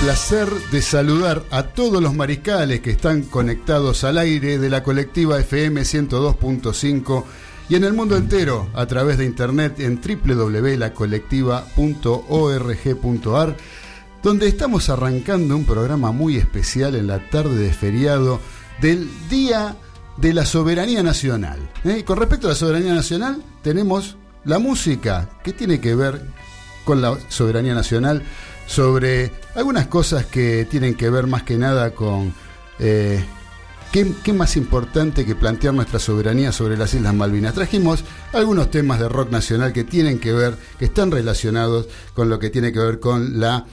Placer de saludar a todos los mariscales que están conectados al aire de la colectiva FM 102.5 y en el mundo entero a través de internet en www.lacolectiva.org.ar donde estamos arrancando un programa muy especial en la tarde de feriado del Día de la Soberanía Nacional. ¿eh? Con respecto a la soberanía nacional, tenemos la música que tiene que ver con la soberanía nacional sobre algunas cosas que tienen que ver más que nada con eh, ¿qué, más importante que plantear nuestra soberanía sobre las Islas Malvinas. Trajimos algunos temas de rock nacional que tienen que ver, que están relacionados con lo que tiene que ver con la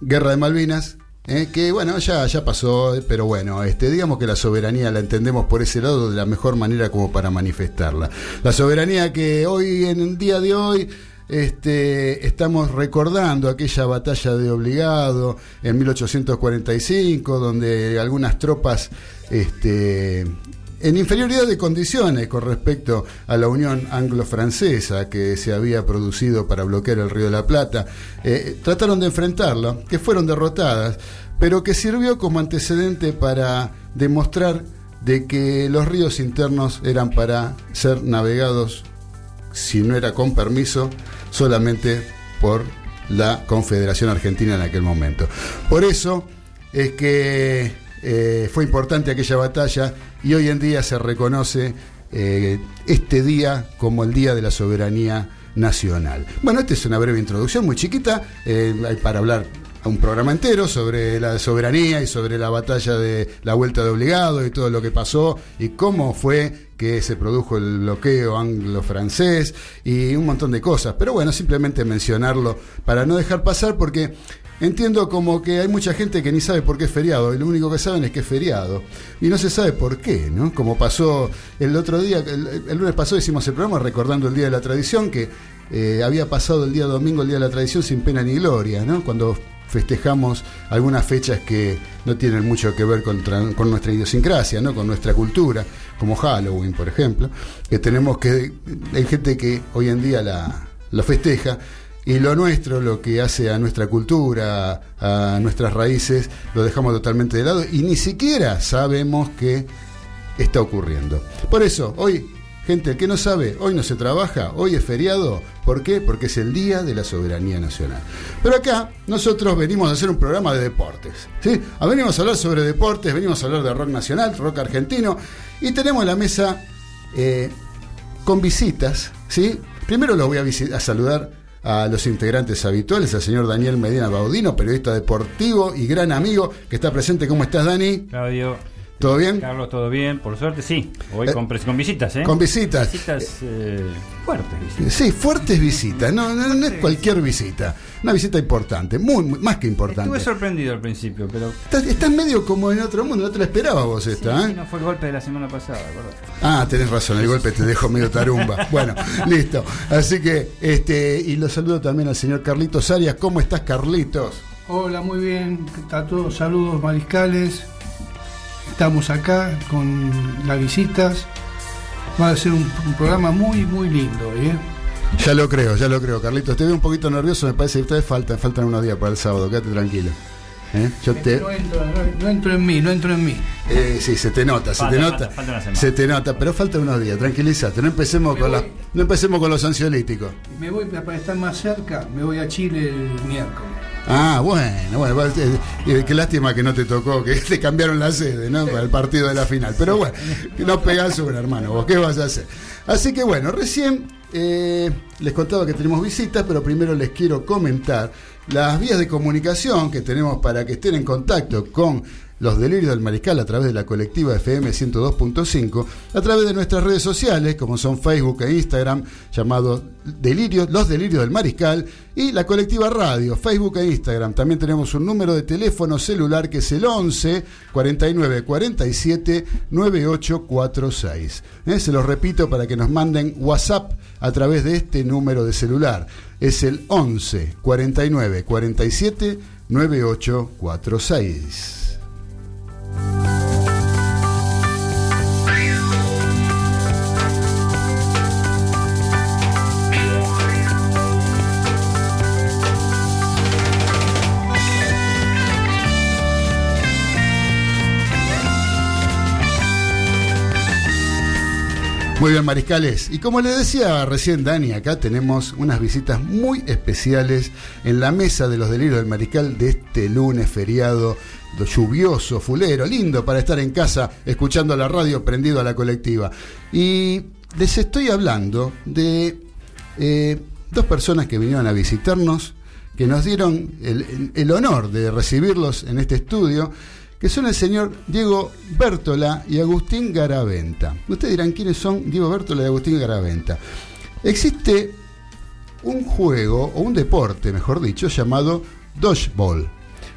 Guerra de Malvinas. Eh, que bueno, ya, ya pasó, pero bueno, este, digamos que la soberanía la entendemos por ese lado de la mejor manera como para manifestarla. La soberanía que hoy, en el día de hoy, este, estamos recordando aquella batalla de obligado en 1845, donde algunas tropas este, en inferioridad de condiciones con respecto a la Unión Anglo-Francesa que se había producido para bloquear el Río de la Plata, eh, trataron de enfrentarla, que fueron derrotadas, pero que sirvió como antecedente para demostrar de que los ríos internos eran para ser navegados, si no era con permiso, solamente por la Confederación Argentina en aquel momento. Por eso es que eh, fue importante aquella batalla y hoy en día se reconoce eh, este día como el Día de la Soberanía Nacional. Bueno, esta es una breve introducción muy chiquita eh, para hablar un programa entero sobre la soberanía y sobre la batalla de la vuelta de obligado y todo lo que pasó y cómo fue que se produjo el bloqueo anglo-francés y un montón de cosas. Pero bueno, simplemente mencionarlo para no dejar pasar porque entiendo como que hay mucha gente que ni sabe por qué es feriado y lo único que saben es que es feriado y no se sabe por qué, ¿no? Como pasó el otro día, el, lunes pasado hicimos el programa recordando el Día de la Tradición que eh, había pasado el día domingo, el Día de la Tradición sin pena ni gloria, ¿no? Cuando festejamos algunas fechas que no tienen mucho que ver con, nuestra idiosincrasia, ¿no? con nuestra cultura, como Halloween, por ejemplo, que tenemos que, hay gente que hoy en día la, la festeja, y lo nuestro, lo que hace a nuestra cultura, a nuestras raíces, lo dejamos totalmente de lado y ni siquiera sabemos qué está ocurriendo. Por eso, hoy Gente, que no sabe, hoy no se trabaja, hoy es feriado. ¿Por qué? Porque es el Día de la Soberanía Nacional. Pero acá nosotros venimos a hacer un programa de deportes. ¿sí? Ah, venimos a hablar sobre deportes, venimos a hablar de rock nacional, rock argentino. Y tenemos la mesa eh, con visitas. ¿sí? Primero los voy a, a saludar a los integrantes habituales, al señor Daniel Medina Baudino, periodista deportivo y gran amigo que está presente. ¿Cómo estás, Dani? Claudio. ¿Todo bien? Carlos, todo bien, por suerte sí. Hoy con, con, visitas, ¿eh? Con visitas. Visitas eh, fuertes visitas. Sí, fuertes visitas, no, no, no es cualquier visita. Una visita importante, muy, muy, más que importante. Estuve sorprendido al principio, pero. Estás, estás, medio como en otro mundo, no te lo esperaba vos esta, sí, ¿eh? no fue el golpe de la semana pasada, ¿verdad? Ah, tenés razón, el golpe te dejó medio tarumba. bueno, listo. Así que, este, y lo saludo también al señor Carlitos Arias. ¿Cómo estás, Carlitos? Hola, muy bien. A todos, saludos mariscales. Estamos acá con las visitas. Va a ser un, un programa muy, muy lindo. ¿eh? Ya lo creo, ya lo creo, Carlitos. Te veo un poquito nervioso, me parece que ustedes faltan, faltan unos días para el sábado, quédate tranquilo. ¿Eh? Yo te... no, entro, no, no, entro, en mí, no entro en mí. Eh, sí, se te nota, falta, se te nota. Falta, falta se te nota, pero falta unos días, tranquilízate, no empecemos con la, no empecemos con los ansiolíticos. Me voy para estar más cerca, me voy a Chile el miércoles. Ah, bueno, bueno, eh, qué lástima que no te tocó, que te cambiaron la sede, ¿no? Para el partido de la final. Pero bueno, no pegás una, hermano, vos qué vas a hacer. Así que bueno, recién eh, les contaba que tenemos visitas, pero primero les quiero comentar las vías de comunicación que tenemos para que estén en contacto con los Delirios del Mariscal a través de la colectiva FM 102.5, a través de nuestras redes sociales, como son Facebook e Instagram, llamado Delirios, Los Delirios del Mariscal, y la colectiva radio, Facebook e Instagram. También tenemos un número de teléfono celular que es el 11 49 47 9846. ¿Eh? Se los repito para que nos manden WhatsApp a través de este número de celular. Es el 11 49 47 9846. Muy bien, mariscales. Y como le decía recién Dani, acá tenemos unas visitas muy especiales en la mesa de los delirios del mariscal de este lunes feriado lluvioso, fulero, lindo para estar en casa escuchando la radio prendido a la colectiva. Y les estoy hablando de eh, dos personas que vinieron a visitarnos, que nos dieron el, honor de recibirlos en este estudio, que son el señor Diego Bértola y Agustín Garaventa. Ustedes dirán quiénes son Diego Bértola y Agustín Garaventa. Existe un juego, o un deporte, mejor dicho, llamado Dodgeball.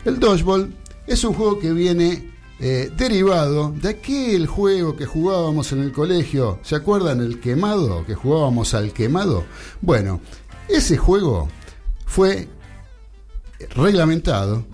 El Dodgeball es un juego que viene eh, derivado de aquel juego que jugábamos en el colegio. ¿Se acuerdan el quemado? Que jugábamos al quemado. Bueno, ese juego fue reglamentado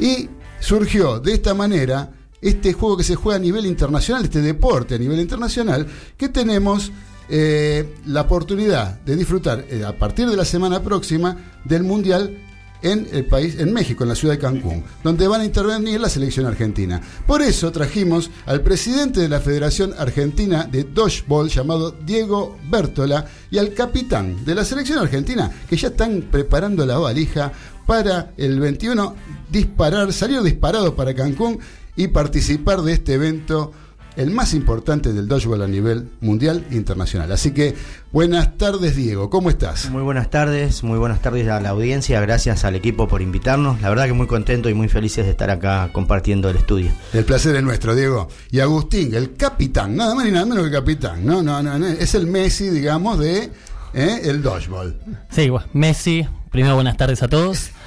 y surgió de esta manera este juego que se juega a nivel internacional, este deporte a nivel internacional, que tenemos eh, la oportunidad de disfrutar eh, a partir de la semana próxima del Mundial en el país, en México, en la ciudad de Cancún, donde van a intervenir la selección argentina. Por eso trajimos al presidente de la Federación Argentina de Dodgeball, llamado Diego Bertola, y al capitán de la selección argentina, que ya están preparando la valija para el 21 disparar, salir disparados para Cancún y participar de este evento el más importante del dodgeball a nivel mundial e internacional. Así que buenas tardes Diego, ¿cómo estás? Muy buenas tardes, muy buenas tardes a la audiencia, gracias al equipo por invitarnos, la verdad que muy contento y muy felices de estar acá compartiendo el estudio. El placer es nuestro, Diego. Y Agustín, el capitán, nada más ni nada menos que capitán, no, no, no, no es el Messi, digamos, de ¿eh? el dodgeball. Sí, bueno, Messi, Primero, buenas tardes a todos.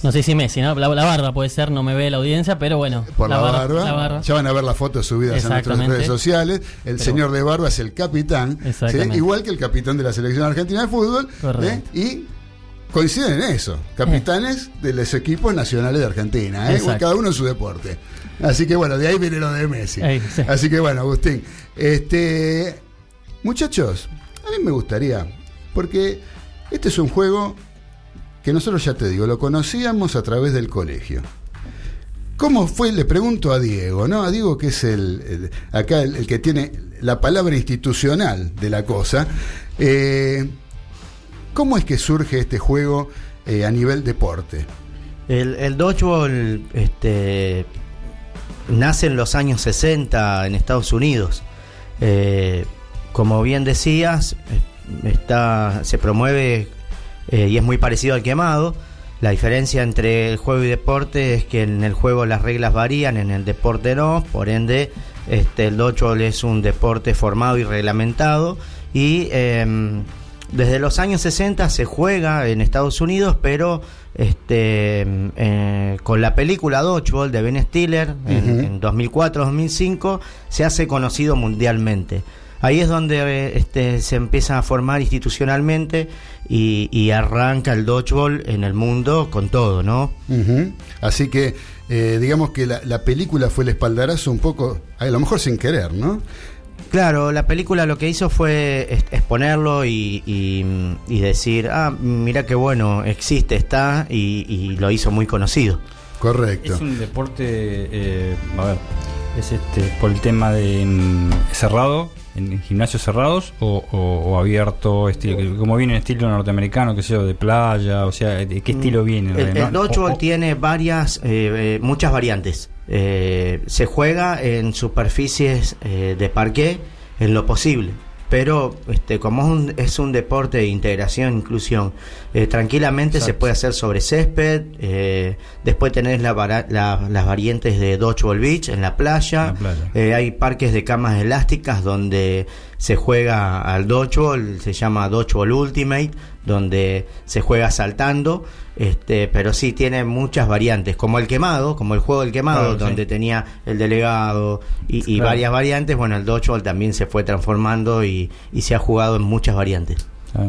No sé si Messi, ¿no? La, la, barba puede ser, no me ve la audiencia, pero bueno. Por la, barba, la barba. Ya van a ver las fotos subidas en nuestras redes sociales. El pero, señor de barba es el capitán. ¿sí? Igual que el capitán de la selección argentina de fútbol. ¿eh? Y coinciden en eso. Capitanes eh. de los equipos nacionales de Argentina. ¿eh? Cada uno en su deporte. Así que bueno, de ahí viene lo de Messi. Sí. Así que bueno, Agustín. Este, muchachos, a mí me gustaría, porque este es un juego que nosotros ya te digo, lo conocíamos a través del colegio. ¿Cómo fue? Le pregunto a Diego, ¿no? A Diego que es el, acá el, que tiene la palabra institucional de la cosa. Eh, ¿Cómo es que surge este juego eh, a nivel deporte? El, el dodgeball este, nace en los años 60 en Estados Unidos. Eh, como bien decías, está, se promueve eh, y es muy parecido al quemado. La diferencia entre el juego y deporte es que en el juego las reglas varían, en el deporte no, por ende este, el dodgeball es un deporte formado y reglamentado y em, desde los años 60 se juega en Estados Unidos, pero este, eh, con la película Dodgeball de Ben Stiller en, en 2004-2005 se hace conocido mundialmente. Ahí es donde eh, este, se empieza a formar institucionalmente y, y arranca el dodgeball en el mundo con todo, ¿no? Ujú. Así que, eh, digamos que la, la película fue el espaldarazo un poco, a lo mejor sin querer, ¿no? Claro, la película lo que hizo fue exponerlo y, y- y decir, ah, mira qué bueno, existe, está, y, y lo hizo muy conocido. Correcto. Es un deporte, eh, a ver, es este por el tema de en- cerrado, en gimnasios cerrados o, o- o abierto, estilo, como viene en estilo norteamericano, que sé yo, de playa, o sea, ¿de qué estilo viene? Mm. El, el dodgeball tiene varias, eh, eh, muchas variantes. Eh, se juega en superficies eh, de parqué en lo posible. Pero este, como es un, es un deporte de integración, inclusión, eh, tranquilamente se puede hacer sobre césped. eh, después tenés la las variantes de dodgeball beach en la playa. En la playa. Eh, hay parques de camas elásticas donde se juega al dodgeball, se llama dodgeball ultimate, donde se juega saltando, este, pero sí tiene muchas variantes, como el quemado, como el juego del quemado, Claro, sí. donde tenía el delegado y, y Claro. varias variantes. Bueno, el dodgeball también se fue transformando y, y se ha jugado en muchas variantes. Ah,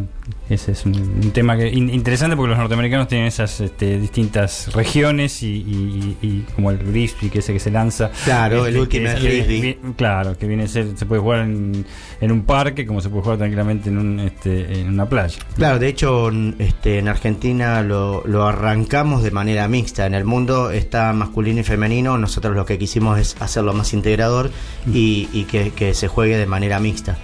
Ese es un, un tema que in- interesante porque los norteamericanos tienen esas este, distintas regiones y, y- y- y como el frisbee que ese que se lanza. Claro, el que ultimate es- que frisbee. Claro, que viene a ser, se puede jugar en, en un parque como se puede jugar tranquilamente en, un, este, en una playa. Claro, de hecho, este, en Argentina lo, lo arrancamos de manera mixta. En el mundo está masculino y femenino. Nosotros lo que quisimos es hacerlo más integrador y, y que, que se juegue de manera mixta.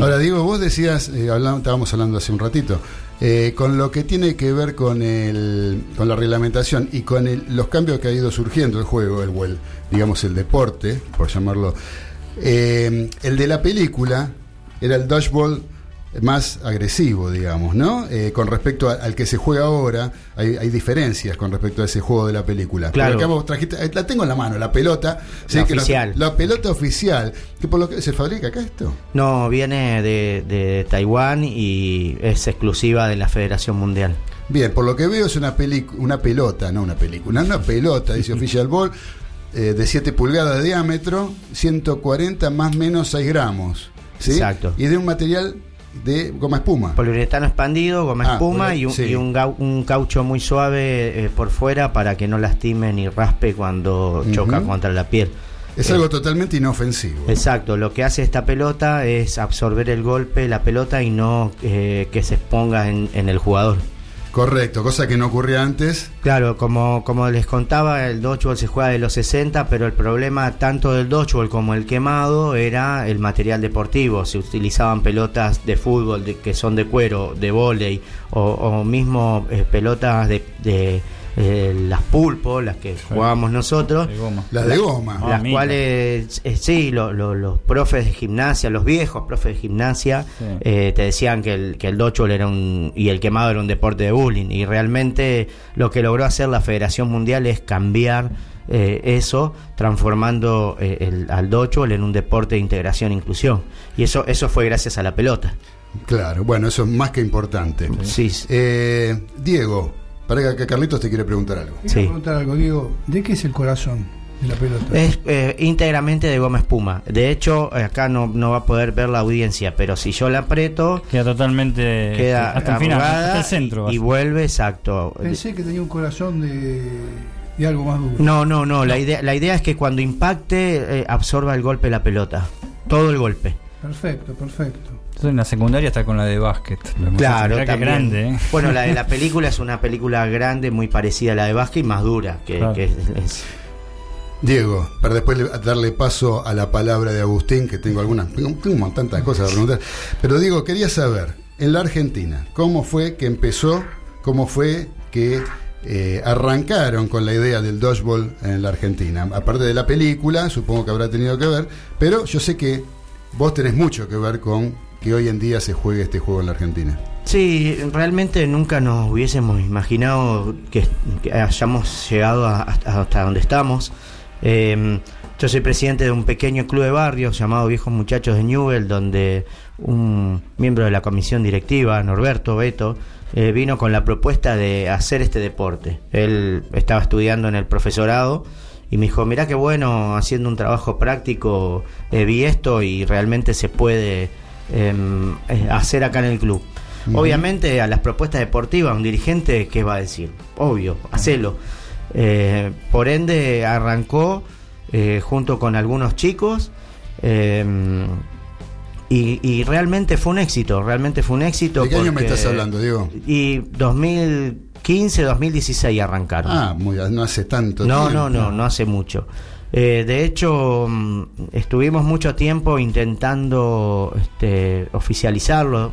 Ahora, Diego, vos decías, eh, estábamos hablando hace un ratito, eh, con lo que tiene que ver con, el, con la reglamentación y con el- los cambios que ha ido surgiendo el juego, el, el, digamos el deporte, por llamarlo. eh, el de la película era el dodgeball más agresivo, digamos, ¿no? Eh, con respecto a- al que se juega ahora, hay, hay diferencias con respecto a ese juego de la película. Claro. Acá vos trajiste, eh, la tengo en la mano, la pelota. La oficial. La, pelota oficial, que por lo que se fabrica acá esto. No, viene de, de Taiwán y es exclusiva de la Federación Mundial. Bien, por lo que veo es una, una pelota, no una película, una pelota, dice Official Ball, eh, de 7 pulgadas de diámetro, 140 más menos 6 gramos. ¿sí? Exacto. Y de un material de goma espuma. Poliuretano expandido, goma Ah, espuma y, un, sí. y un, gau- un caucho muy suave eh, por fuera para que no lastime ni raspe cuando choca contra la piel. Es Eh, algo totalmente inofensivo. Exacto, lo que hace esta pelota es absorber el golpe de la pelota y no eh, que se exponga en, en el jugador. Correcto, cosa que no ocurría antes. Claro, como, como les contaba, el dodgeball se juega de los 60, pero el problema tanto del dodgeball como el quemado era el material deportivo. Se utilizaban pelotas de fútbol de- que son de cuero, de vóley, o, mismo eh, pelotas de, de, eh, las pulpo, las que jugábamos nosotros. De goma. Las de goma. Las mira. cuales, eh, sí, lo- lo- los profes de gimnasia, los viejos profes de gimnasia, Sí. eh, te decían que el, que el dodgeball era un, y el quemado era un deporte de bullying. Y realmente lo que logró hacer la Federación Mundial es cambiar eh, eso, transformando eh, el, al dodgeball en un deporte de integración e inclusión. Y eso, eso fue gracias a la pelota. Claro, bueno, eso es más que importante. Sí, Eh, Diego, para que Carlitos te quiere preguntar algo. Quiero Sí. preguntar algo, Diego. ¿De qué es el corazón de la pelota? Es eh, íntegramente de goma espuma. De hecho, eh, acá no, no va a poder ver la audiencia, pero si yo la aprieto, Queda totalmente queda hasta el final, arrugada hasta el centro. y vuelve exacto. Pensé que tenía un corazón de, de algo más duro. No, no, no. La idea, la idea es que cuando impacte eh, absorba el golpe la pelota, todo el golpe. Perfecto, perfecto. Entonces en la secundaria está con la de básquet. Claro, también. grande, ¿eh? Bueno, la de la película es una película grande, muy parecida a la de básquet y más dura, que, Claro. que es- es- Diego, para después le- darle paso a la palabra de Agustín, que tengo algunas, tengo, tengo tantas cosas a preguntar. Pero Diego, quería saber, en la Argentina, ¿cómo fue que empezó, cómo fue que eh, arrancaron con la idea del dodgeball en la Argentina? Aparte de la película, supongo que habrá tenido que ver, pero yo sé que vos tenés mucho que ver con que hoy en día se juegue este juego en la Argentina. Sí, realmente nunca nos hubiésemos imaginado que, hayamos llegado a- hasta, donde estamos. Eh, yo soy presidente de un pequeño club de barrio llamado Viejos Muchachos de Newell, donde un miembro de la comisión directiva, Norberto Beto, eh, vino con la propuesta de hacer este deporte. Él estaba estudiando en el profesorado y me dijo, mirá qué bueno, haciendo un trabajo práctico, eh, vi esto y realmente se puede em, hacer acá en el club. Obviamente a las propuestas deportivas, un dirigente, ¿qué va a decir? Obvio, hacelo. Eh, por ende, arrancó eh, junto con algunos chicos em, y, y realmente fue un éxito, realmente fue un éxito. ¿De qué año me porque- estás hablando, Diego? Y 2015, 2016 arrancaron. Ah, muy, no hace tanto No, tiempo. no, no, no hace mucho. Eh, de hecho, mm, estuvimos mucho tiempo intentando este, oficializarlo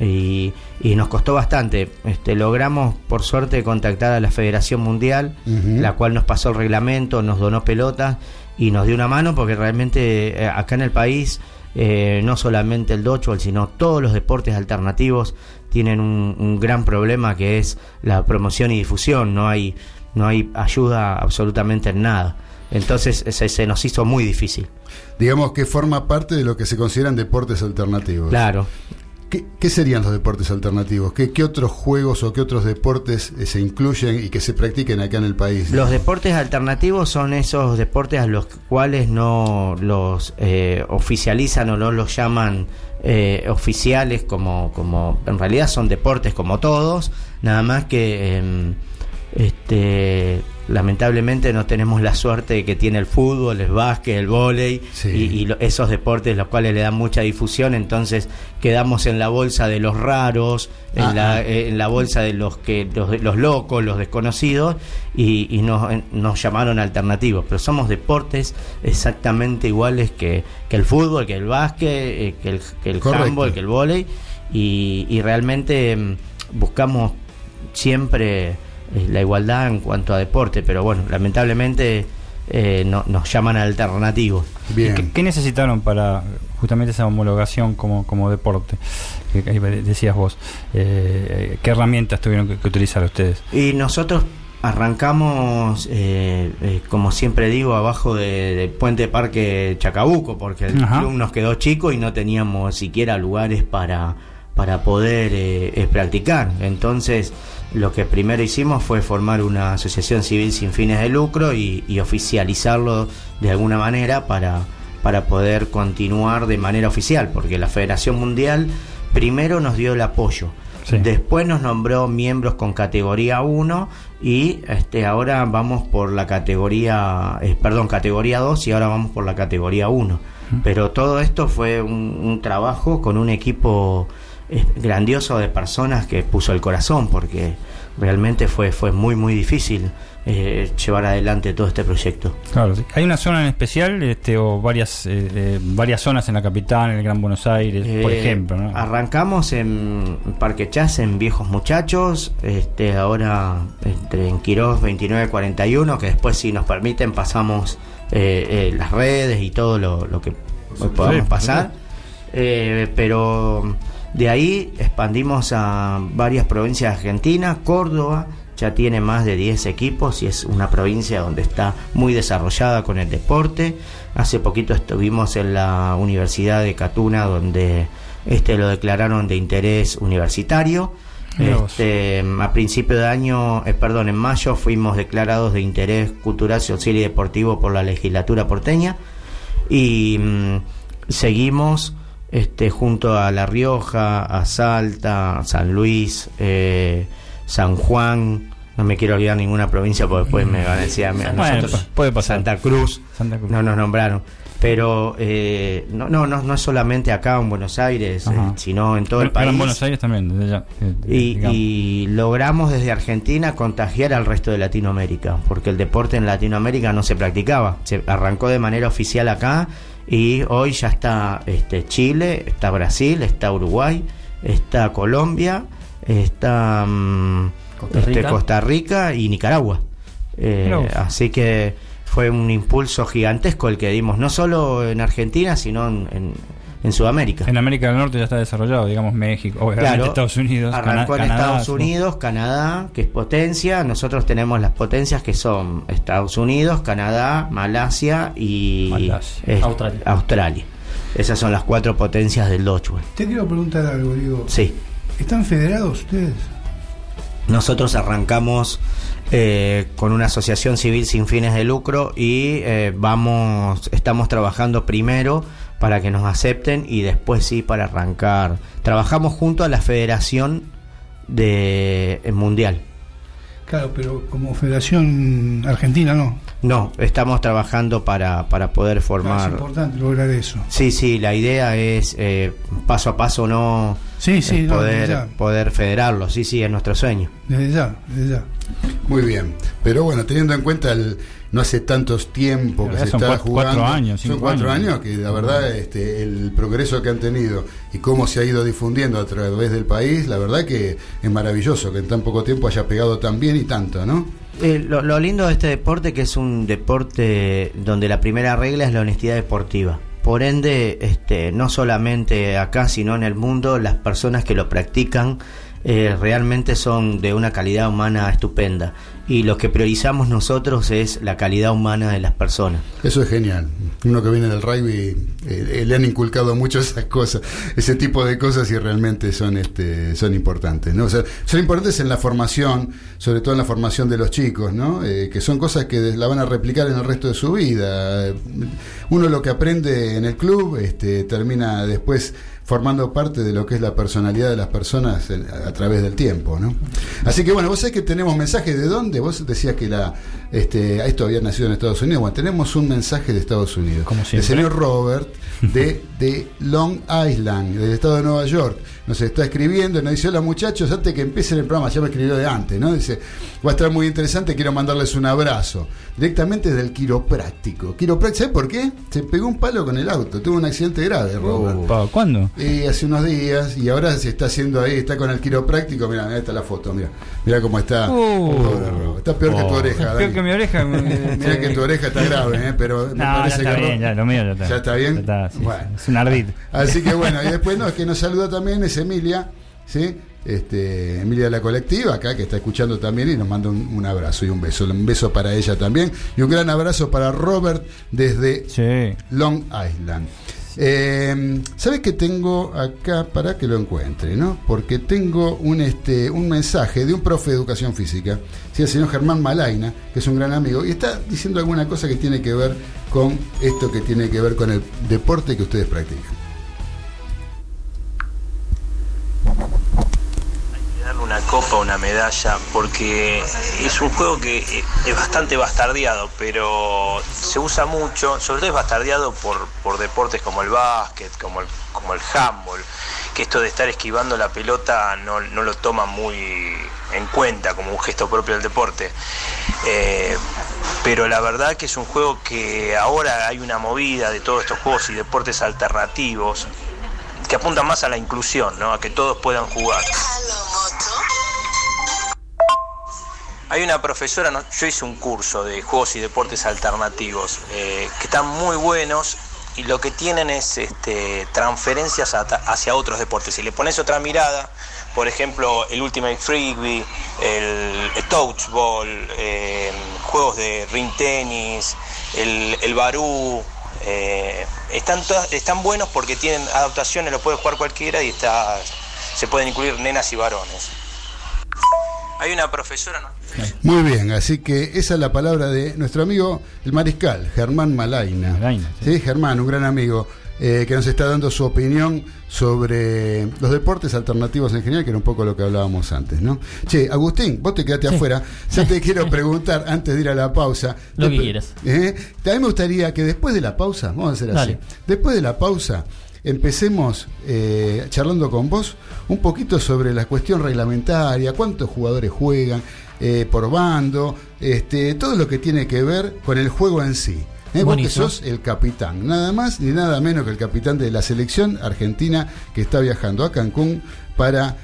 y, y nos costó bastante. Este, logramos, por suerte, contactar a la Federación Mundial, la cual nos pasó el reglamento, nos donó pelotas y nos dio una mano porque realmente eh, acá en el país eh, no solamente el dodgeball, sino todos los deportes alternativos tienen un, un gran problema que es la promoción y difusión. No hay, no hay ayuda absolutamente en nada. Entonces se, se nos hizo muy difícil. Digamos que forma parte de lo que se consideran deportes alternativos. Claro. ¿Qué, qué serían los deportes alternativos? ¿Qué, qué otros juegos o qué otros deportes eh, se incluyen y que se practiquen acá en el país? Los deportes alternativos son esos deportes a los cuales no los eh, oficializan o no los llaman eh, oficiales como, como en realidad son deportes como todos, nada más que em, este lamentablemente no tenemos la suerte que tiene el fútbol, el básquet, el vóley Sí. y, esos deportes los cuales le dan mucha difusión, entonces quedamos en la bolsa de los raros, en, Ah, la, ah. eh, en la bolsa de los que los, los locos, los desconocidos y, y nos, llamaron alternativos, pero somos deportes exactamente iguales que, que el fútbol, que el básquet, eh, que el, que el handball, que el vóley y, y realmente mm, buscamos siempre eh, la igualdad en cuanto a deporte, pero bueno, lamentablemente eh, no- nos llaman alternativos. Bien. ¿Qué, qué necesitaron para justamente esa homologación como, como deporte? Que, que ahí decías vos. Eh, ¿Qué herramientas tuvieron que, que utilizar ustedes? Y nosotros arrancamos, eh, eh, como siempre digo, abajo de- del puente Parque Chacabuco, porque el Ajá. club nos quedó chico y no teníamos siquiera lugares para, para poder eh, eh, practicar. Entonces, lo que primero hicimos fue formar una asociación civil sin fines de lucro y, y oficializarlo de alguna manera para, para poder continuar de manera oficial, porque la Federación Mundial primero nos dio el apoyo. Sí. Después nos nombró miembros con categoría 1 y este ahora vamos por la categoría, eh, perdón, categoría 2 y ahora vamos por la categoría 1. Pero todo esto fue un, un trabajo con un equipo grandioso de personas que puso el corazón porque realmente fue, fue muy muy difícil eh, llevar adelante todo este proyecto. Claro, sí. ¿Hay una zona en especial este, o varias eh, eh, varias zonas en la capital, en el Gran Buenos Aires, por Eh, ejemplo? ¿no? Arrancamos en Parque Chas, en Viejos Muchachos, este, ahora entre en Quirós 2941, que después si nos permiten pasamos eh, eh, las redes y todo lo, lo que podamos Sí, pasar. Eh, pero de ahí expandimos a varias provincias de Argentina, Córdoba ya tiene más de 10 equipos y es una provincia donde está muy desarrollada con el deporte. Hace poquito estuvimos en la Universidad de Catuna donde este lo declararon de interés universitario. Este, a principio de año, eh, perdón, en mayo fuimos declarados de interés cultural, social y deportivo por la legislatura porteña y mm, seguimos este, junto a La Rioja, a Salta, San Luis, eh, San Juan, no me quiero olvidar ninguna provincia porque después me van a decir a mí- a Bueno, nosotros, pa- puede pasar. Santa Cruz, Santa Cruz. no nos nombraron. Pero eh, no, no, no, no es solamente acá en Buenos Aires, eh, sino en todo el Pero- país. en Buenos Aires también, desde ya, eh, Y, y logramos desde Argentina contagiar al resto de Latinoamérica, porque el deporte en Latinoamérica no se practicaba. Se arrancó de manera oficial acá y hoy ya está este, Chile, está Brasil, está Uruguay, está Colombia, está mm, Costa este, Rica. Costa Rica y Nicaragua. Eh, así que fue un impulso gigantesco el que dimos, no solo en Argentina, sino en, en- en Sudamérica. En América del Norte ya está desarrollado, digamos México, obviamente Claro, Estados Unidos, Arrancó Cana- en Canadá, Estados. Unidos, Canadá, que es potencia. Nosotros tenemos las potencias que son Estados Unidos, Canadá, Malasia y Malasia. eh, Australia. Australia. Esas son las cuatro potencias del Dodgeball. Te quiero preguntar algo, digo. Sí. ¿Están federados ustedes? Nosotros arrancamos eh, con una asociación civil sin fines de lucro y eh, vamos, estamos trabajando primero para que nos acepten y después sí para arrancar. Trabajamos junto a la Federación de eh, Mundial. Claro, pero como Federación Argentina no. No, estamos trabajando para, para poder Es formar. importante lograr eso. Sí, sí, la idea es eh, paso a paso no Sí, sí, es no, poder, poder federarlo. Sí, sí, es nuestro sueño. Desde ya, desde ya. Muy bien. Pero bueno, teniendo en cuenta el no hace tantos tiempo que se son está cuatro- jugando. cuatro años, son cuatro años. años. que la verdad este, el progreso que han tenido y cómo se ha ido difundiendo a través del país, la verdad que es maravilloso que en tan poco tiempo haya pegado tan bien y tanto, ¿no? Eh, lo, lo lindo de este deporte que es un deporte donde la primera regla es la honestidad deportiva. Por ende, este, no solamente acá, sino en el mundo, las personas que lo practican eh, realmente son de una calidad humana estupenda. Y lo que priorizamos nosotros es la calidad humana de las personas. Eso es genial. Uno que viene del rugby eh, eh, le han inculcado mucho esas cosas, ese tipo de cosas y realmente son este son importantes, ¿no? O sea, son importantes en la formación, sobre todo en la formación de los chicos, ¿no? Eh, que son cosas que la van a replicar en el resto de su vida. Uno lo que aprende en el club este, termina después formando parte de lo que es la personalidad de las personas en- a, través del tiempo, ¿no? Así que bueno, vos sabés que tenemos mensajes de dónde, vos decías que la este, esto había nacido en Estados Unidos, bueno, tenemos un mensaje de Estados Unidos. Como El señor Robert de, de Long Island, del estado de Nueva York, nos está escribiendo, nos dice, hola muchachos, antes que empiecen el programa, ya me escribió de antes, ¿no? Dice, va a estar muy interesante, quiero mandarles un abrazo, directamente del quiropráctico. Quiropráctico, ¿sabes por qué? Se pegó un palo con el auto, tuvo un accidente grave, Robert. Pa, ¿Cuándo? Eh, hace unos días y ahora se está haciendo ahí, está con el quiropráctico, mira, ahí está la foto, mira, mira cómo está. Uh. Robert. está peor que tu Oh. oreja. Peor Dani. que mi oreja. Mira que tu oreja está grave, ¿eh? pero me No, ya parece está que bien, ya, lo mío ya está. ¿Ya está bien? Ya está, sí, Bueno. Es un ardid. Así que bueno, y después no, es que nos saluda también es Emilia, ¿sí? Este, Emilia de la colectiva, acá que está escuchando también y nos manda un, un abrazo y un beso. Un beso para ella también. Y un gran abrazo para Robert desde Sí. Long Island. Eh, ¿Sabes qué tengo acá para que lo encuentre? ¿no? Porque tengo un, este, un mensaje de un profe de educación física, ¿sí? el señor Germán Malaina, que es un gran amigo, y está diciendo alguna cosa que tiene que ver con esto que tiene que ver con el deporte que ustedes practican. Copa, una medalla, porque es un juego que eh, es bastante bastardeado, pero se usa mucho, sobre todo es bastardeado por, por deportes como el básquet, como el, como el handball, que esto de estar esquivando la pelota no, no lo toman muy en cuenta como un gesto propio del deporte. Eh, pero la verdad que es un juego que ahora hay una movida de todos estos juegos y deportes alternativos que apuntan más a la inclusión, ¿no? a que todos puedan jugar. Hay una profesora, yo hice un curso de juegos y deportes alternativos eh, que están muy buenos y lo que tienen es este, transferencias hacia otros deportes. Si le pones otra mirada, por ejemplo, el Ultimate Frisbee, el, el Touchball, eh, juegos de ring tenis, el, barú, eh, están, todas- están buenos porque tienen adaptaciones, lo puede jugar cualquiera y se pueden incluir nenas y varones. Hay una profesora, ¿no? Muy bien, así que esa es la palabra de nuestro amigo el mariscal, Germán Malaina. Malaina, sí. Germán, un gran amigo eh, que nos está dando su opinión sobre los deportes alternativos en general, que era un poco lo que hablábamos antes, ¿no? Che, Agustín, vos te quedaste Sí. afuera. Yo te quiero preguntar, antes de ir a la pausa. Lo que quieras. ¿eh? A mí me gustaría que después de la pausa, vamos a hacer así, después de la pausa, empecemos eh, charlando con vos un poquito sobre la cuestión reglamentaria, cuántos jugadores juegan eh, por bando, este, todo lo que tiene que ver con el juego en sí. ¿eh? Vos que Buenísimo. sos el capitán, nada más ni nada menos que el capitán de la selección argentina que está viajando a Cancún para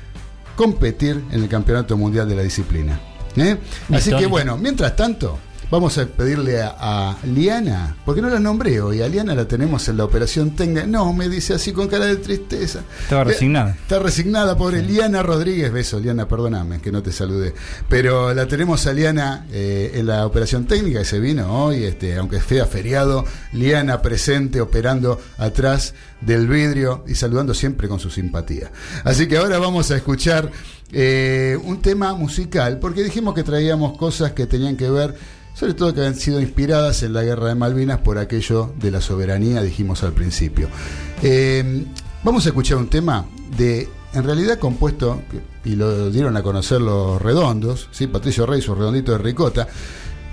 competir en el Campeonato Mundial de la Disciplina. ¿eh? Así que bueno, mientras tanto, vamos a pedirle a, a Liana, porque no la nombré hoy, a Liana la tenemos en la operación Tenga. No, me dice así con cara de tristeza. Estaba resignada. Está resignada, pobre Liana Rodríguez. Beso, Liana, perdóname que no te saludé. Pero la tenemos a Liana eh, en la operación técnica que se vino hoy, este, aunque sea feriado. Liana presente, operando atrás del vidrio y saludando siempre con su simpatía. Así que ahora vamos a escuchar eh, un tema musical, porque dijimos que traíamos cosas que tenían que ver sobre todo que han sido inspiradas en la guerra de Malvinas por aquello de la soberanía, dijimos al principio. Eh, vamos a escuchar un tema de, en realidad compuesto, y lo dieron a conocer los redondos, ¿sí? Patricio Rey, su redondito de ricota,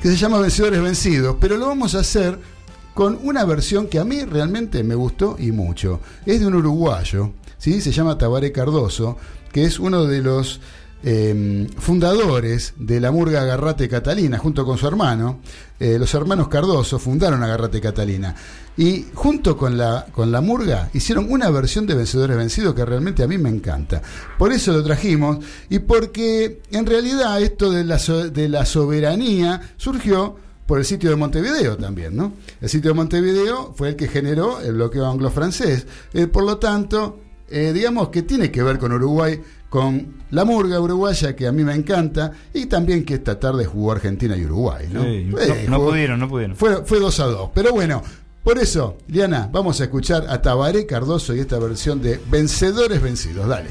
que se llama Vencedores Vencidos, pero lo vamos a hacer con una versión que a mí realmente me gustó y mucho. Es de un uruguayo, ¿sí? se llama Tabaré Cardoso, que es uno de los eh, fundadores de la Murga Agarrate Catalina, junto con su hermano. Eh, los hermanos Cardoso fundaron Agarrate Catalina. Y junto con la, con la Murga hicieron una versión de Vencedores Vencidos que realmente a mí me encanta. Por eso lo trajimos y porque en realidad esto de la, de la soberanía surgió por el sitio de Montevideo también, ¿no? El sitio de Montevideo fue el que generó el bloqueo anglo-francés. Eh, por lo tanto, eh, digamos que tiene que ver con Uruguay, con la murga uruguaya que a mí me encanta y también que esta tarde jugó Argentina y Uruguay, ¿no? Sí, no- Eh, no jugó- pudieron, no pudieron. Fue, fue 2 a 2. Pero bueno, por eso, Liana, vamos a escuchar a Tabaré Cardoso y esta versión de Vencedores Vencidos. Dale.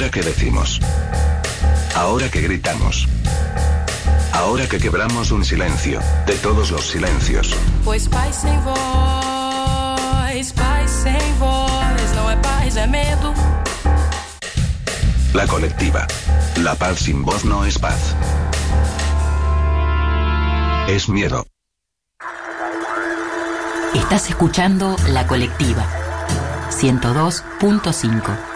Ahora que decimos. Ahora que gritamos. Ahora que quebramos un silencio, de todos los silencios. Pois paz sem voz, paz sem voz, não é paz, é medo. La colectiva. La paz sin voz no es paz. Es miedo. Estás escuchando La Colectiva 102.5.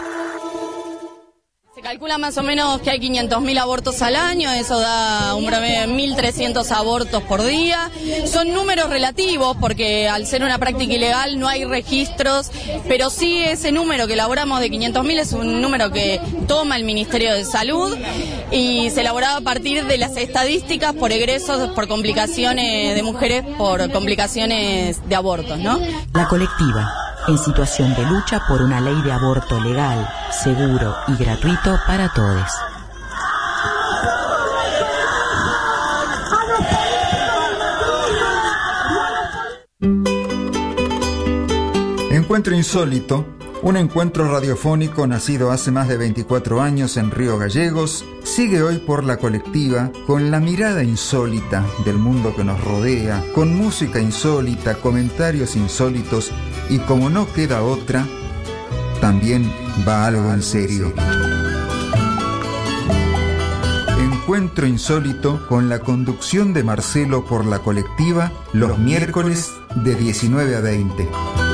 Calcula más o menos que hay 500.000 abortos al año, eso da un promedio de 1.300 abortos por día. Son números relativos porque al ser una práctica ilegal no hay registros, pero sí ese número que elaboramos de 500.000 es un número que toma el Ministerio de Salud y se elaboraba a partir de las estadísticas por egresos, por complicaciones de mujeres, por complicaciones de abortos, ¿no? La Colectiva, en situación de lucha por una ley de aborto legal, seguro y gratuito para todos. Encuentro Insólito, un encuentro radiofónico nacido hace más de 24 años en Río Gallegos, sigue hoy por la colectiva con la mirada insólita del mundo que nos rodea, con música insólita, comentarios insólitos y como no queda otra, también va algo en serio. Encuentro insólito con la conducción de Marcelo por la colectiva los miércoles de 19 a 20.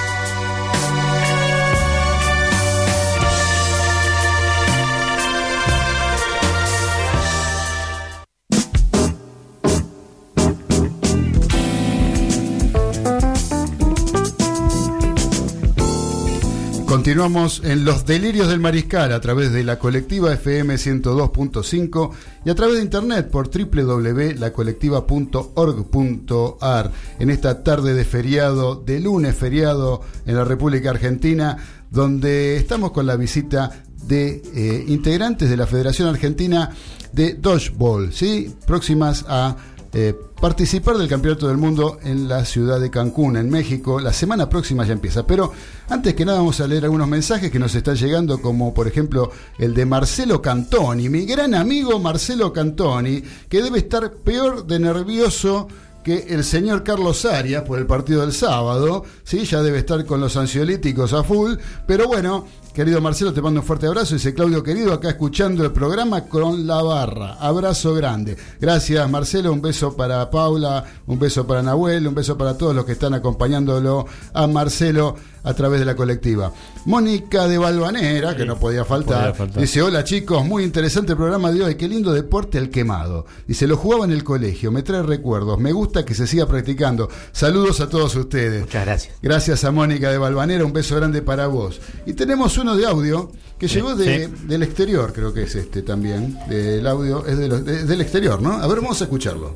Continuamos en Los Delirios del Mariscal a través de la colectiva FM 102.5 y a través de internet por www.lacolectiva.org.ar en esta tarde de feriado, de lunes feriado en la República Argentina, donde estamos con la visita de eh, integrantes de la Federación Argentina de Dodgeball, ¿sí? próximas a eh, participar del Campeonato del Mundo en la ciudad de Cancún, en México. La semana próxima ya empieza. Pero antes que nada vamos a leer algunos mensajes que nos están llegando, como por ejemplo el de Marcelo Cantoni, mi gran amigo Marcelo Cantoni, que debe estar peor de nervioso que el señor Carlos Arias por el partido del sábado, ¿sí? ya debe estar con los ansiolíticos a full, pero bueno, querido Marcelo, te mando un fuerte abrazo, dice Claudio querido, acá escuchando el programa con la barra, abrazo grande. Gracias Marcelo, un beso para Paula, un beso para Nahuel, un beso para todos los que están acompañándolo. A Marcelo a través de la colectiva. Mónica de Balvanera, que no podía faltar, podía faltar. dice, hola chicos, muy interesante el programa de hoy, qué lindo deporte el quemado. Dice, lo jugaba en el colegio, me trae recuerdos, me gusta que se siga practicando. Saludos a todos ustedes. Muchas gracias. Gracias a Mónica de Balvanera, un beso grande para vos. Y tenemos uno de audio que Sí, llegó de- sí. del exterior, creo que es este también. El audio es de los- de- del exterior, ¿no? A ver, vamos a escucharlo.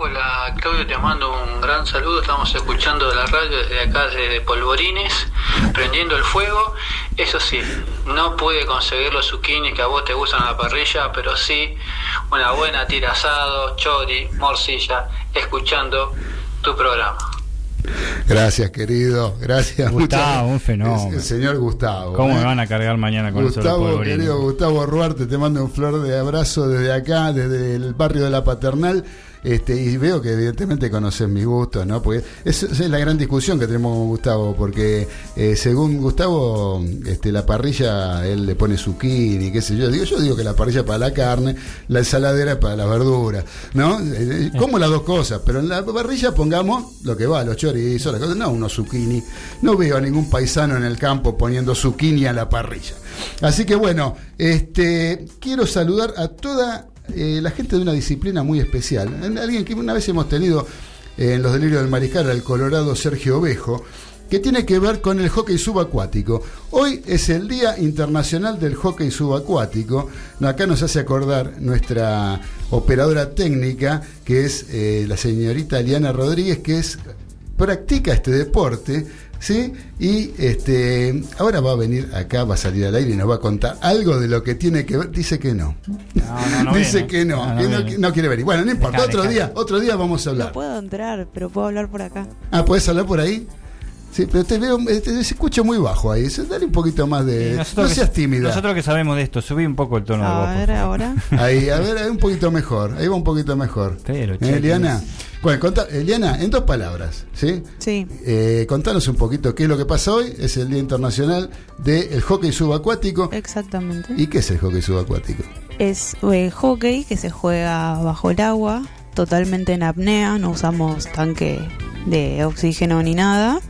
Hola Claudio, te mando un gran saludo. Estamos escuchando de la radio desde acá, desde Polvorines, prendiendo el fuego. Eso sí, no pude conseguir los zucchini que a vos te gustan a la parrilla, pero sí una buena tira asado, chori, morcilla, escuchando tu programa. Gracias, querido. Gracias. Gustavo, un fenómeno. El, señor Gustavo. ¿Cómo ¿eh? me van a cargar mañana con Gustavo, polvorines? querido Gustavo Ruarte, te mando un flor de abrazo desde acá, desde el barrio de la Paternal. Este, y veo que evidentemente conoces mis gustos, ¿no? Porque esa es la gran discusión que tenemos Gustavo, porque eh, según Gustavo, este, la parrilla, él le pone zucchini, qué sé yo. Digo, yo digo que la parrilla para la carne, la ensaladera para las verduras, ¿no? Eh, eh, Como las dos cosas, pero en la parrilla pongamos lo que va, los chorizos, las cosas, no unos zucchini. No veo a ningún paisano en el campo poniendo zucchini a la parrilla. Así que bueno, este quiero saludar a toda eh, la gente de una disciplina muy especial. Alguien que una vez hemos tenido eh, en los delirios del mariscal al colorado Sergio Ovejo, que tiene que ver con el hockey subacuático. Hoy es el Día Internacional del Hockey Subacuático. Acá nos hace acordar nuestra operadora técnica, que es eh, la señorita Liana Rodríguez, que es practica este deporte, ¿sí? Y este, ahora va a venir acá, va a salir al aire y nos va a contar algo de lo que tiene que ver. Dice que no. No, no, no Dice viene. que no, No, no que no, no quiere venir. Bueno, no importa, otro día, otro día vamos a No hablar. puedo entrar, pero puedo hablar por acá. Ah, ¿puedes hablar por ahí? Sí, pero te veo, eh, te, te escucho muy bajo ahí. Dale un poquito más de. No que- seas tímida. Nosotros que sabemos de esto, subí un poco el tono de voz. A ver, ahora. Ahí, a ver, ahí un poquito mejor. Ahí va un poquito mejor. Pero, ¿Eh, Eliana? Bueno, contá- Eliana, en dos palabras, ¿sí? Sí. Eh, contanos un poquito qué es lo que pasa hoy. Es el Día Internacional del Hockey Subacuático. Exactamente. ¿Y qué es el hockey subacuático? Es eh, hockey que se juega bajo el agua, totalmente en apnea, no usamos tanque de oxígeno ni nada.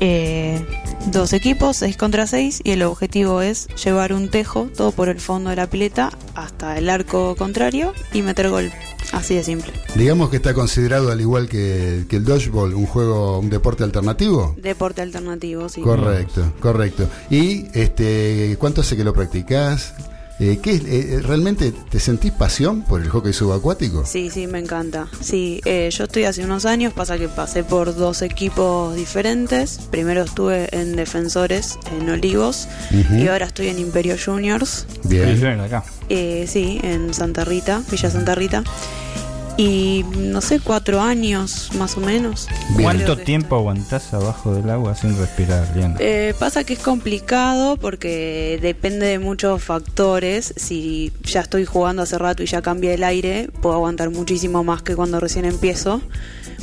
Eh, dos equipos, 6 contra 6, y el objetivo es llevar un tejo todo por el fondo de la pileta hasta el arco contrario y meter gol. Así de simple. Digamos que está considerado, al igual que, que el dodgeball, un juego, un deporte alternativo. Deporte alternativo, sí. Correcto, correcto. ¿Y este, cuánto hace que lo practicás? Eh, ¿qué, es- eh, ¿Realmente te sentís pasión por el hockey subacuático? Sí, sí, me encanta. Sí, eh, yo estoy hace unos años, pasa que pasé por dos equipos diferentes. Primero estuve en Defensores, en Olivos, y ahora estoy en Imperio Juniors. Bien. Sí, acá. Eh, sí, en Santa Rita, Villa Santa Rita. Y no sé, cuatro años más o menos. ¿Cuánto tiempo aguantás abajo del agua sin respirar, Eliana? Eh, pasa que es complicado porque depende de muchos factores. Si ya estoy jugando hace rato y ya cambié el aire, puedo aguantar muchísimo más que cuando recién empiezo.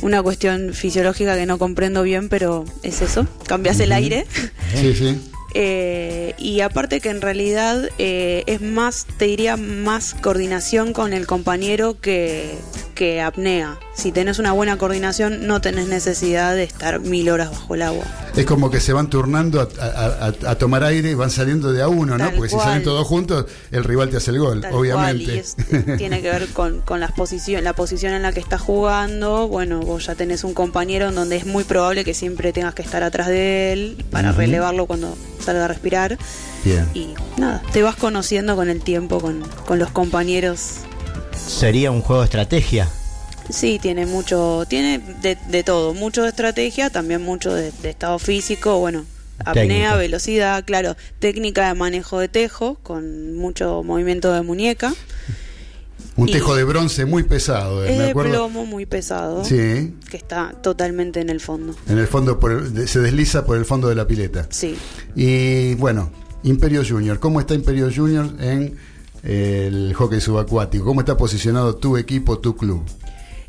Una cuestión fisiológica que no comprendo bien, pero es eso. Cambias el aire. Sí, sí. Eh, y aparte que en realidad eh, es más, te diría, más coordinación con el compañero que, que apnea. Si tenés una buena coordinación, no tenés necesidad de estar mil horas bajo el agua. Es como que se van turnando a, a- a- a tomar aire y van saliendo de a uno, ¿no? Tal Porque si salen todos juntos, el rival te hace el gol, Tal obviamente. cual, y es- tiene que ver con, con las posición, la posición en la que estás jugando. Bueno, vos ya tenés un compañero en donde es muy probable que siempre tengas que estar atrás de él para relevarlo cuando salga a respirar. Bien. Y nada, te vas conociendo con el tiempo, con, con los compañeros. Sería un juego de estrategia. Sí, tiene mucho, tiene de, de todo, mucho de estrategia, también mucho de, de estado físico, bueno, apnea, Técnica. velocidad, claro, técnica de manejo de tejo, con mucho movimiento de muñeca. Un Y- tejo de bronce muy pesado, eh, Es me de acuerdo. plomo muy pesado, Sí, que está totalmente en el fondo. en el fondo por el- de- se desliza por el fondo de la pileta. Sí. Y bueno, Imperio Junior, ¿cómo está Imperio Junior en eh, el hockey subacuático? ¿Cómo está posicionado tu equipo, tu club?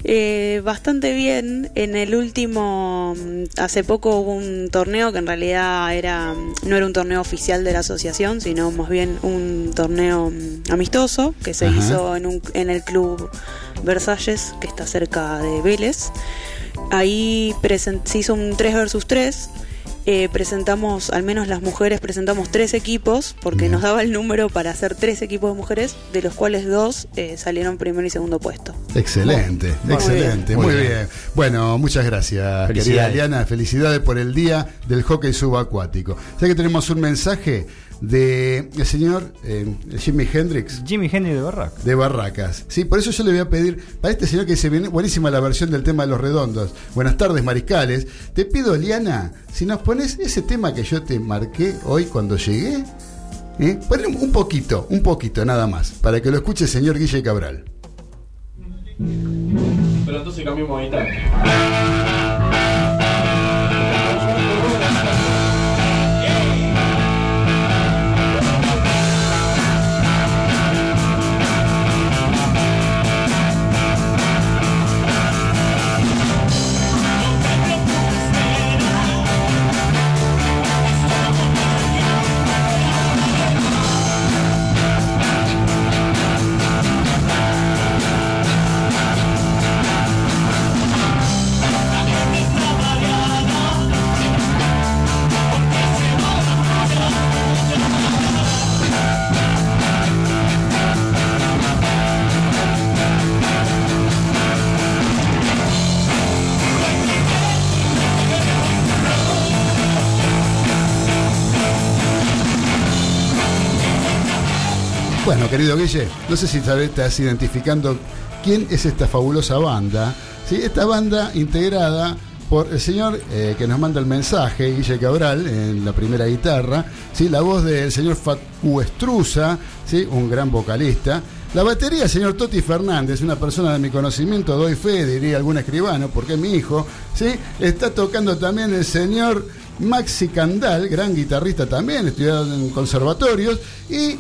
Eh, bastante bien. En el último, mm, hace poco hubo un torneo que en realidad era mm, no era un torneo oficial de la asociación, sino más bien un torneo mm, amistoso que se Ajá. hizo en, un, en el club Versalles, que está cerca de Vélez. Ahí se hizo un 3 versus 3. Eh, presentamos, al menos las mujeres, presentamos tres equipos, porque nos daba el número para hacer tres equipos de mujeres, de los cuales dos eh, salieron primero y segundo puesto. Excelente, excelente, bien. muy Muy bien. bien. Bueno, muchas gracias, querida. Eliana. Felicidades por el día del hockey subacuático. Sé que tenemos un mensaje de el señor eh, Jimi Hendrix. Jimi Hendrix de Barracas. De Barracas. Sí, por eso yo le voy a pedir, para este señor que dice, "Bien, buenísima la versión del tema de los redondos. Buenas tardes, mariscales. Te pido, Eliana, si nos pones ese tema que yo te marqué hoy cuando llegué, ¿eh? ponle un- un poquito, un poquito nada más, para que lo escuche el señor Guille Cabral. Pero entonces cambiamos a guitarra. Querido Guille, no sé si vez estás identificando quién es esta fabulosa banda. ¿sí? Esta banda integrada por el señor eh, que nos manda el mensaje, Guille Cabral, en la primera guitarra, ¿sí? la voz del señor Facu Estruza, ¿sí? un gran vocalista. La batería, señor Toti Fernández, una persona de mi conocimiento, doy fe, diría algún escribano, porque es mi hijo, ¿sí? Está tocando también el señor Maxi Candal, gran guitarrista también, estudiado en conservatorios, y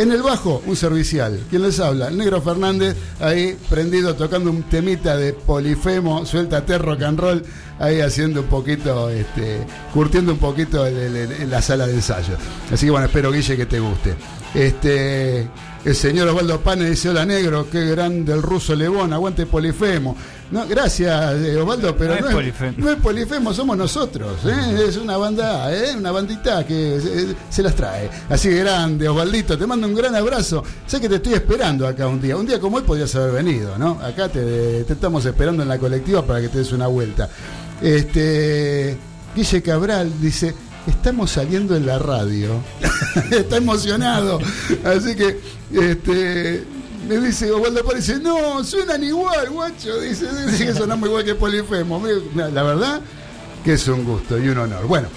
en el bajo, un servicial. ¿Quién les habla? El negro Fernández, ahí prendido, tocando un temita de polifemo, suéltate rock and roll, ahí haciendo un poquito, este, curtiendo un poquito en la sala de ensayo. Así que bueno, espero, Guille, que te guste. Este. El señor Osvaldo Pane dice, hola negro, qué grande el ruso Lebón, aguante Polifemo. No, gracias eh, Osvaldo, pero No no, es Polifemo. no es Polifemo, somos nosotros. ¿eh? Es una banda, ¿eh? una bandita que se, se las trae. Así grande, Osvaldito, te mando un gran abrazo. Sé que te estoy esperando acá un día. Un día como hoy podrías haber venido, ¿no? Acá te, te estamos esperando en la colectiva para que te des una vuelta. Este, Guille Cabral dice, estamos saliendo en la radio. Está emocionado. Así que, este, me dice Osvaldo Párez, dice, no, suenan igual, guacho. Dice, dice que sonamos igual que Polifemo. La verdad que es un gusto y un honor. Bueno,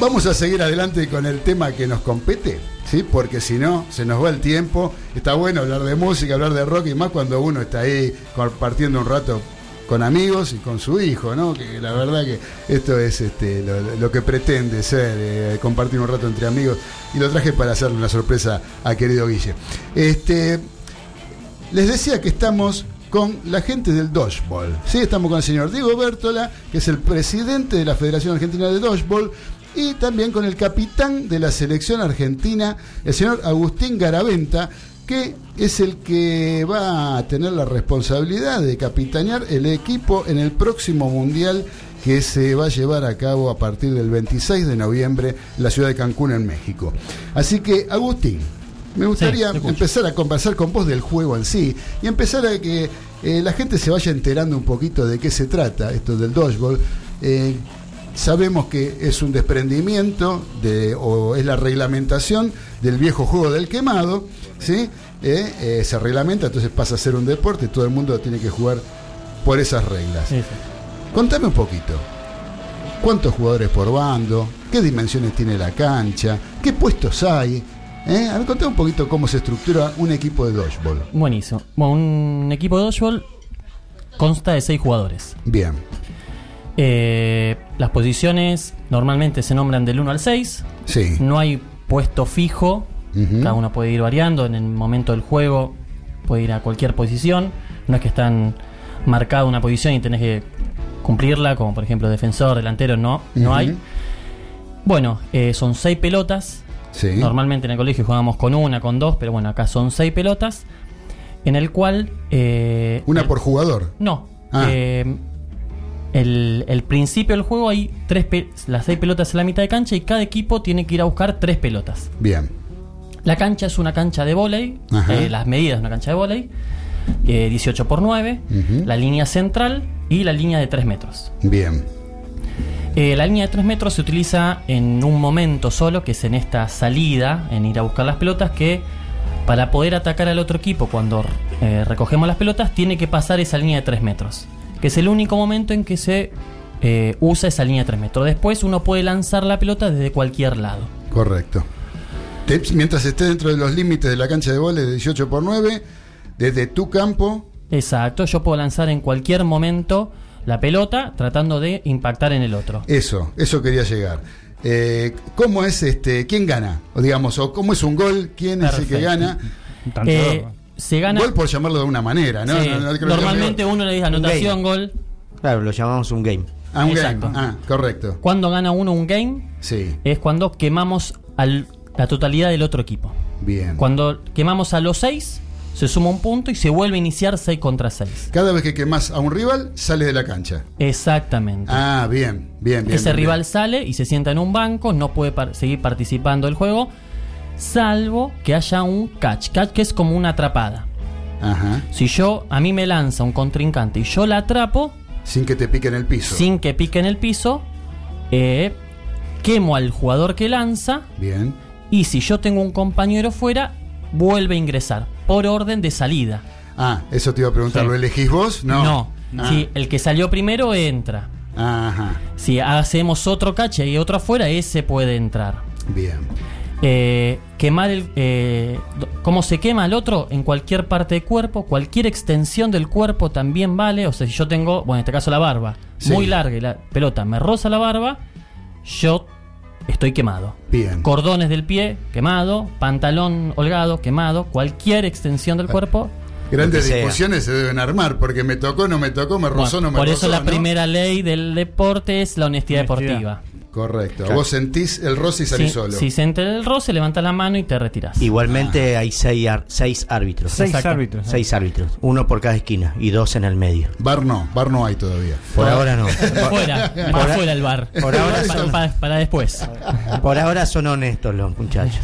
vamos a seguir adelante con el tema que nos compete. ¿Sí? Porque si no, se nos va el tiempo. Está bueno hablar de música, hablar de rock y más cuando uno está ahí compartiendo un rato con amigos y con su hijo, ¿no? Que la verdad que esto es este, lo, que pretende ser, eh, compartir un rato entre amigos. Y lo traje para hacerle una sorpresa a querido Guille. Este, les decía que estamos con la gente del Dodgeball. Sí, estamos con el señor Diego Bertola, que es el presidente de la Federación Argentina de Dodgeball, y también con el capitán de la selección argentina, el señor Agustín Garaventa, que es el que va a tener la responsabilidad de capitanear el equipo en el próximo Mundial que se va a llevar a cabo a partir del 26 de noviembre en la ciudad de Cancún, en México. Así que, Agustín, me gustaría empezar a conversar con vos del juego en sí y empezar a que eh, la gente se vaya enterando un poquito de qué se trata esto del dodgeball. Eh, sabemos que es un desprendimiento de, o es la reglamentación del viejo juego del quemado, ¿sí? Eh, eh, se reglamenta, entonces pasa a ser un deporte, todo el mundo tiene que jugar por esas reglas. Sí, sí. Contame un poquito. ¿Cuántos jugadores por bando? ¿Qué dimensiones tiene la cancha? ¿Qué puestos hay? ¿Eh? A ver, contame un poquito cómo se estructura un equipo de dodgeball. Buenísimo. Bueno, un equipo de dodgeball consta de seis jugadores. Bien. Eh, las posiciones normalmente se nombran del 1 al 6. Sí. No hay puesto fijo. Cada uno puede ir variando. En el momento del juego puede ir a cualquier posición. No es que están marcada una posición y tenés que cumplirla, como por ejemplo defensor, delantero, no, no hay. Bueno, eh, son seis pelotas. Sí. Normalmente en el colegio jugábamos con una, con dos, pero bueno, acá son seis pelotas. En el cual. eh, Una por jugador. no. Ah. Eh, el, el principio del juego hay tres las seis pelotas en la mitad de cancha y cada equipo tiene que ir a buscar tres pelotas. Bien. La cancha es una cancha de volei, Ajá. eh, las medidas de una cancha de volei, eh, 18 por 9, Ujú. la línea central y la línea de 3 metros. Bien. Eh, la línea de 3 metros se utiliza en un momento solo, que es en esta salida, en ir a buscar las pelotas, que para poder atacar al otro equipo cuando eh, recogemos las pelotas, tiene que pasar esa línea de 3 metros, que es el único momento en que se eh, usa esa línea de 3 metros. Después uno puede lanzar la pelota desde cualquier lado. Correcto. Te- mientras esté dentro de los límites de la cancha de vole de 18 por 9, desde tu campo, Exacto, yo puedo lanzar en cualquier momento la pelota tratando de impactar en el otro. eso, eso quería llegar. Eh, ¿Cómo es este, quién gana? O digamos, o cómo es un gol, quién es el que Perfecto. gana. Eh, se gana. Gol por llamarlo de una manera, ¿no? Sí, No- no creo que normalmente llame- uno le dice anotación, gol. Claro, lo llamamos un game. Ah, un Exacto. game. Ah, correcto. Cuando gana uno un game, Sí, es cuando quemamos al- la totalidad del otro equipo. bien. Cuando quemamos a los 6, se suma un punto y se vuelve a iniciar 6 contra 6. Cada vez que quemas a un rival, sale de la cancha. Exactamente. Ah, bien, bien, bien. Ese bien, rival bien. sale y se sienta en un banco, no puede par- seguir participando del juego, salvo que haya un catch. Catch que es como una atrapada. Ajá. Si yo, a mí me lanza un contrincante y yo la atrapo, Sin que te pique en el piso. sin que pique en el piso, eh, quemo al jugador que lanza Bien. Y si yo tengo un compañero fuera, vuelve a ingresar por orden de salida. Ah, eso te iba a preguntar. Sí. ¿Lo elegís vos? No. No. Ah. Si el que salió primero entra. Ajá. Si hacemos otro cache y otro afuera, ese puede entrar. Bien. Eh, quemar el. eh, ¿Cómo se quema el otro? En cualquier parte del cuerpo, cualquier extensión del cuerpo también vale. O sea, si yo tengo, bueno, en este caso la barba, Sí. muy larga y la pelota me roza la barba, yo estoy quemado. Bien. Cordones del pie, quemado. Pantalón holgado, quemado. Cualquier extensión del cuerpo. Grandes discusiones se deben armar porque me tocó, no me tocó, me rozó, Bueno, no me por rozó. eso la ¿no? primera ley del deporte es la honestidad, Honestidad. deportiva. Correcto. Claro. Vos sentís el roce y salís Si, solo. si se entra el roce, levantas la mano y te retiras. Igualmente hay seis, ar- seis árbitros. Seis Exacto. árbitros. Seis árbitros. Uno por cada esquina y dos en el medio. Bar no, bar no hay todavía. Por ahora no. Fuera, Por más fuera el bar. Por ahora para, son- para- para después. Por ahora son honestos los muchachos.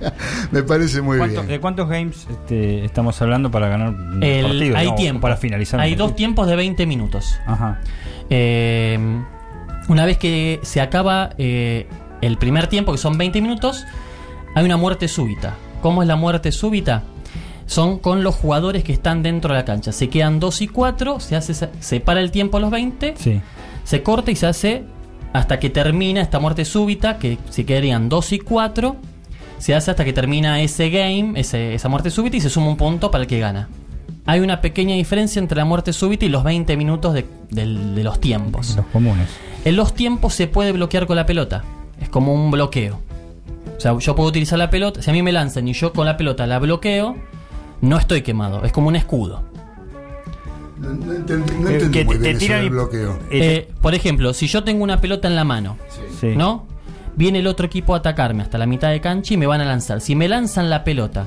Me parece muy ¿Cuánto- bien. ¿De cuántos games este, estamos hablando para ganar El- partido? hay no, tiempo. Para finalizar. Hay dos tiempos de 20 minutos. Ajá. Eh, una vez que se acaba eh, el primer tiempo, que son 20 minutos, hay una muerte súbita. ¿Cómo es la muerte súbita? Son con los jugadores que están dentro de la cancha. Se quedan 2 y 4, se, hace, se para el tiempo a los 20, Sí. se corta y se hace hasta que termina esta muerte súbita, que se quedarían 2 y 4, se hace hasta que termina ese game, ese- esa muerte súbita, y se suma un punto para el que gana. Hay una pequeña diferencia entre la muerte súbita y los 20 minutos de, del- de los tiempos. Los comunes. En los tiempos se puede bloquear con la pelota. Es como un bloqueo. O sea, yo puedo utilizar la pelota. Si a mí me lanzan y yo con la pelota la bloqueo, no estoy quemado. Es como un escudo. No, no entendí, no Eh, entendí que muy te bien eso tiran del y- bloqueo. Eh, por ejemplo, si yo tengo una pelota en la mano, Sí. ¿no? Viene el otro equipo a atacarme hasta la mitad de cancha y me van a lanzar. Si me lanzan la pelota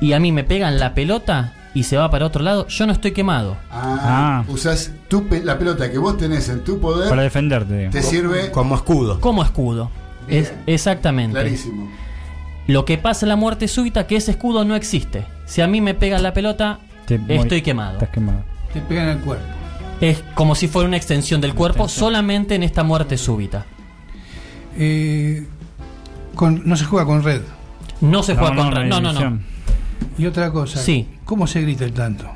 y a mí me pegan la pelota y se va para otro lado, yo no estoy quemado. Ah, usás tu pe- la pelota que vos tenés en tu poder. Para defenderte. Te sirve como escudo. Como escudo. Es, exactamente. clarísimo. Lo que pasa en la muerte súbita que ese escudo no existe. Si a mí me pegan la pelota, Te estoy quemado. Estás quemado. Te pegan al cuerpo. Es como si fuera una extensión del cuerpo solamente en esta muerte súbita. Eh, con- no se juega con red. No se juega con red. No, no, no. Y otra cosa. Sí. ¿Cómo se grita el tanto?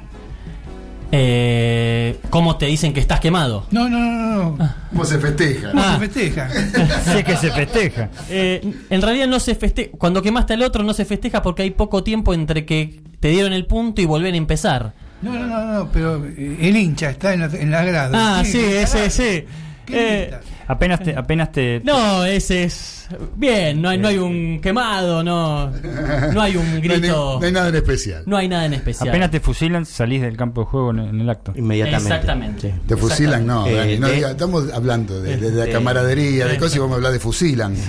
Eh, ¿Cómo te dicen que estás quemado? No, no, no, no. ¿Cómo se festeja? ¿Cómo Ah. se festeja? Sí, que se festeja. Eh, en realidad no se festeja. Cuando quemaste al otro no se festeja porque hay poco tiempo entre que te dieron el punto y volver a empezar. No, no, no, no, pero eh, el hincha está en la, en la grada. Ah, sí, ese, sí. ¿Qué Eh, grita? Apenas te. Apenas te no, ese es. Bien, no hay, no hay un quemado, no. No hay un No hay, grito. no hay nada en especial. No hay nada en especial. Apenas te fusilan, salís del campo de juego en, en el acto. Inmediatamente. Exactamente. Te fusilan, no, Eh, Dani, no de- diga- estamos hablando de, de la de- camaradería, de cosas y vos me hablas de fusilan.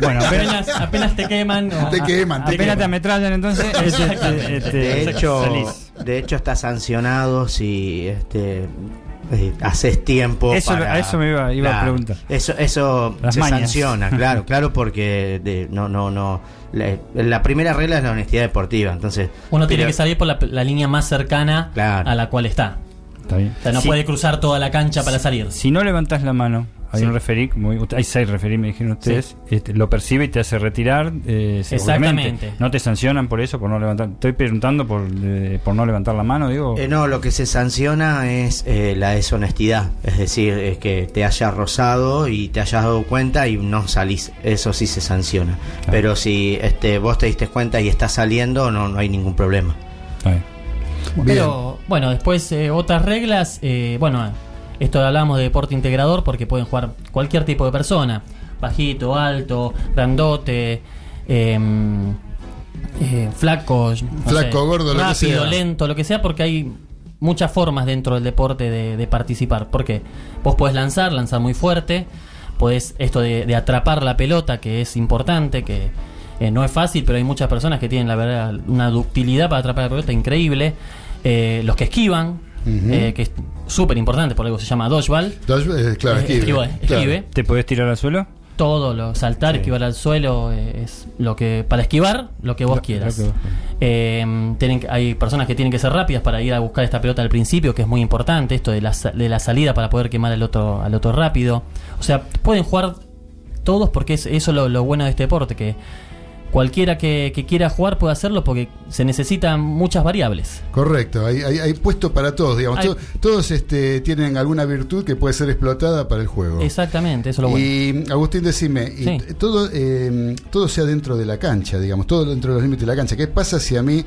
Bueno, apenas, Apenas, te queman. o- Te queman, te apenas te ametrallan, entonces. este, este, este, De hecho, salís. de hecho está sancionado si este eh, haces tiempo Eso- para- a eso me iba- iba a preguntar. Eso eso Las se mañas. sanciona, claro, claro porque de- no no no la, la primera regla es la honestidad deportiva, entonces Uno tiene que salir por la, la línea más cercana Claro. a la cual está. Está bien. O sea, no puede cruzar toda la cancha para salir. Si no levantás la mano, hay Sí. un referí, como hay seis referí, me dijeron ustedes, este, lo percibe y te hace retirar. eh, Exactamente. seguramente. No te sancionan por eso, por no levantar. Estoy preguntando por, eh, por no levantar la mano, digo. Eh, no, lo que se sanciona es eh, la deshonestidad, es decir, es que te haya rozado y te hayas dado cuenta y no salís, eso sí se sanciona. Pero si este, vos te diste cuenta y estás saliendo, no, no hay ningún problema. Está bien. Pero bueno, después eh, otras reglas, eh, bueno, esto hablamos de deporte integrador porque pueden jugar cualquier tipo de persona, bajito, alto, grandote, em, eh, flaco, Flaco, gordo, lo que rápido, sea. lento, lo que sea, porque hay muchas formas dentro del deporte de, de participar. Porque vos podés lanzar, lanzar muy fuerte, podés esto de, de atrapar la pelota, que es importante, que eh, no es fácil, pero hay muchas personas que tienen la verdad una ductilidad para atrapar la pelota increíble. Eh, los que esquivan, Eh, que es súper importante, por algo se llama dodgeball. Entonces, eh, claro, Eh, esquive. esquive, Claro. esquive. ¿Te podés tirar al suelo? Todo lo saltar, Sí. esquivar al suelo eh, es lo que para esquivar lo que vos Lo- quieras. lo que vos Eh, tienen hay personas que tienen que ser rápidas para ir a buscar esta pelota al principio, que es muy importante esto de la, de la salida para poder quemar al otro al otro rápido. O sea, pueden jugar todos porque es eso lo, lo bueno de este deporte que cualquiera que, que quiera jugar puede hacerlo porque se necesitan muchas variables. Correcto, hay, hay, hay puesto para todos, digamos. Hay- todos este, tienen alguna virtud que puede ser explotada para el juego. Exactamente, eso es lo bueno. Y Agustín, decime, y Sí. todo, eh, todo sea dentro de la cancha, digamos, todo dentro de los límites de la cancha. ¿Qué pasa si a mí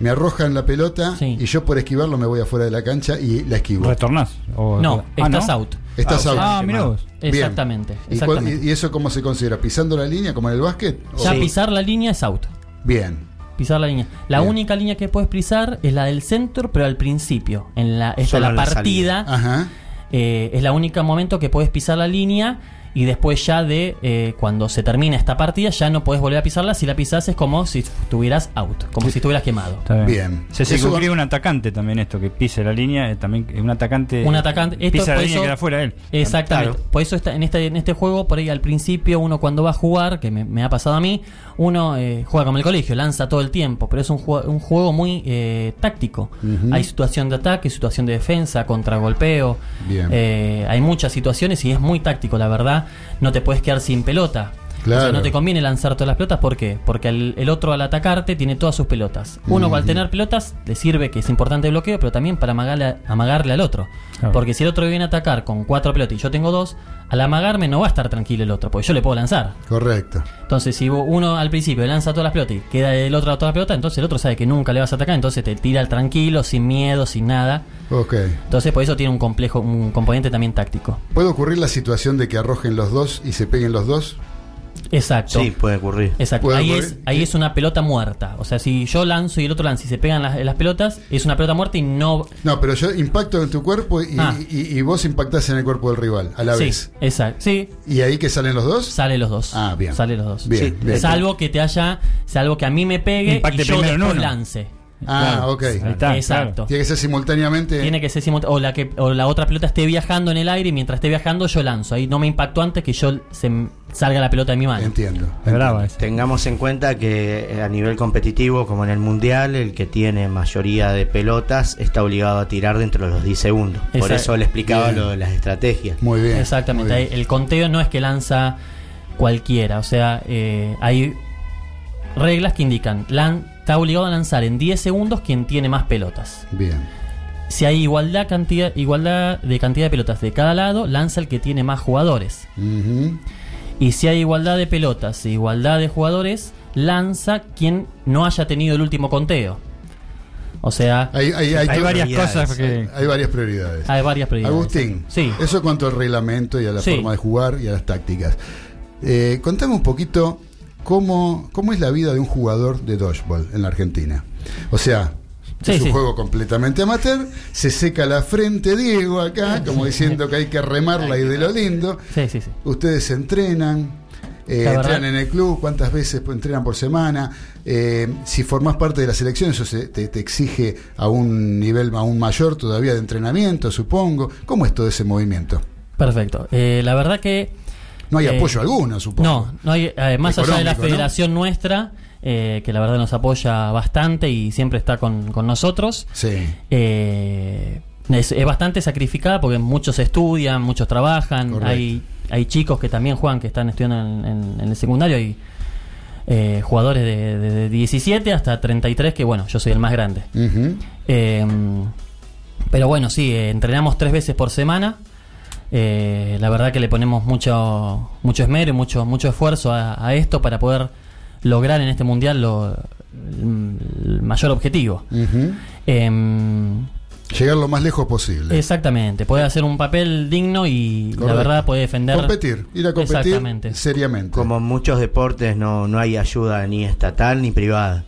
me arrojan la pelota y yo por esquivarlo me voy afuera de la cancha y la esquivo? ¿Retornás? O- No, Ah, estás ¿no? out. Estás out. Ah, mira vos. Bien. Exactamente, ¿Y, cuál- exactamente. y- y eso cómo se considera? ¿Pisando la línea como en el básquet? Ya ¿O- pisar la línea es out. Bien. Pisar la línea. La Bien. única línea que puedes pisar es la del centro, pero al principio. En la, esta la la partida. Ajá. eh, es la única momento que puedes pisar la línea. Y después ya de eh, cuando se termina esta partida, ya no puedes volver a pisarla. Si la pisas es como si estuvieras out, como si estuvieras quemado. Está bien. Se Eso- circunscribe un atacante también esto, que pise la línea, eh, también eh, un atacante, un atacante esto pisa la línea eso- y queda fuera él. exactamente Claro. por eso está en este en este juego por ahí al principio uno cuando va a jugar que me, me ha pasado a mí uno eh, juega como el colegio lanza todo el tiempo pero es un juego, un juego muy eh, táctico. Hay situación de ataque situación de defensa contragolpeo. Eh, hay muchas situaciones y es muy táctico la verdad. No te puedes quedar sin pelota O sea, Claro. no te conviene lanzar todas las pelotas, ¿por qué? Porque el, el otro al atacarte tiene todas sus pelotas. Uno al tener pelotas le sirve que es importante el bloqueo, pero también para amagarle, amagarle al otro. Claro. Porque si el otro viene a atacar con cuatro pelotas y yo tengo dos, al amagarme no va a estar tranquilo el otro, porque yo le puedo lanzar. Correcto. Entonces, si uno al principio lanza todas las pelotas y queda el otro a todas las pelotas, entonces el otro sabe que nunca le vas a atacar, entonces te tira al tranquilo, sin miedo, sin nada. Ok. Entonces, por eso tiene un complejo, un componente también táctico. ¿Puede ocurrir la situación de que arrojen los dos y se peguen los dos? Exacto. Sí, puede ocurrir. Exacto. Puede Ahí ocurrir. es, ahí es una pelota muerta. O sea, si yo lanzo y el otro lanza y se pegan las, las pelotas, es una pelota muerta y no. No, pero yo impacto en tu cuerpo y, Ah. y- y vos impactás en el cuerpo del rival a la sí, vez. exacto. Sí. ¿Y ahí que salen los dos? Sale los dos. Ah, bien. Sale los dos. Bien, bien. Salvo que te haya. Salvo que a mí me pegue Impacte y yo después uno. lance. Ah, Claro. ok. Ahí está, Exacto. Tiene que ser simultáneamente. Tiene que ser simultáneo. O la, que, o la otra pelota esté viajando en el aire y mientras esté viajando yo lanzo. Ahí no me impactó antes que yo se salga la pelota de mi mano. Entiendo. Es brava esa. Tengamos en cuenta que eh, a nivel competitivo, como en el mundial, el que tiene mayoría de pelotas está obligado a tirar dentro de los 10 segundos. Por eso le explicaba Bien. lo de las estrategias. Muy bien. Exactamente. muy Ahí bien. El conteo no es que lanza cualquiera. O sea, eh, hay reglas que indican. Lan, está obligado a lanzar en 10 segundos quien tiene más pelotas. Bien. Si hay igualdad, cantidad, igualdad de cantidad de pelotas de cada lado, lanza el que tiene más jugadores. Y si hay igualdad de pelotas e igualdad de jugadores, lanza quien no haya tenido el último conteo. O sea, Hay, hay- hay- Hay varias prioridades. cosas que. hay varias prioridades. hay varias prioridades. Agustín, Sí. eso cuanto al reglamento y a la Sí. forma de jugar y a las tácticas. Eh, contame un poquito cómo, cómo es la vida de un jugador de dodgeball en la Argentina. O sea, Sí, es un sí. juego completamente amateur, se seca la frente Diego acá, como diciendo que hay que remarla y de lo lindo. Sí, sí, sí. Ustedes se entrenan, eh, entrenan en el club, cuántas veces entrenan por semana. Eh, si formás parte de la selección, eso se- te, te exige a un nivel aún mayor todavía de entrenamiento, supongo. ¿Cómo es todo ese movimiento? Perfecto. Eh, la verdad que No hay Eh, apoyo alguno, supongo. No, no hay, eh, más allá de la federación nuestra, eh, que la verdad nos apoya bastante y siempre está con, con nosotros, Sí. eh, es, es bastante sacrificada porque muchos estudian, muchos trabajan, Correcto. hay, hay chicos que también juegan, que están estudiando en, en- en el secundario y eh, jugadores de, de- de 17 hasta 33, que bueno, yo soy el más grande. Eh, pero bueno, sí, eh, entrenamos tres veces por semana. Eh, la verdad que le ponemos mucho, mucho esmero y mucho, mucho esfuerzo a, a esto para poder lograr en este mundial lo- el, mayor objetivo. Llegar lo más lejos posible. exactamente, puede hacer un papel digno y la verdad puede defender. Competir, ir a competir Exactamente. seriamente. Como en muchos deportes no, no hay ayuda ni estatal ni privada.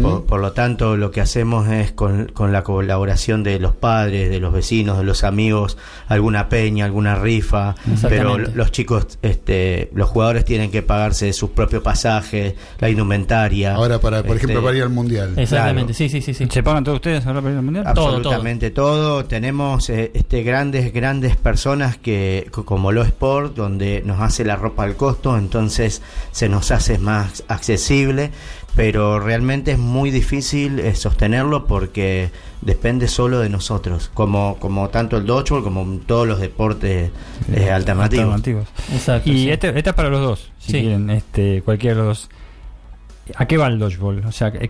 Por, por lo tanto, lo que hacemos es con, con la colaboración de los padres, de los vecinos, de los amigos, alguna peña, alguna rifa. Pero los chicos, este, los jugadores tienen que pagarse sus propios pasajes, la indumentaria. Ahora, para, por Este, ejemplo, para ir al mundial. Exactamente, sí, sí, sí, sí. ¿Se pagan todos ustedes ahora para ir al mundial? Todo, absolutamente todo. Tenemos eh, este grandes grandes personas que co- como lo Sport donde nos hace la ropa al costo, entonces se nos hace más accesible, pero realmente es muy difícil eh, sostenerlo porque depende solo de nosotros, como como tanto el dodgeball como todos los deportes eh, alternativos. Alternativos. Exacto. Y sí. este, esta es para los dos, si Sí. quieren, este, cualquiera de los dos. ¿A qué va el dodgeball? O sea, ¿qué,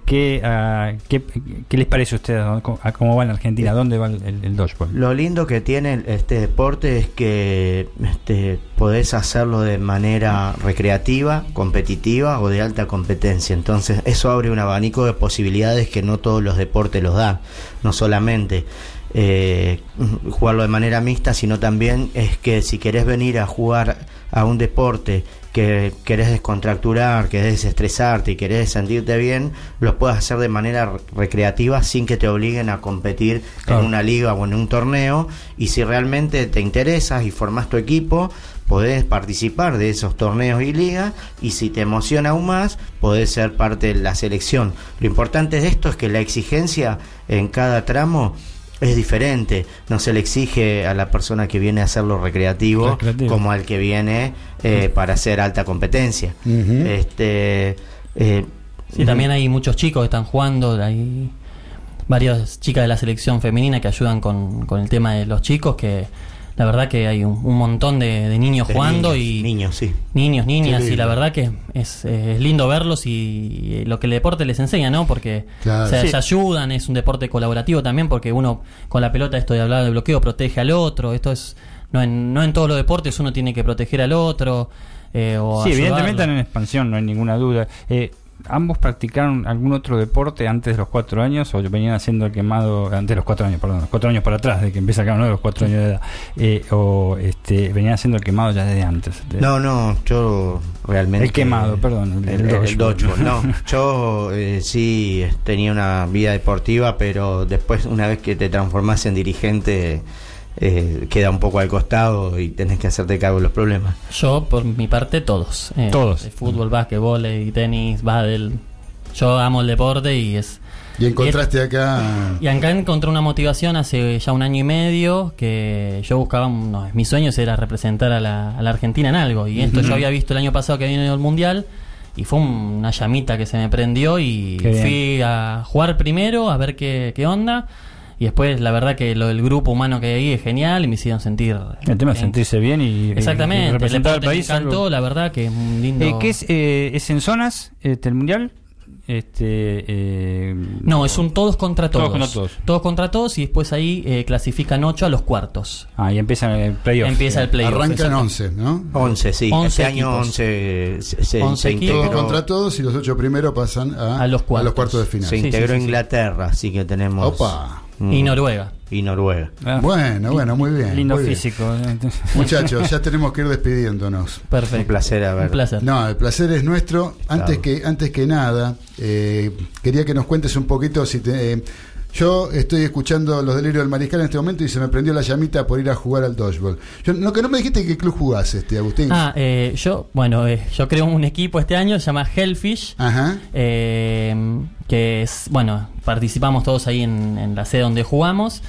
qué, les parece a ustedes a cómo- va en Argentina? ¿A dónde va el- el dodgeball? Lo lindo que tiene este deporte es que este, podés hacerlo de manera recreativa, competitiva o de alta competencia. Entonces eso abre un abanico de posibilidades que no todos los deportes los dan. No solamente eh, jugarlo de manera mixta, sino también es que si querés venir a jugar a un deporte que querés descontracturar, querés desestresarte y querés sentirte bien, lo puedes hacer de manera re- recreativa sin que te obliguen a competir Claro. en una liga o en un torneo. Y si realmente te interesas y formás tu equipo, podés participar de esos torneos y ligas. Y si te emociona aún más, podés ser parte de la selección. Lo importante de esto es que la exigencia en cada tramo es diferente. No se le exige a la persona que viene a hacerlo recreativo, Recreativo. como al que viene eh, para hacer alta competencia. Este. eh, Sí, también hay muchos chicos que están jugando, hay varias chicas de la selección femenina que ayudan con, con el tema de los chicos, que la verdad que hay un, un montón de, de niños de jugando niños, y niños, sí. niños, niñas, y la verdad que es, eh, es lindo verlos y, lo que el deporte les enseña, ¿no? Porque Claro. Sí. se ayudan, es un deporte colaborativo también, porque uno con la pelota, esto de hablar de bloqueo, protege al otro, esto es, no en, no en todos los deportes uno tiene que proteger al otro. eh, o Sí, ayudarlo. evidentemente están en expansión, no hay ninguna duda. Eh, ¿Ambos practicaron algún otro deporte antes de los cuatro años o venían haciendo el quemado antes de los cuatro años, perdón, los cuatro años para atrás, de que empieza cada uno de los cuatro años de edad? Eh, ¿O este, venían haciendo el quemado ya desde antes? De- No, no, yo realmente. El quemado, perdón, el- El, dodgeball. no. Yo eh, sí eh, tenía una vida deportiva, pero después, una vez que te transformás en dirigente, eh, queda un poco al costado y tenés que hacerte cargo de los problemas. Yo, por mi parte, todos. Eh, Todos. Fútbol, básquetbol, y tenis, bádel. Yo amo el deporte y es... Y encontraste acá. Y acá encontré una motivación hace ya un año y medio que yo buscaba, no, mi sueño era representar a la, a la Argentina en algo. Y esto yo había visto el año pasado que vino el Mundial y fue una llamita que se me prendió y Qué bien. fui a jugar primero, a ver qué, qué onda. Y después, la verdad que lo del grupo humano que hay ahí es genial y me hicieron sentir... El tema es en- sentirse bien y, y Exactamente, representar al país. Me encantó, algo- la verdad que es un lindo... Eh, ¿Qué es, eh, es en zonas este, el mundial? Este, eh, No, es un todos contra todos. Todos contra todos. contra todos y después ahí eh, clasifican 8 a los cuartos. Ah, y empieza el playoff. Empieza el playoff. Arrancan exacto. 11, ¿no? 11, sí. 11 este año equipos. 11 se, se- 11 se equipos. Todos integró, contra todos y los ocho primeros pasan a, A los cuartos. de final. se integró sí, sí, sí. Inglaterra, así que tenemos. Opa. Mm, Y Noruega. Y Noruega. Ah, Bueno, bueno, muy bien. lindo muy bien. físico. Muchachos, ya tenemos que ir despidiéndonos. Perfecto. Un placer haber. Un placer. No, el placer es nuestro. Antes Claro. que antes que nada, eh, quería que nos cuentes un poquito si te, eh, yo estoy escuchando los delirios del mariscal en este momento y se me prendió la llamita por ir a jugar al dodgeball. Yo, no que no me dijiste qué club jugás, este Agustín. Ah, eh, yo, bueno, eh, yo creo un equipo este año, se llama Hellfish, Ajá. eh, que es, bueno, participamos todos ahí en, en la sede donde jugamos.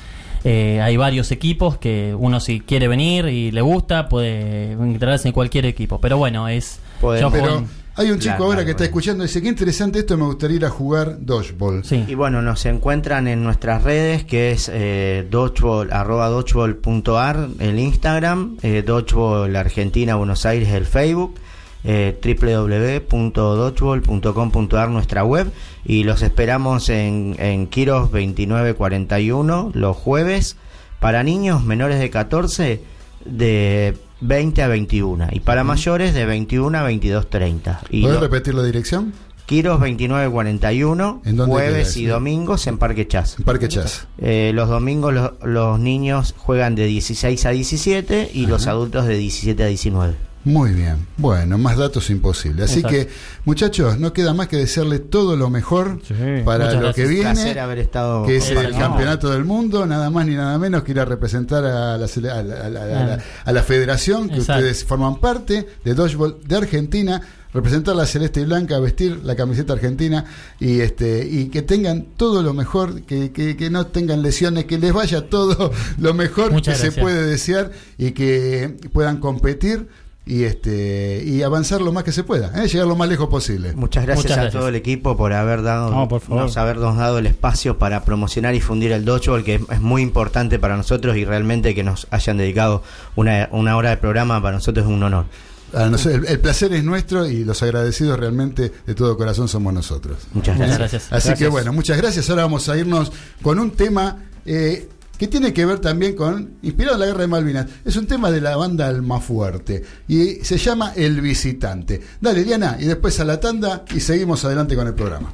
Eh, hay varios equipos que uno si quiere venir y le gusta puede integrarse en cualquier equipo. Pero bueno, es... Puede- yo juego Pero en- hay un chico ahora que está escuchando y dice, qué interesante esto, me gustaría ir a jugar dodgeball. sí. Y bueno, nos encuentran en nuestras redes, que es eh, dodgeball, arroba dodgeball.ar, el Instagram, eh, dodgeball Argentina Buenos Aires, el Facebook, eh, www.dodgeball.com.ar, nuestra web, y los esperamos en, en Kiros 2941 los jueves para niños menores de 14 de 20 a 21 y para mayores de 21 a 22.30. Y ¿Puedes repetir la dirección? Kiros 2941, ¿En dónde queda jueves y domingos en Parque Chas. En Parque Chas. Eh, los domingos lo- los niños juegan de 16 a 17 y los adultos de 17 a 19. Muy bien. Bueno, más datos imposible. Así Exacto. que, muchachos, no queda más que desearle todo lo mejor Sí. para Muchas lo gracias. que Un viene. placer haber estado que es el No. campeonato del mundo, nada más ni nada menos que ir a representar a la, sele- a la- a la- a la- a la federación que Exacto. ustedes forman parte de Dodgeball de Argentina, representar la celeste y blanca, vestir la camiseta argentina y este y que tengan todo lo mejor, que, que- que no tengan lesiones, que les vaya todo lo mejor Muchas que se puede desear y que puedan competir y este y avanzar lo más que se pueda, ¿eh? llegar lo más lejos posible. Muchas gracias Muchas a gracias. todo el equipo por haber dado No, por favor. nos habernos dado el espacio para promocionar y fundir el dodgeball que es, es muy importante para nosotros y realmente que nos hayan dedicado una, una hora de programa para nosotros es un honor. A nosotros- el, el placer es nuestro y los agradecidos realmente de todo corazón somos nosotros. Muchas gracias. Así que bueno, muchas gracias. Ahora vamos a irnos con un tema eh, que tiene que ver también con, inspirado la guerra de Malvinas, es un tema de la banda Almafuerte y se llama El Visitante. Dale, Diana, y después a la tanda y seguimos adelante con el programa.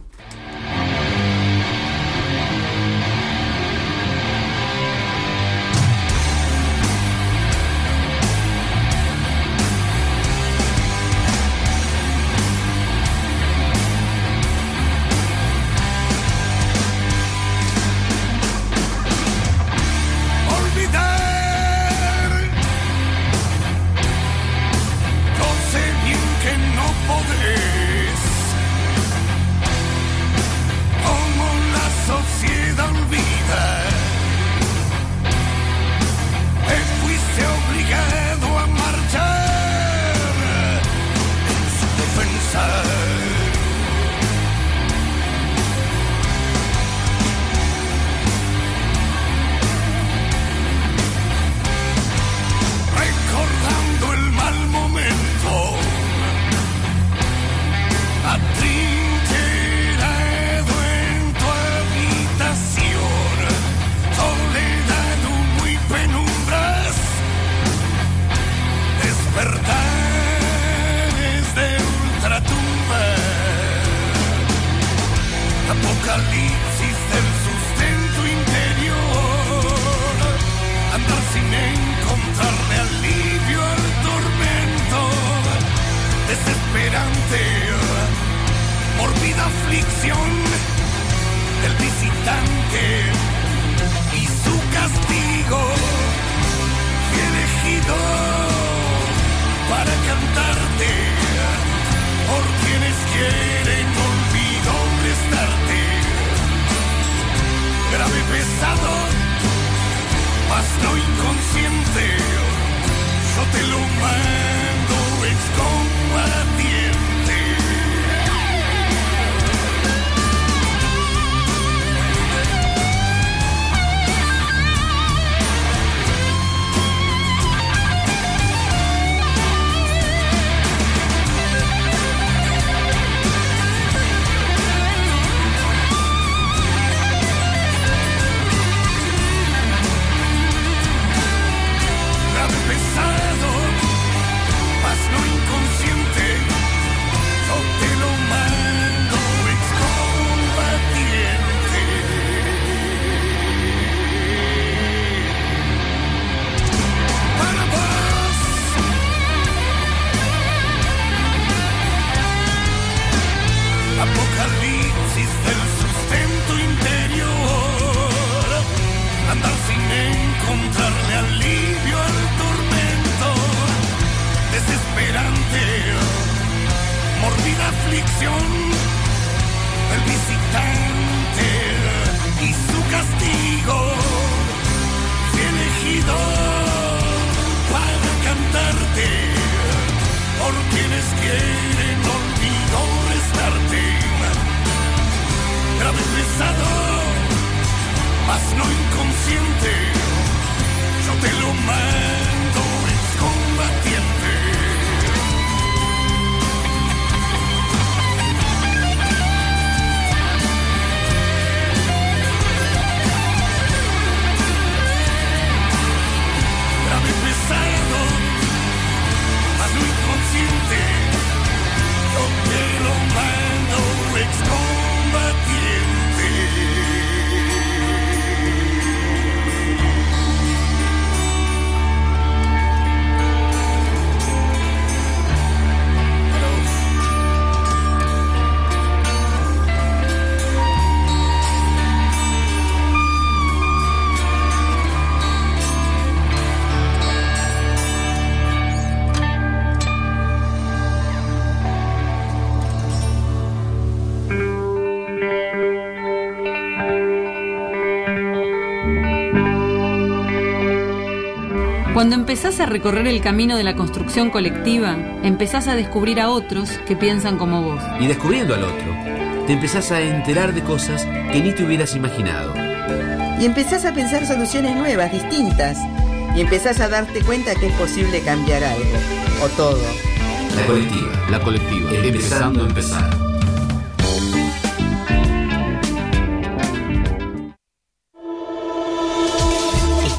Empezás a recorrer el camino de la construcción colectiva, empezás a descubrir a otros que piensan como vos. Y descubriendo al otro, te empezás a enterar de cosas que ni te hubieras imaginado. Y empezás a pensar soluciones nuevas, distintas. Y empezás a darte cuenta que es posible cambiar algo, o todo. La colectiva. La colectiva. Empezando a empezar.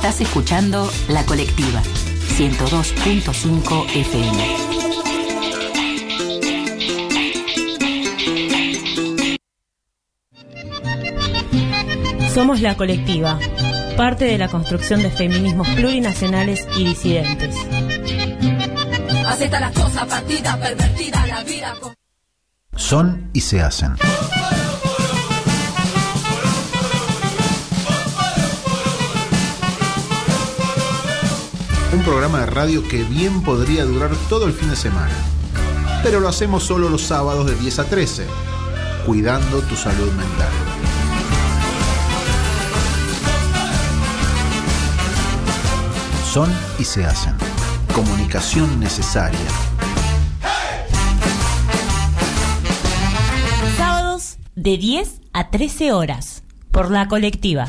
Estás escuchando La Colectiva, 102.5 FM. Somos la colectiva, parte de la construcción de feminismos plurinacionales y disidentes. Acepta las cosas, partida, pervertida, la vida. con- Son y se hacen. Programa de radio que bien podría durar todo el fin de semana. Pero lo hacemos solo los sábados de 10 a 13, cuidando tu salud mental. Son y se hacen. Comunicación necesaria. Sábados de 10 a 13 horas, por la colectiva.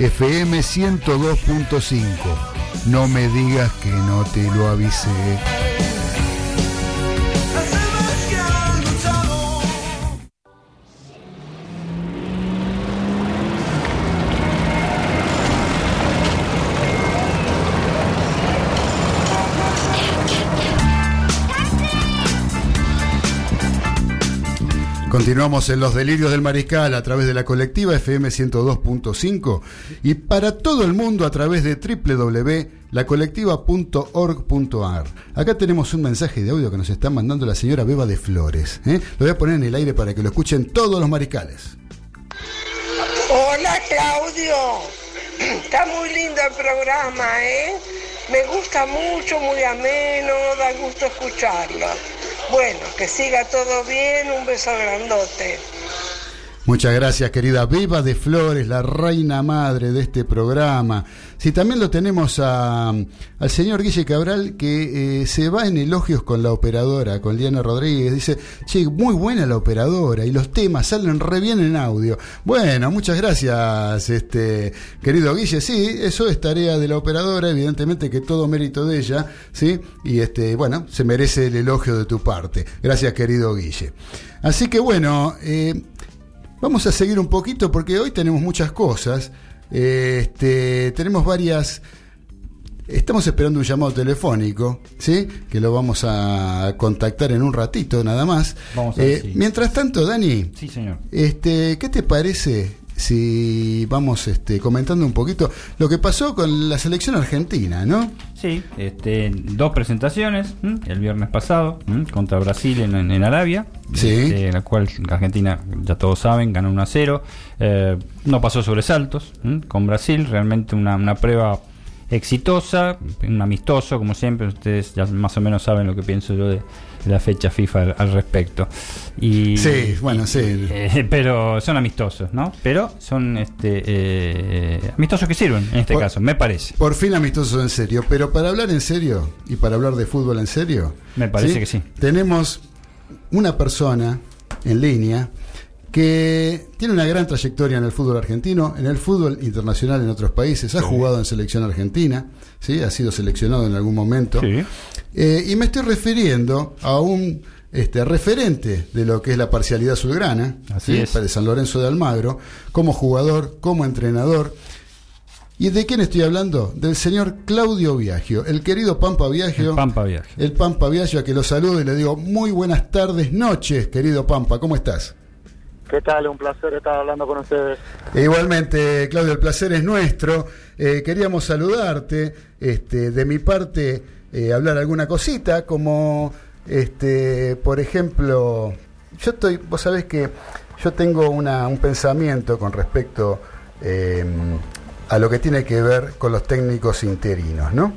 FM 102.5. No me digas que no te lo avisé. Continuamos en los delirios del mariscal a través de la colectiva FM 102.5 y para todo el mundo a través de www.lacolectiva.org.ar. Acá tenemos un mensaje de audio que nos está mandando la señora Beba de Flores. ¿eh? Lo voy a poner en el aire para que lo escuchen todos los mariscales. Hola Claudio, está muy lindo el programa, ¿eh? Me gusta mucho, muy ameno, da gusto escucharlo. Bueno, que siga todo bien, un beso grandote. Muchas gracias, querida Beba de Flores, la reina madre de este programa. Sí, también lo tenemos a- al señor Guille Cabral que eh, se va en elogios con la operadora, con Liana Rodríguez. Dice, che, muy buena la operadora y los temas salen re bien en audio. Bueno, muchas gracias, este querido Guille. Sí, eso es tarea de la operadora, evidentemente que todo mérito de ella, ¿sí? Y este, bueno, se merece el elogio de tu parte. Gracias, querido Guille. Así que bueno, eh, Vamos a seguir un poquito porque hoy tenemos muchas cosas. Este, tenemos varias. Estamos esperando un llamado telefónico, ¿sí? Que lo vamos a contactar en un ratito nada más. Vamos a ver Eh, Mientras tanto, Dani, Sí, señor. este, ¿qué te parece si vamos este, comentando un poquito lo que pasó con la selección argentina, ¿no? Sí, este, dos presentaciones, ¿m? el viernes pasado, ¿m? contra Brasil en, en- en Arabia, Sí. este, en la cual Argentina, ya todos saben, ganó 1 a 0, eh, no pasó sobresaltos ¿m? con Brasil, realmente una, una prueba exitosa, un amistoso, como siempre, ustedes ya más o menos saben lo que pienso yo de, de la fecha FIFA al, al respecto. Y, Sí, bueno, sí. eh, pero son amistosos, ¿no? Pero son este, eh, amistosos que sirven, en este Por- caso, me parece. Por fin amistosos en serio, pero para hablar en serio y para hablar de fútbol en serio, Me parece que sí. Tenemos una persona en línea que tiene una gran trayectoria en el fútbol argentino, en el fútbol internacional en otros países, ha jugado en selección argentina, ¿sí? ha sido seleccionado en algún momento. Eh, y me estoy refiriendo a un este, referente de lo que es la parcialidad azulgrana, Así ¿sí? es. de San Lorenzo de Almagro, como jugador, como entrenador. ¿Y de quién estoy hablando? Del señor Claudio Viagio, el querido Pampa Viagio. El Pampa Viagio. El Pampa Viagio, a que lo saludo y le digo muy buenas tardes, noches, querido Pampa, ¿cómo estás? ¿Qué tal? Un placer estar hablando con ustedes. Igualmente, Claudio, el placer es nuestro. Eh, queríamos saludarte, este, de mi parte, eh, hablar alguna cosita, como, este, por ejemplo, yo estoy, vos sabés que yo tengo un pensamiento con respecto eh, a lo que tiene que ver con los técnicos interinos, ¿no?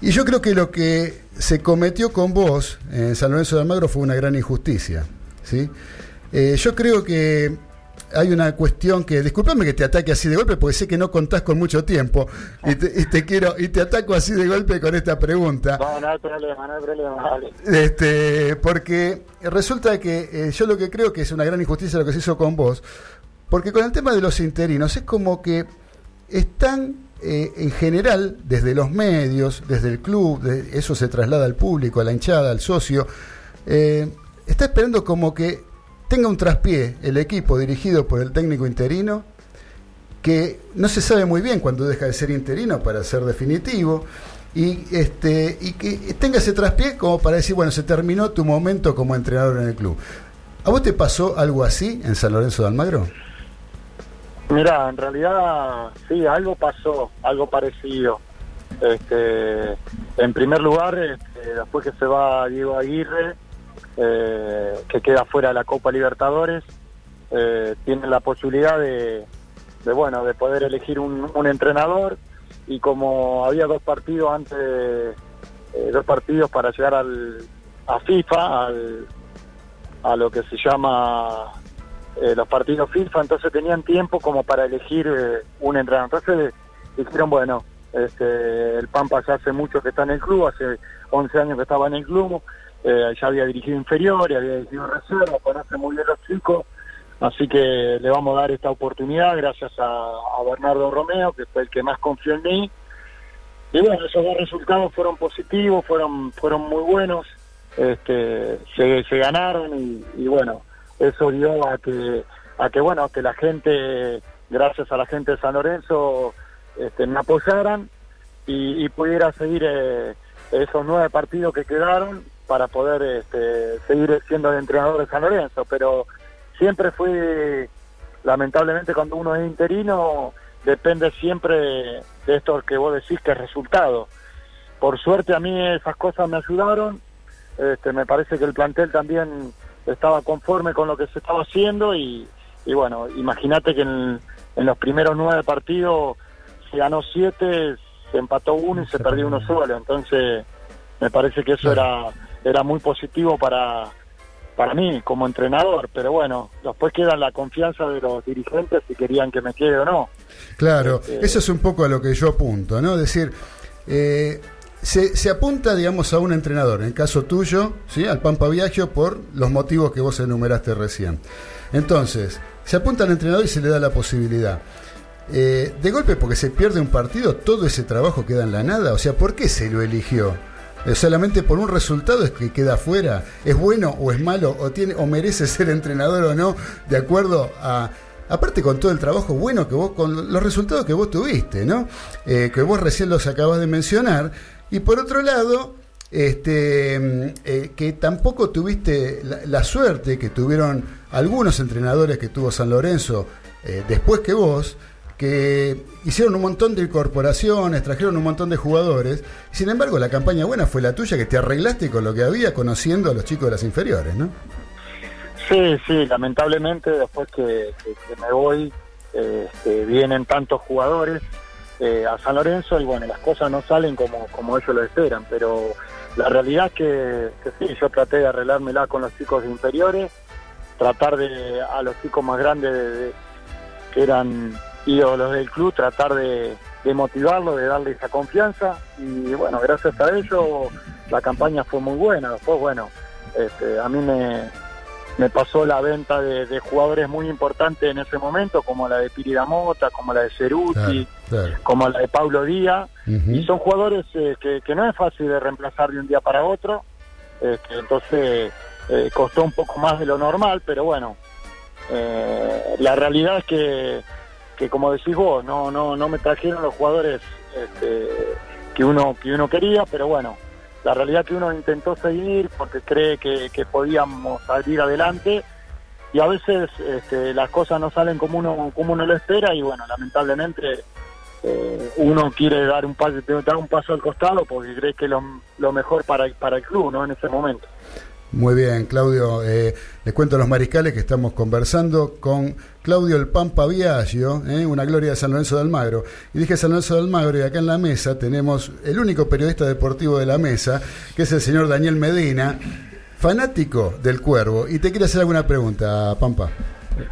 Y yo creo que lo que se cometió con vos en San Lorenzo de Almagro fue una gran injusticia, ¿sí? Eh, yo creo que hay una cuestión que, discúlpame que te ataque así de golpe, porque sé que no contás con mucho tiempo y te, y te quiero y te ataco así de golpe con esta pregunta. No, no hay problema, no hay problema, dale. Este, porque resulta que eh, yo lo que creo que es una gran injusticia lo que se hizo con vos, porque con el tema de los interinos es como que están eh, en general desde los medios, desde el club, de- eso se traslada al público, a la hinchada, al socio, eh, está esperando como que tenga un traspié el equipo dirigido por el técnico interino, que no se sabe muy bien cuándo deja de ser interino para ser definitivo y este y que tenga ese traspié como para decir bueno se terminó tu momento como entrenador en el club ¿a vos te pasó algo así en San Lorenzo de Almagro? Mira, en realidad sí, algo pasó, algo parecido. Este, en primer lugar, este, después que se va Diego Aguirre, eh, que queda fuera de la Copa Libertadores, eh, tiene la posibilidad de, de, bueno, de poder elegir un, un entrenador y como había dos partidos antes, eh, dos partidos para llegar al, a FIFA, al, a lo que se llama eh, los partidos FIFA, entonces tenían tiempo como para elegir eh, un entrenador. Entonces dijeron, bueno, este, el Pampa ya hace mucho que está en el club, hace 11 años que estaba en el club, eh, ya había dirigido inferiores, había dirigido reserva, conoce muy bien los chicos, así que le vamos a dar esta oportunidad gracias a, Bernardo Romeo, que fue el que más confió en mí. Y bueno, esos dos resultados fueron positivos, fueron, fueron muy buenos, este, se, ganaron y, y bueno, eso dio a que, a que bueno, que la gente, gracias a la gente de San Lorenzo, este, me apoyaran y, y pudiera seguir eh, esos nueve partidos que quedaron para poder este, seguir siendo el entrenador de San Lorenzo, pero siempre fue, lamentablemente cuando uno es interino, depende siempre de esto que vos decís que es resultado. Por suerte a mí esas cosas me ayudaron, este, me parece que el plantel también estaba conforme con lo que se estaba haciendo y, y bueno, imagínate que en, en los primeros nueve partidos se ganó siete, se empató uno y se perdió uno solo, entonces me parece que eso era, era muy positivo para, para mí como entrenador, pero bueno, después queda la confianza de los dirigentes si querían que me quede o no. Claro, Este- eso es un poco a lo que yo apunto, ¿no? Es decir, eh, se, se apunta, digamos, a un entrenador, en el caso tuyo, ¿sí? Al Pampa Viaggio, por los motivos que vos enumeraste recién. Entonces, se apunta al entrenador y se le da la posibilidad. Eh, de golpe, porque se pierde un partido, todo ese trabajo queda en la nada. O sea, ¿por qué se lo eligió? Solamente por un resultado es que queda fuera. ¿Es bueno o es malo? ¿O, tiene, o merece ser entrenador o no? De acuerdo a. Aparte con todo el trabajo bueno que vos, con los resultados que vos tuviste, ¿no? Eh, que vos recién los acabas de mencionar. Y por otro lado, este, mm, eh, que tampoco tuviste la, la suerte que tuvieron algunos entrenadores que tuvo San Lorenzo eh, después que vos, que hicieron un montón de incorporaciones, trajeron un montón de jugadores. Sin embargo, la campaña buena fue la tuya, que te arreglaste con lo que había, conociendo a los chicos de las inferiores, ¿no? Sí, sí, lamentablemente después que, me voy este, vienen tantos jugadores eh, a San Lorenzo y bueno, las cosas no salen como, como ellos lo esperan, pero la realidad es que, sí, yo traté de arreglármela con los chicos inferiores, tratar de a los chicos más grandes de- de- que eran ídolos del club, tratar de, de motivarlos, de darle esa confianza. Y bueno, gracias a ello la campaña fue muy buena, después bueno, este, a mí me, me pasó la venta de, de jugadores muy importantes en ese momento, como la de Piri Mota, como la de Ceruti, Claro. como la de Pablo Díaz, y son jugadores eh, que, que no es fácil de reemplazar de un día para otro, este, entonces eh, costó un poco más de lo normal, pero bueno, eh, la realidad es que, que como decís vos, no, no, no me trajeron los jugadores este, que uno que uno quería, pero bueno, la realidad que uno intentó seguir porque cree que, podíamos salir adelante y a veces este, las cosas no salen como uno como uno lo espera y bueno, lamentablemente eh, uno quiere dar un paso dar un paso al costado porque cree que es lo, lo mejor para, para el club, ¿no? En ese momento. Muy bien, Claudio. Eh, les cuento a los mariscales que estamos conversando con Claudio El Pampa Viaggio, eh, una gloria de San Lorenzo de Almagro. Y dije San Lorenzo de Almagro y acá en la mesa tenemos el único periodista deportivo de la mesa, que es el señor Daniel Medina, fanático del Cuervo. Y te quiere hacer alguna pregunta, Pampa.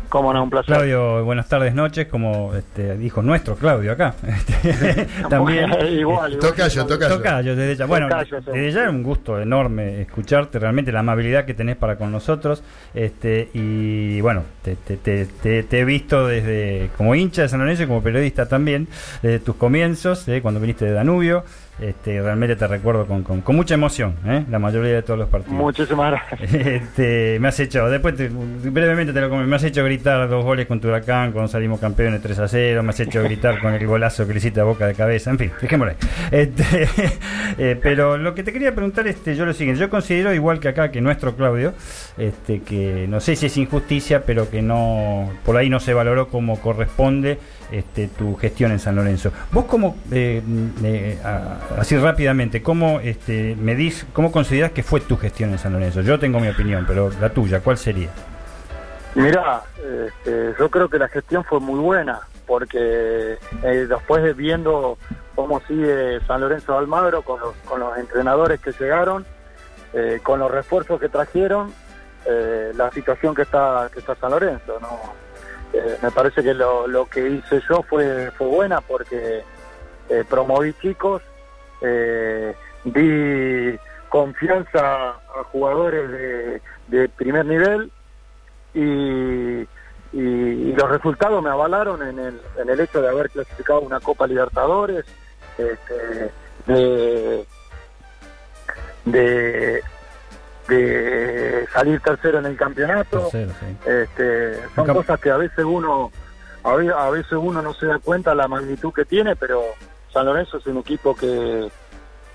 Cómo no, un placer. Claudio, buenas tardes, noches, como este, dijo nuestro Claudio acá. Este, También. Igual, igual, Tocayo, tocayo. Tocayo, desde ya. Bueno, Tocayo, desde ya es un gusto enorme escucharte, realmente la amabilidad que tenés para con nosotros. Este, y bueno, te, te- te- te- te he visto desde como hincha de San Lorenzo y como periodista también, desde tus comienzos, eh, cuando viniste de Danubio. Este, realmente te recuerdo con, con- con mucha emoción, eh, la mayoría de todos los partidos. Muchísimas gracias. Este, me has hecho, después te- brevemente te lo comento, me has hecho gritar dos goles con Huracán cuando salimos campeones 3 a 0, me has hecho gritar con el golazo que le hiciste a boca de cabeza, en fin, dejémoslo ahí. Este, eh, pero lo que te quería preguntar, este, yo lo siguiente, yo considero igual que acá que nuestro Claudio, este, que no sé si es injusticia, pero que no, por ahí no se valoró como corresponde este, tu gestión en San Lorenzo. Vos como, eh, eh, a- así rápidamente, ¿cómo este, medís, cómo considerás que fue tu gestión en San Lorenzo? Yo tengo mi opinión, pero la tuya, ¿cuál sería? Mirá, este, yo creo que la gestión fue muy buena, porque eh, después de viendo cómo sigue San Lorenzo de Almagro con los, con los entrenadores que llegaron, eh, con los refuerzos que trajeron, eh, la situación que está que está San Lorenzo, ¿no? Eh, me parece que lo, lo que hice yo fue fue buena porque eh, promoví chicos, eh, di confianza a jugadores de, de primer nivel y, los resultados me avalaron en el, en el hecho de haber clasificado una Copa Libertadores, este, de, de salir tercero en el campeonato. Tercero, sí. Este, son cosas que a veces uno a ve- a veces uno no se da cuenta la magnitud que tiene, pero San Lorenzo es un equipo que,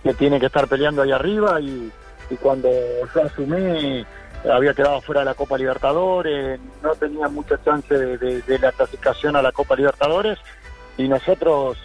que tiene que estar peleando ahí arriba y, y cuando yo asumí había quedado fuera de la Copa Libertadores, no tenía mucha chance de, de- de la clasificación a la Copa Libertadores y nosotros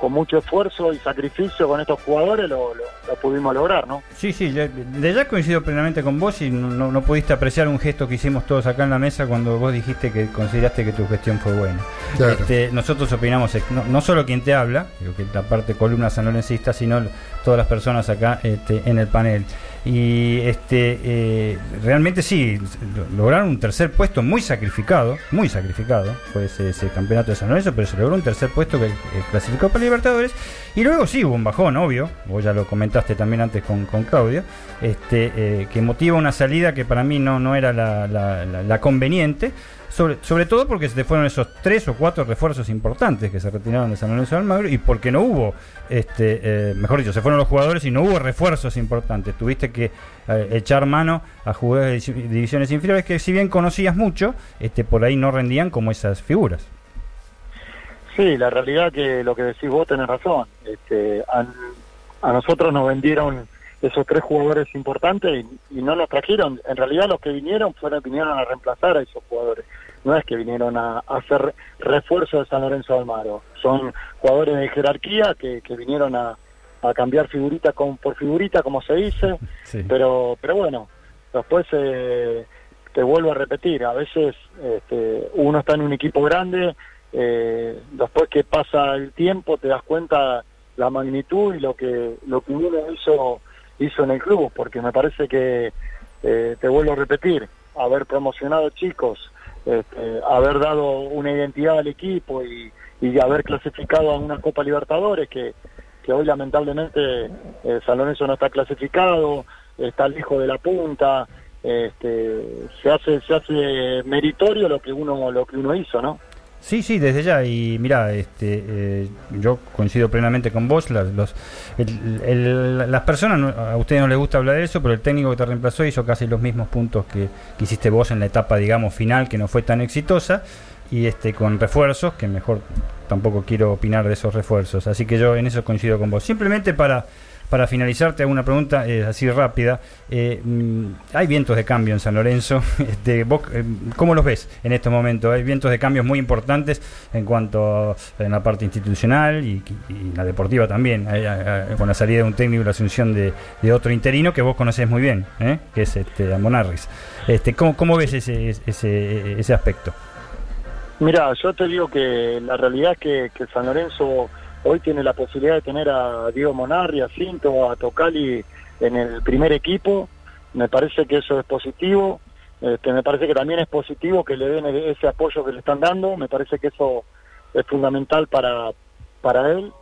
con mucho esfuerzo y sacrificio con estos jugadores lo, lo- lo pudimos lograr, ¿no? Sí, sí, yo- de ya coincido plenamente con vos y no, no- no pudiste apreciar un gesto que hicimos todos acá en la mesa cuando vos dijiste que consideraste que tu gestión fue buena. Claro. Este, nosotros opinamos, no, no solo quien te habla, que la parte columna sanlorencista, sino todas las personas acá este, en el panel. Y este eh, realmente sí, lo- lograron un tercer puesto muy sacrificado, muy sacrificado, fue ese, campeonato de San Lorenzo, pero se logró un tercer puesto que eh, clasificó para Libertadores. Y luego sí hubo un bajón, obvio, vos ya lo comentaste también antes con, con Claudio, este, eh, que motiva una salida que para mí no, no era la- la- la conveniente. Sobre, sobre todo porque se te fueron esos tres o cuatro refuerzos importantes que se retiraron de San Lorenzo de Almagro y porque no hubo, este, eh, mejor dicho, se fueron los jugadores y no hubo refuerzos importantes. Tuviste que eh, echar mano a jugadores de divi- divisiones inferiores que si bien conocías mucho, este, por ahí no rendían como esas figuras. Sí, la realidad que lo que decís vos tenés razón. Este, a, a nosotros nos vendieron esos tres jugadores importantes y, y no nos trajeron. En realidad los que vinieron fueron vinieron a reemplazar a esos jugadores. No es que vinieron a, a hacer refuerzo de San Lorenzo de Almagro. Son jugadores de jerarquía que, que vinieron a, a cambiar figurita con, por figurita, como se dice. Sí. Pero, pero bueno, después eh, te vuelvo a repetir, a veces este, uno está en un equipo grande, eh, después que pasa el tiempo te das cuenta la magnitud y lo que lo que uno hizo hizo en el club, porque me parece que eh, te vuelvo a repetir, haber promocionado chicos, este, haber dado una identidad al equipo y, y haber clasificado a una Copa Libertadores que, que hoy lamentablemente eh, San Lorenzo no está clasificado, está lejos de la punta, este, se hace se hace meritorio lo que uno lo que uno hizo, ¿no? Sí, sí, desde ya. Y mira, este, eh, yo coincido plenamente con vos. Las, los, el- las personas, a ustedes no les gusta hablar de eso, pero el técnico que te reemplazó hizo casi los mismos puntos que, que hiciste vos en la etapa, digamos, final, que no fue tan exitosa. y este con refuerzos, que mejor tampoco quiero opinar de esos refuerzos. Así que yo en eso coincido con vos. Simplemente para, para finalizarte una pregunta eh, así rápida. Eh, mm, hay vientos de cambio en San Lorenzo. Este, vos, eh, ¿Cómo los ves en estos momentos? Hay vientos de cambios muy importantes en cuanto a, en la parte institucional y, y la deportiva también, Hay- hay- con la salida de un técnico y la asunción de, otro interino que vos conocés muy bien, ¿eh? que es este, Monarris. Este, ¿cómo, ¿Cómo ves ese, ese, ese aspecto? Mira, yo te digo que la realidad es que San Lorenzo hoy tiene la posibilidad de tener a Diego Monarri, a Cinto, a Tocali en el primer equipo. Me parece que eso es positivo. Este, me parece que también es positivo que le den ese apoyo que le están dando. Me parece que eso es fundamental para, para él.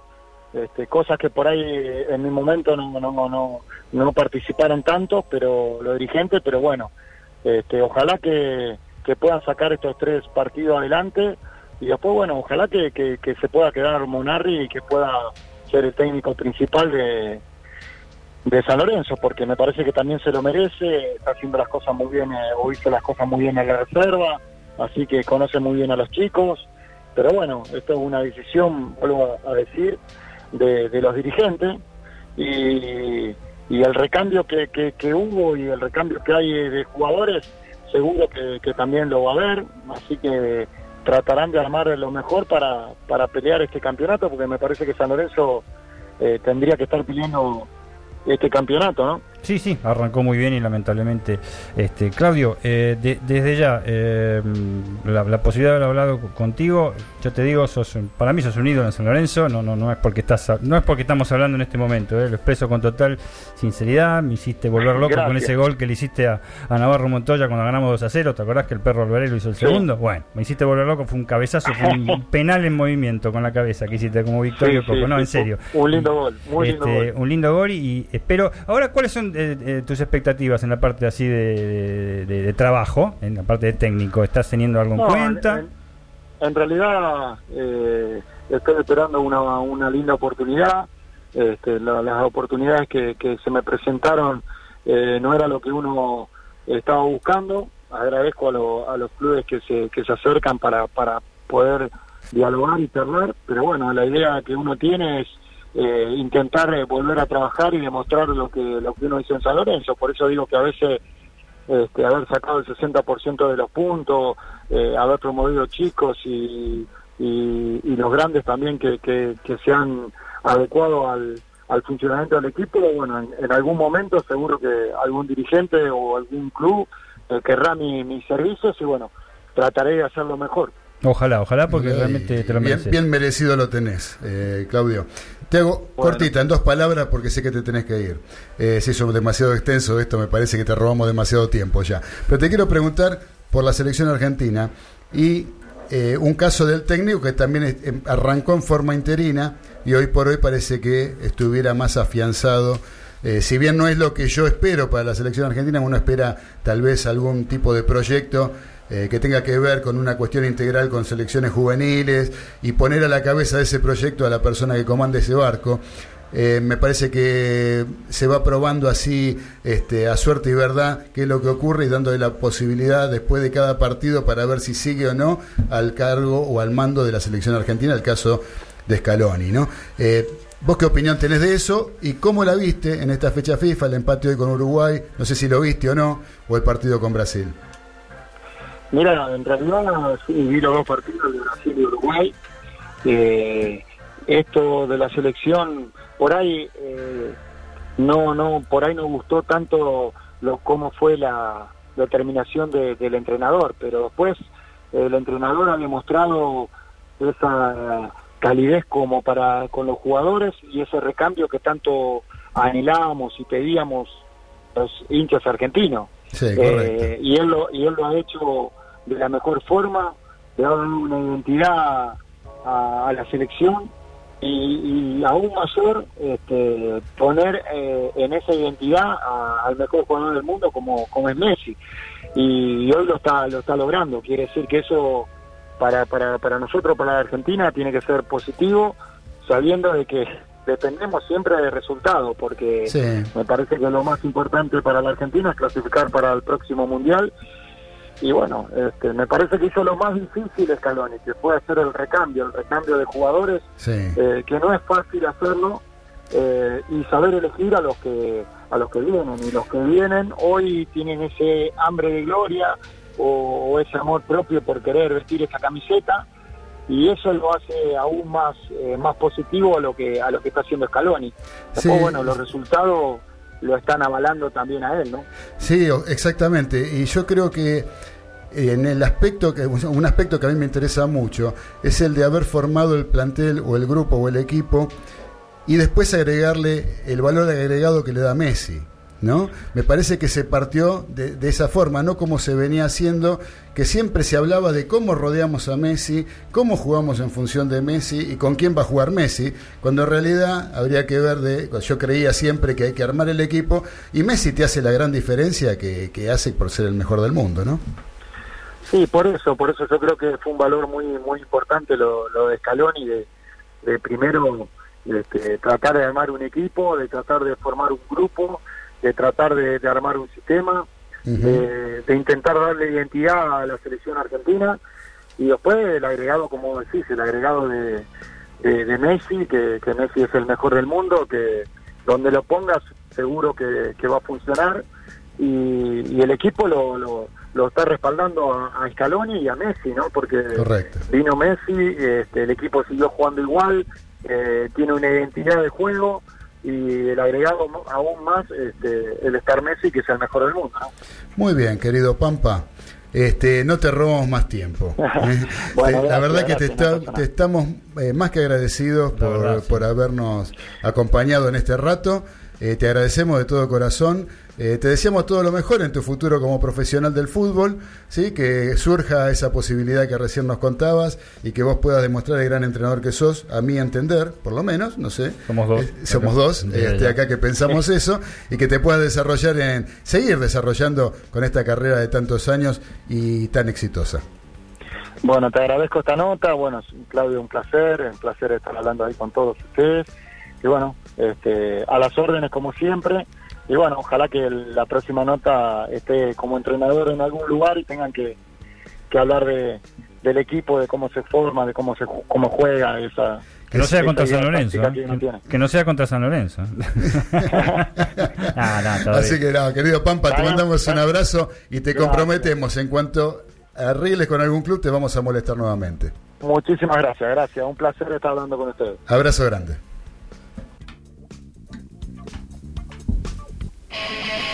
Este, cosas que por ahí eh, en mi momento no, no, no, no, no participaron tanto, pero los dirigentes, pero bueno, este, ojalá que, que puedan sacar estos tres partidos adelante y después, bueno, ojalá que, que, se pueda quedar Monarri y que pueda ser el técnico principal de, de San Lorenzo, porque me parece que también se lo merece, está haciendo las cosas muy bien, eh, o hizo las cosas muy bien en la reserva, así que conoce muy bien a los chicos, pero bueno, esto es una decisión, vuelvo a, a decir, de, de los dirigentes y, y el recambio que, que, que hubo y el recambio que hay de jugadores, seguro que, que también lo va a haber, así que tratarán de armar lo mejor para, para pelear este campeonato, porque me parece que San Lorenzo eh, tendría que estar pidiendo este campeonato, ¿no? Sí, sí, arrancó muy bien y lamentablemente. Este, Claudio, eh, de- desde ya, eh, la, la posibilidad de haber hablado co- contigo, yo te digo, sos, un- para mí sos un ídolo en San Lorenzo, no, no, no es porque estás, no es porque estamos hablando en este momento, eh, lo expreso con total sinceridad, me hiciste volver loco con ese gol que le hiciste a, a Navarro Montoya cuando ganamos 2 a 0, ¿te acordás que el perro Alvarelo hizo el Sí. segundo? Bueno, me hiciste volver loco, fue un cabezazo, fue un penal en movimiento con la cabeza que hiciste como Victorio Sí, Coco, sí, no, en serio. Un lindo gol, muy lindo Este, gol. un lindo gol y, y espero. Ahora, ¿cuáles son eh, eh, tus expectativas en la parte así de, de- de- de trabajo, en la parte de técnico? ¿Estás teniendo algo en cuenta? En, en realidad eh, estoy esperando una, una linda oportunidad. Este, la- las oportunidades que, que se me presentaron eh, no era lo que uno estaba buscando. Agradezco a, lo- a los clubes que se, que se acercan para, para poder dialogar y charlar, pero bueno, la idea que uno tiene es eh, intentar eh, volver a trabajar y demostrar lo que, lo que uno hizo en San Lorenzo. Por eso digo que a veces este, haber sacado el 60% de los puntos, eh, haber promovido chicos y, y, los grandes también que, que, que se han adecuado al, al funcionamiento del equipo, bueno, en, en algún momento seguro que algún dirigente o algún club eh, querrá mi- mis servicios y bueno, trataré de hacerlo mejor. Ojalá, ojalá, porque realmente te lo bien, mereces. bien merecido lo tenés, eh, Claudio. Te hago cortita, en dos palabras, porque sé que te tenés que ir. Eh, se hizo demasiado extenso esto, me parece que te robamos demasiado tiempo ya. Pero te quiero preguntar por la selección argentina y eh, un caso del técnico que también es- em, arrancó en forma interina y hoy por hoy parece que estuviera más afianzado. Eh, si bien no es lo que yo espero para la selección argentina, uno espera tal vez algún tipo de proyecto eh, que tenga que ver con una cuestión integral con selecciones juveniles y poner a la cabeza de ese proyecto a la persona que comanda ese barco. Eh, me parece que se va probando así este, a suerte y verdad qué es lo que ocurre y dándole la posibilidad después de cada partido para ver si sigue o no al cargo o al mando de la selección argentina, el caso de Scaloni. ¿no? Eh, ¿Vos qué opinión tenés de eso y cómo la viste en esta fecha FIFA, el empate hoy con Uruguay? No sé si lo viste o no, o el partido con Brasil. Mira, en realidad sí, vi los dos partidos de Brasil y Uruguay. Eh, esto de la selección, por ahí eh, no, no, por ahí no gustó tanto lo cómo fue la, determinación de- del entrenador, pero después eh, el entrenador ha demostrado esa calidez como para con los jugadores y ese recambio que tanto anhelábamos y pedíamos los hinchas argentinos. Sí. Eh, y él lo y él lo ha hecho de la mejor forma le ha dado una identidad a, a la selección y, y aún mayor este, poner eh, en esa identidad a- al mejor jugador del mundo como, como es Messi. Y hoy lo está lo está logrando. Quiere decir que eso para, para, para nosotros para la Argentina tiene que ser positivo sabiendo de que dependemos siempre de resultados porque Sí. me parece que lo más importante para la Argentina es clasificar para el próximo mundial y bueno, este, me parece que hizo lo más difícil Scaloni, que fue hacer el recambio, el recambio de jugadores, Sí. eh, que no es fácil hacerlo, eh, y saber elegir a los que a los que vienen, y los que vienen hoy tienen ese hambre de gloria o, o ese amor propio por querer vestir esa camiseta, y eso lo hace aún más eh, más positivo a lo que a lo que está haciendo Scaloni. Después, Sí. bueno, los resultados lo están avalando también a él, ¿no? Sí, exactamente. Y yo creo que eh, en el aspecto que un aspecto que a mí me interesa mucho es el de haber formado el plantel o el grupo o el equipo y después agregarle el valor agregado que le da Messi. ¿No? Me parece que se partió de, de esa forma, no como se venía haciendo, que siempre se hablaba de cómo rodeamos a Messi, cómo jugamos en función de Messi y con quién va a jugar Messi, cuando en realidad habría que ver de, yo creía siempre que hay que armar el equipo y Messi te hace la gran diferencia que, que hace por ser el mejor del mundo, ¿no? Sí, por eso, por eso yo creo que fue un valor muy muy importante lo, lo de Scaloni, de, de primero este, tratar de armar un equipo, de tratar de formar un grupo, de tratar de, de armar un sistema, de, de intentar darle identidad a la selección argentina y después el agregado, como decís, el agregado de, de, de Messi, que, que Messi es el mejor del mundo, que donde lo pongas seguro que, que va a funcionar y, y el equipo lo, lo, lo está respaldando a, a Scaloni y a Messi, ¿no? Porque Correcto. vino Messi, este, el equipo siguió jugando igual, eh, tiene una identidad de juego y el agregado aún más este, el estar Messi, que es el mejor del mundo, ¿no? Muy bien, querido Pampa. Este, no te robamos más tiempo. ¿eh? Bueno, la gracias, verdad que te, está- estamos eh, más que agradecidos por, verdad, sí. por habernos acompañado en este rato. Eh, te agradecemos de todo corazón. Eh, te deseamos todo lo mejor en tu futuro como profesional del fútbol, ¿sí? que surja esa posibilidad que recién nos contabas y que vos puedas demostrar el gran entrenador que sos, a mi entender, por lo menos, no sé. Somos dos. Eh, somos Acá. dos, este, acá que pensamos eso, y que te puedas desarrollar en, seguir desarrollando con esta carrera de tantos años y tan exitosa. Bueno, te agradezco esta nota. Bueno, Claudio, un placer. Un placer estar hablando ahí con todos ustedes. Y bueno, este, a las órdenes como siempre. Y bueno, ojalá que el- la próxima nota esté como entrenador en algún lugar y tengan que, que hablar de, del equipo, de cómo se forma, de cómo se cómo juega esa. Que no sea contra San Lorenzo. ¿eh? que. Que no sea contra San Lorenzo. Ah, no, Así que no, querido Pampa, te mandamos un abrazo y te comprometemos en cuanto arregles con algún club, te vamos a molestar nuevamente. Muchísimas gracias, gracias. Un placer estar hablando con ustedes. Abrazo grande. Yeah.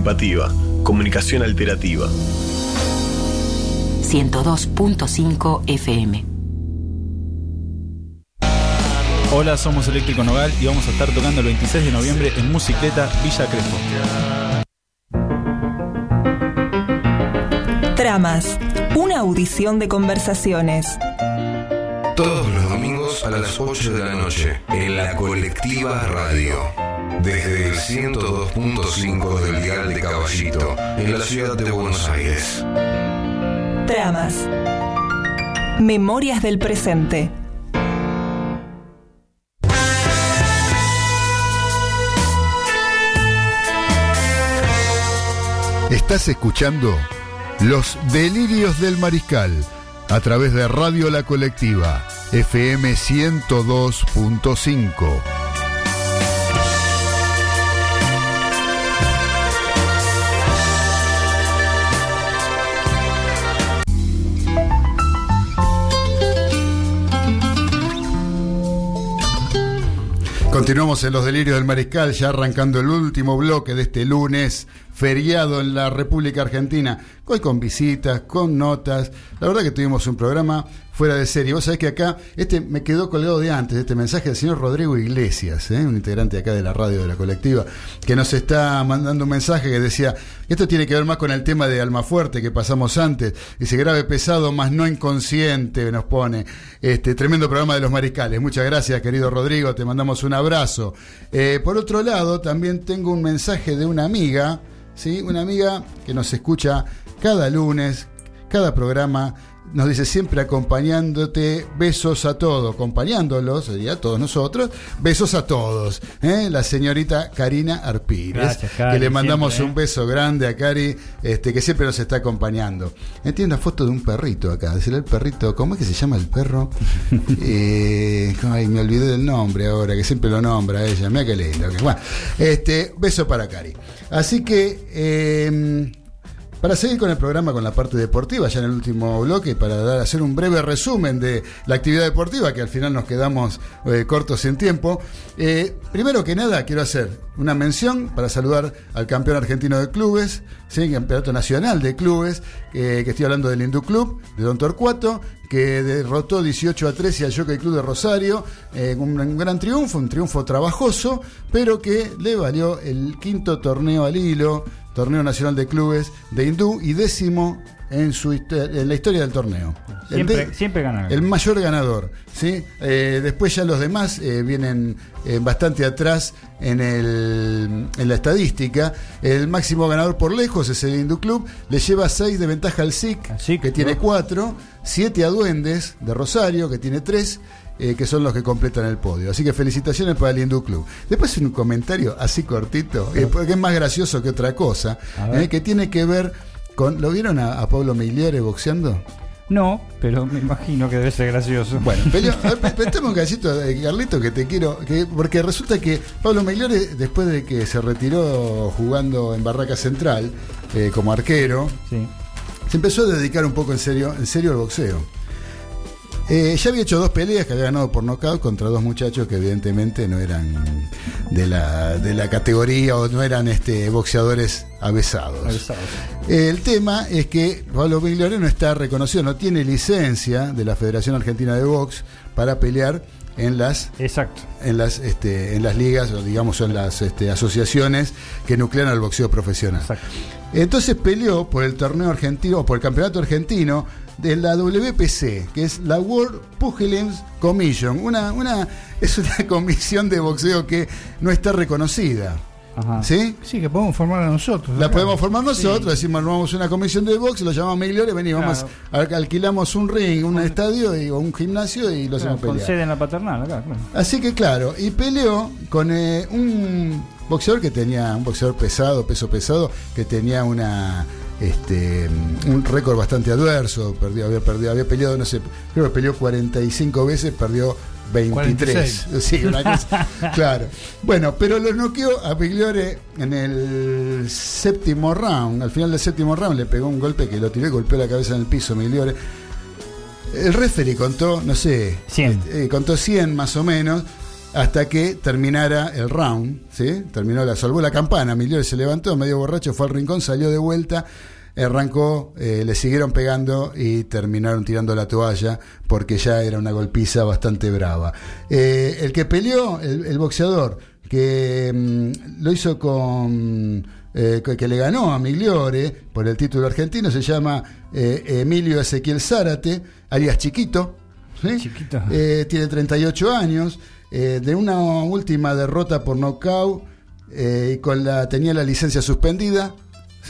Participativa. Comunicación alterativa. 102.5 FM. Hola, somos Eléctrico Nogal y vamos a estar tocando el 26 de noviembre en Musicleta Villa Crespo. Tramas. Una audición de conversaciones. Todos los domingos a las 8 de la noche en la colectiva radio. Desde el 102.5 del Dial de Caballito, en la ciudad de Buenos Aires. Tramas. Memorias del presente. Estás escuchando Los Delirios del Mariscal a través de Radio La Colectiva, FM 102.5. Continuamos en los delirios del mariscal, ya arrancando el último bloque de este lunes, feriado en la República Argentina, hoy con visitas, con notas. La verdad que tuvimos un programa fuera de serie. Vos sabés que acá, este me quedó colgado de antes, este mensaje del señor Rodrigo Iglesias, ¿eh? un integrante acá de la radio de la colectiva, que nos está mandando un mensaje que decía, esto tiene que ver más con el tema de Almafuerte que pasamos antes, dice grave pesado, más no inconsciente, nos pone, este tremendo programa de los mariscales. Muchas gracias, querido Rodrigo, te mandamos un abrazo. Eh, por otro lado, también tengo un mensaje de una amiga, ¿sí? una amiga que nos escucha cada lunes, cada programa, nos dice siempre acompañándote, besos a todos, acompañándolos, y a todos nosotros, besos a todos. ¿eh? La señorita Karina Arpírez, Gracias, Cari, que le mandamos siempre, ¿eh? un beso grande a Cari, este, que siempre nos está acompañando. Tiene una foto de un perrito acá, decirle el perrito, ¿cómo es que se llama el perro? Eh, ay, me olvidé del nombre ahora, que siempre lo nombra ella, mira qué lindo. que- Bueno, este, beso para Cari. Así que... para seguir con el programa con la parte deportiva, ya en el último bloque, para hacer un breve resumen de la actividad deportiva, que al final nos quedamos eh, cortos en tiempo. eh, primero que nada, quiero hacer una mención para saludar al campeón argentino de clubes, ¿sí? campeonato nacional de clubes, eh, que estoy hablando del Hindú Club, de Don Torcuato, que derrotó 18 a 13 al Jockey Club de Rosario, eh, un, un gran triunfo, un triunfo trabajoso, pero que le valió el quinto torneo al hilo, torneo nacional de clubes de Hindú y décimo en, su, en la historia del torneo. El Siempre, de- siempre gana. el mayor ganador, ¿sí? Eh, después ya los demás eh, vienen eh, bastante atrás en, el, en la estadística. El máximo ganador por lejos es el Hindú Club. Le lleva 6 de ventaja al SIC, que tiene 4. 7 a Duendes de Rosario, que tiene 3. Que son los que completan el podio. Así que felicitaciones para el Hindú Club. Después un comentario así cortito, eh, porque es más gracioso que otra cosa, eh, que tiene que ver con... ¿Lo vieron a, a Pablo Migliere boxeando? No, pero me imagino que debe ser gracioso. Bueno, pero prestame un cachito, eh, Carlito, que te quiero. que- porque resulta que Pablo Megliore, después de que se retiró jugando en Barraca Central eh, como arquero, se empezó a dedicar un poco en serio, en serio al boxeo. Eh, ya había hecho dos peleas que había ganado por nocaut contra dos muchachos que evidentemente no eran de la, de la categoría o no eran este, boxeadores avesados. El tema es que Pablo Migliore no está reconocido, no tiene licencia de la Federación Argentina de Box para pelear en las Exacto. en las este, en las ligas o digamos en las este, asociaciones que nuclean al boxeo profesional. Entonces peleó por el torneo argentino o por el campeonato argentino de la WPC, que es la World Pugilance Commission, una una es una comisión de boxeo que no está reconocida. ¿Sí? Sí, que podemos formar a nosotros. La podemos formar nosotros, Sí. decimos, armamos una comisión de box, lo llamamos Migliore, vení, vamos, al- alquilamos un ring, un estadio y, o un gimnasio y lo Claro, hacemos con pelear. sede en la paternal, acá, claro. Así que claro, y peleó con eh, un boxeador que tenía, un boxeador pesado, peso pesado, que tenía una este un récord bastante adverso, perdió, había perdido, había peleado, no sé, creo que peleó 45 veces, perdió 23. 46. Sí, una cosa- claro. Bueno, pero lo noqueó a Pigliore en el séptimo round. Al final del séptimo round le pegó un golpe que lo tiró y golpeó la cabeza en el piso Migliore. El referee contó, no sé, 100. eh, contó 100 más o menos. Hasta que terminara el round, ¿sí? Terminó la, salvó la campana, Migliore se levantó, medio borracho, fue al rincón, salió de vuelta, arrancó, eh, le siguieron pegando y terminaron tirando la toalla porque ya era una golpiza bastante brava. Eh, el que peleó, el, el boxeador, que mm, lo hizo con... eh, que, le ganó a Migliore por el título argentino, se llama eh, Emilio Ezequiel Zárate, alias Chiquito, ¿sí? Eh, tiene 38 años, eh, de una última derrota por nocaut eh, y con la, tenía la licencia suspendida.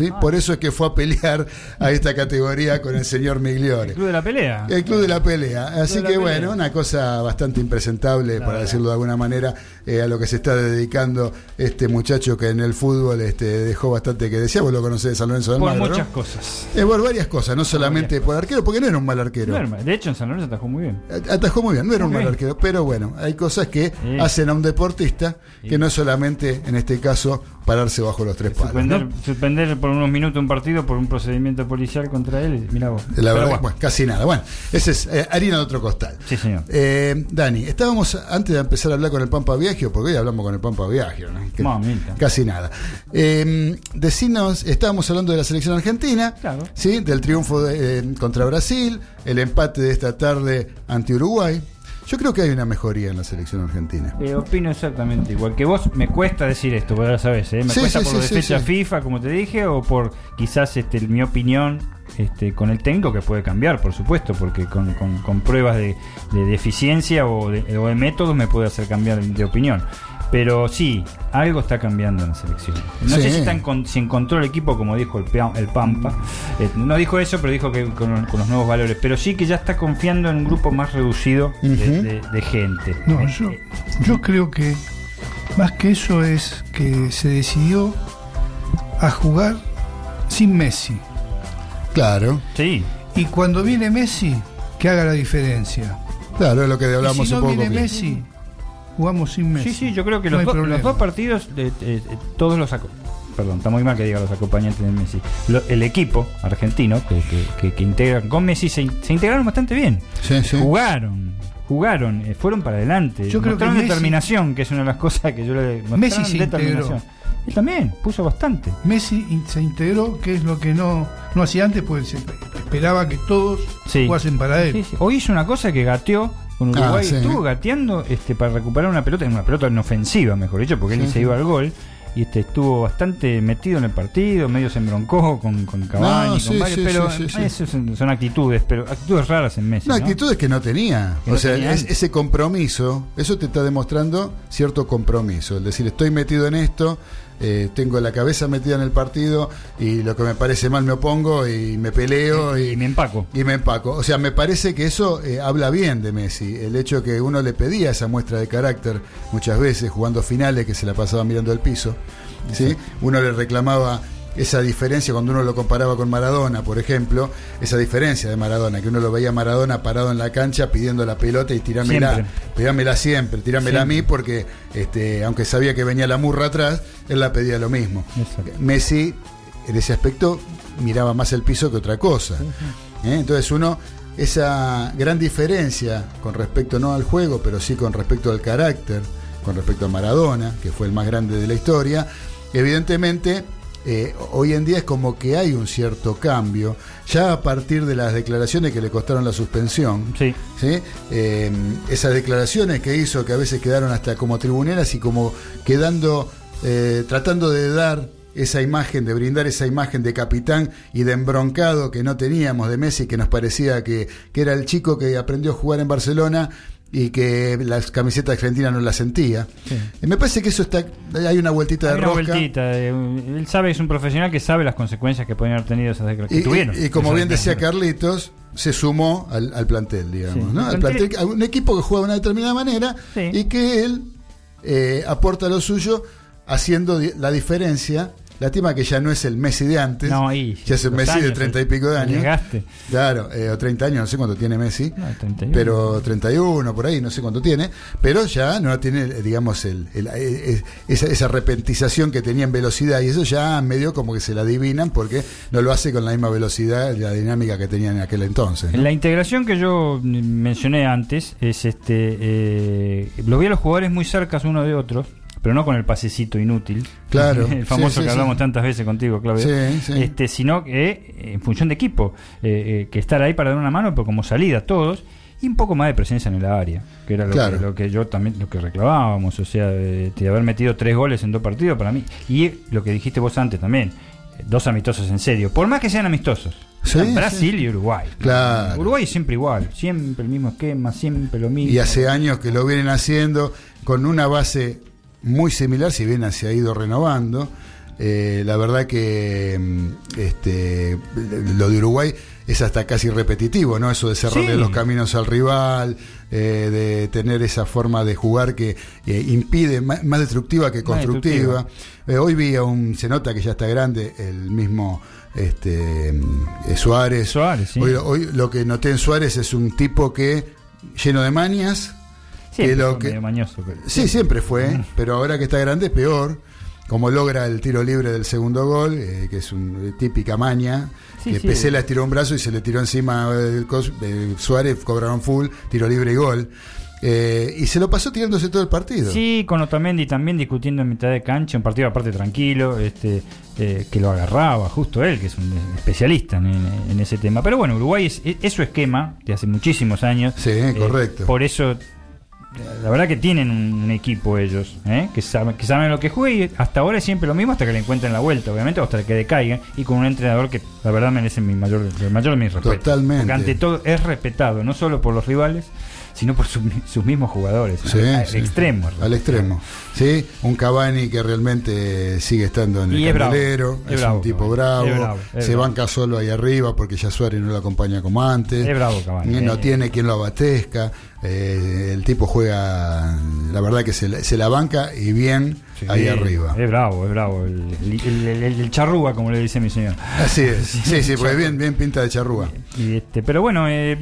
¿Sí? Por eso es que fue a pelear a esta categoría con el señor Migliore. Club de la pelea. El club de la pelea. Así que pelea. bueno, una cosa bastante impresentable, para decirlo de alguna manera, eh, a lo que se está dedicando este muchacho que en el fútbol este, dejó bastante que decía. Vos lo conocés de San Lorenzo del Por Magro, ¿no? muchas cosas. Eh, por varias cosas, no solamente por arquero, porque no era un mal arquero. No de hecho, en San Lorenzo atajó muy bien. Atajó muy bien, no era un mal arquero, pero bueno, hay cosas que hacen a un deportista que no es solamente, en este caso, pararse bajo los tres palos. Suspender, ¿no? suspender por unos minutos un partido por un procedimiento policial contra él. Mirá vos. La verdad, bueno. bueno, casi nada. Bueno, ese es eh, harina de otro costal. Sí, señor. Eh, Dani, estábamos antes de empezar a hablar con el Pampa Viagio, porque hoy hablamos con el Pampa Viagio, ¿no? Que- Mamita. casi nada. Eh, decinos, estábamos hablando de la selección argentina, ¿sí? del triunfo de, eh, contra Brasil, el empate de esta tarde ante Uruguay. Yo creo que hay una mejoría en la selección argentina. Eh, opino exactamente igual que vos. Me cuesta decir esto, pero ya sabes, ¿eh? Me Sí, cuesta sí, por sí, lo de sí, fecha sí. FIFA, como te dije, o por quizás este, mi opinión este, con el técnico, que puede cambiar, por supuesto, porque con, con- con pruebas de, de deficiencia o de, o de métodos me puede hacer cambiar de opinión. Pero sí, algo está cambiando en la selección. No Sí. sé si, está en con- si encontró el equipo, como dijo el, el Pampa. Eh, no dijo eso, pero dijo que con, con los nuevos valores. Pero sí que ya está confiando en un grupo más reducido de, Ujú. de- de gente. No, yo, yo creo que más que eso es que se decidió a jugar sin Messi. Claro. Sí. Y cuando viene Messi, que haga la diferencia. Claro, es lo que hablamos y si no un poco. viene que- Messi, jugamos sin Messi. Sí, sí, yo creo que No los, do- los dos partidos, eh, eh, eh, todos los aco- Perdón, está muy mal que diga los acompañantes de Messi. Lo- el equipo argentino que, que, que- que integran con Messi se, se integraron bastante bien. Sí, sí. Jugaron, jugaron, eh, fueron para adelante. Yo creo que mostraron Messi- determinación, que es una de las cosas que yo le Messi se determinación. integró. Él también puso bastante. Messi se integró, que es lo que no, no hacía antes, porque se esperaba que todos Sí. jugasen para él. Sí, sí. Hoy hizo una cosa que gateó con Uruguay. Ah, sí. Estuvo gateando este, para recuperar una pelota, una pelota en ofensiva, mejor dicho, porque él Sí, se sí. iba al gol. Y este, estuvo bastante metido en el partido, medio se embroncó con, con Cavani, No, con varios, pero eso son, son actitudes, pero actitudes raras en Messi. No, ¿no? actitudes que no tenía. Que o no sea, tenía es- antes. ese compromiso, eso te está demostrando cierto compromiso. El decir, estoy metido en esto, eh, tengo la cabeza metida en el partido y lo que me parece mal me opongo y me peleo y, me empaco. Y me empaco. O sea, me parece que eso eh, habla bien de Messi. El hecho que uno le pedía esa muestra de carácter muchas veces, jugando finales que se la pasaba mirando al piso. ¿sí? Uno le reclamaba esa diferencia cuando uno lo comparaba con Maradona, por ejemplo, esa diferencia de Maradona, que uno lo veía a Maradona parado en la cancha pidiendo la pelota y tirámela, Siempre. tirámela siempre, tirámela a mí porque este, aunque sabía que venía la murra atrás, él la pedía lo mismo. Messi en ese aspecto miraba más el piso que otra cosa. ¿eh? Entonces uno esa gran diferencia con respecto no al juego, pero sí con respecto al carácter, con respecto a Maradona, que fue el más grande de la historia, evidentemente eh, hoy en día es como que hay un cierto cambio, ya a partir de las declaraciones que le costaron la suspensión. Sí. Eh, esas declaraciones que hizo, que a veces quedaron hasta como tribuneras y como quedando, eh, tratando de dar esa imagen, de brindar esa imagen de capitán y de embroncado que no teníamos de Messi, que nos parecía que, que era el chico que aprendió a jugar en Barcelona y que las camisetas argentinas no las sentía. Me parece que eso está, hay una vueltita Hay de una rosca. vueltita, él sabe, es un profesional que sabe las consecuencias que pueden haber tenido esas declaraciones. Y, tuvieron. y- y como bien decía. Carlitos, se sumó al, al plantel, digamos, Sí. ¿no? El Al plantel- a un equipo que juega de una determinada manera y que él eh, aporta lo suyo haciendo la diferencia Lástima que ya no es el Messi de antes. No, y ya es un los Messi de años, 30 y el- pico de el años. desgaste. Claro, eh, o 30 años, no sé cuánto tiene Messi. No, 31. Pero 31, por ahí, no sé cuánto tiene. Pero ya no tiene, eh, digamos, el, el- eh, eh, esa, esa repentización que tenía en velocidad. Y eso ya medio como que se la adivinan porque no lo hace con la misma velocidad la dinámica que tenía en aquel entonces. ¿no? La integración que yo mencioné antes es este. Eh, los vi a los jugadores muy cercas uno de otros, pero no con el pasecito inútil. Claro, el famoso sí, sí, que hablamos sí. tantas veces contigo, Claudio. Sí, sí. Este, sino que eh, en función de equipo, eh, eh, que estar ahí para dar una mano, pero como salida todos. Y un poco más de presencia en el área, que era lo, Claro. que, lo que yo también, lo que reclamábamos, o sea, de, de haber metido tres goles en dos partidos para mí. Y lo que dijiste vos antes también, dos amistosos en serio, por más que sean amistosos. Sí, Brasil sí. y Uruguay. Claro. Uruguay siempre igual, siempre el mismo esquema, siempre lo mismo. Y hace años que lo vienen haciendo con una base muy similar, si bien se ha ido renovando. Eh, la verdad que mm, este, lo de Uruguay es hasta casi repetitivo, ¿no? Eso de cerrarle Sí. los caminos al rival, eh, de tener esa forma de jugar que eh, impide, más, más destructiva que constructiva. Eh, hoy vi a un, se nota que ya está grande, el mismo este, mm, Suárez. Suárez, sí. hoy, hoy lo que noté en Suárez es un tipo que, lleno de manias, Siempre que lo que- medio mañoso, pero- Sí, siempre fue, pero ahora que está grande es peor. Como logra el tiro libre del segundo gol, eh, que es una típica maña, Sí, que sí. Pesela estiró un brazo y se le tiró encima el cos- eh, Suárez, cobraron full, tiro libre y gol. Eh, y se lo pasó tirándose todo el partido. Sí, con Otamendi también discutiendo en mitad de cancha, un partido aparte tranquilo, este, eh, que lo agarraba justo él, que es un especialista en, en ese tema. Pero bueno, Uruguay es, es- es su esquema de hace muchísimos años. Sí, Eh, correcto. por eso, la verdad que tienen un, equipo ellos, ¿eh? que, saben, que saben lo que juega y hasta ahora es siempre lo mismo hasta que le encuentren la vuelta, obviamente, hasta que decaigan y con un entrenador que la verdad merece mi mayor, el mayor de mis respetos. Totalmente. Porque ante todo es respetado, no solo por los rivales, sino por su- sus mismos jugadores. Sí, al, al sí. extremo. Al extremo. Sí, un Cavani que realmente sigue estando en el es bravo, es es, bravo, un tipo bravo, se banca solo ahí arriba porque ya Suárez no lo acompaña como antes. Es bravo Cavani, No eh. tiene quien lo abatezca. Eh, el tipo juega, la verdad que se, la- se la banca y bien ahí arriba. Es bravo, es bravo. El, el, el- el- el charrúa, como le dice mi señor. Así es, sí, sí, porque bien, bien pinta de charrúa. Y este, pero bueno, eh,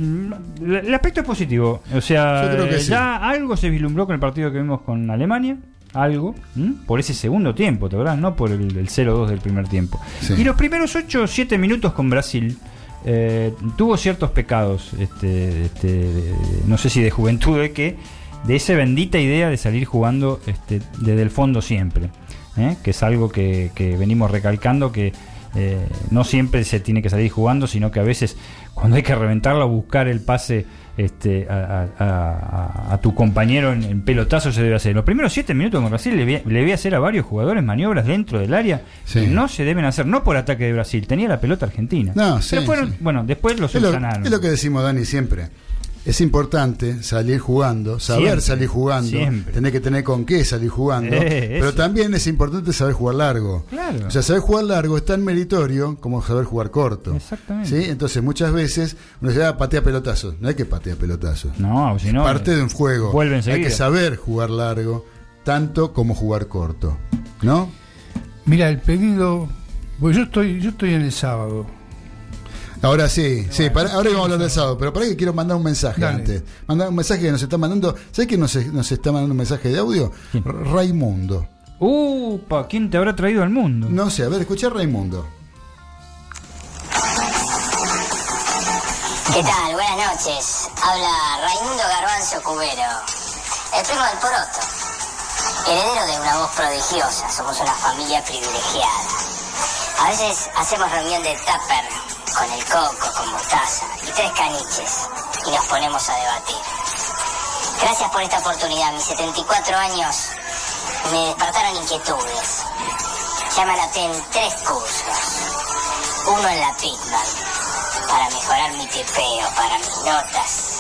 el aspecto es positivo. O sea, eh, sí. ya algo se vislumbró con el partido que vimos con Alemania. Algo, ¿m? por ese segundo tiempo, ¿te acordás? No por el, el 0-2 del primer tiempo. Sí. Y los primeros 8 o 7 minutos con Brasil eh, tuvo ciertos pecados, este, este, no sé si de juventud, de que de esa bendita idea de salir jugando este, desde el fondo siempre, ¿eh? que es algo que, venimos recalcando que eh, no siempre se tiene que salir jugando, sino que a veces cuando hay que reventarla, buscar el pase este, a, a- a- a tu compañero en, en pelotazo se debe hacer. Los primeros siete minutos con Brasil le vi, le vi hacer a varios jugadores maniobras dentro del área Sí. que no se deben hacer, no por ataque de Brasil, tenía la pelota argentina. No, sí, Pero fueron, sí. bueno, después los Es lo, subsanaron. es lo que decimos, Dani, siempre. Es importante salir jugando, saber Siempre, salir jugando, siempre. tener que tener con qué salir jugando, Eh, pero también es importante saber jugar largo. Claro. O sea, saber jugar largo es tan meritorio como saber jugar corto. Exactamente. ¿Sí? Entonces, muchas veces uno dice, ah, patea pelotazos. No hay que patear pelotazos. No, si no, Parte de un juego. vuelve hay que saber jugar largo, tanto como jugar corto. ¿No? Mira, el pedido. Pues yo estoy, yo estoy en el sábado. Ahora sí, sí, para- ahora vamos a hablar del sábado, pero para que quiero mandar un mensaje Dale. antes. Mandar un mensaje que nos está mandando. ¿Sabes quién nos, nos está mandando un mensaje de audio? Raimundo. Upa, ¿quién te habrá traído al mundo? No sé, a ver, escucha a Raimundo. ¿Qué tal? Buenas noches. Habla Raimundo Garbanzo Cubero, el primo del Poroto, heredero de una voz prodigiosa. Somos una familia privilegiada. A veces hacemos reunión de tupper el coco, con mostaza y tres caniches y nos ponemos a debatir. Gracias por esta oportunidad. Mis 74 años me despertaron inquietudes. Ya me anoté en tres cursos. Uno en la Pitman, para mejorar mi tipeo, para mis notas.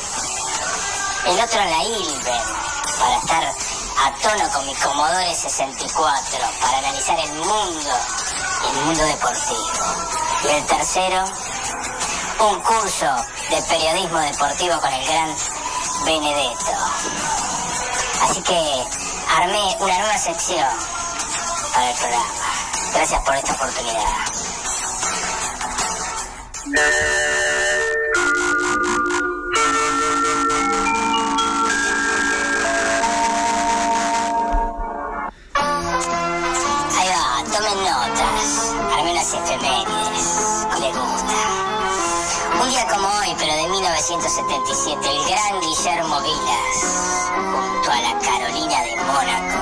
El otro en la Ilben, para estar a tono con mi Commodore 64, para analizar el mundo, el mundo deportivo. Y el tercero, un curso de periodismo deportivo con el gran Benedetto. Así que armé una nueva sección para el programa. Gracias por esta oportunidad. 1977, el gran Guillermo Vilas, junto a la Carolina de Mónaco,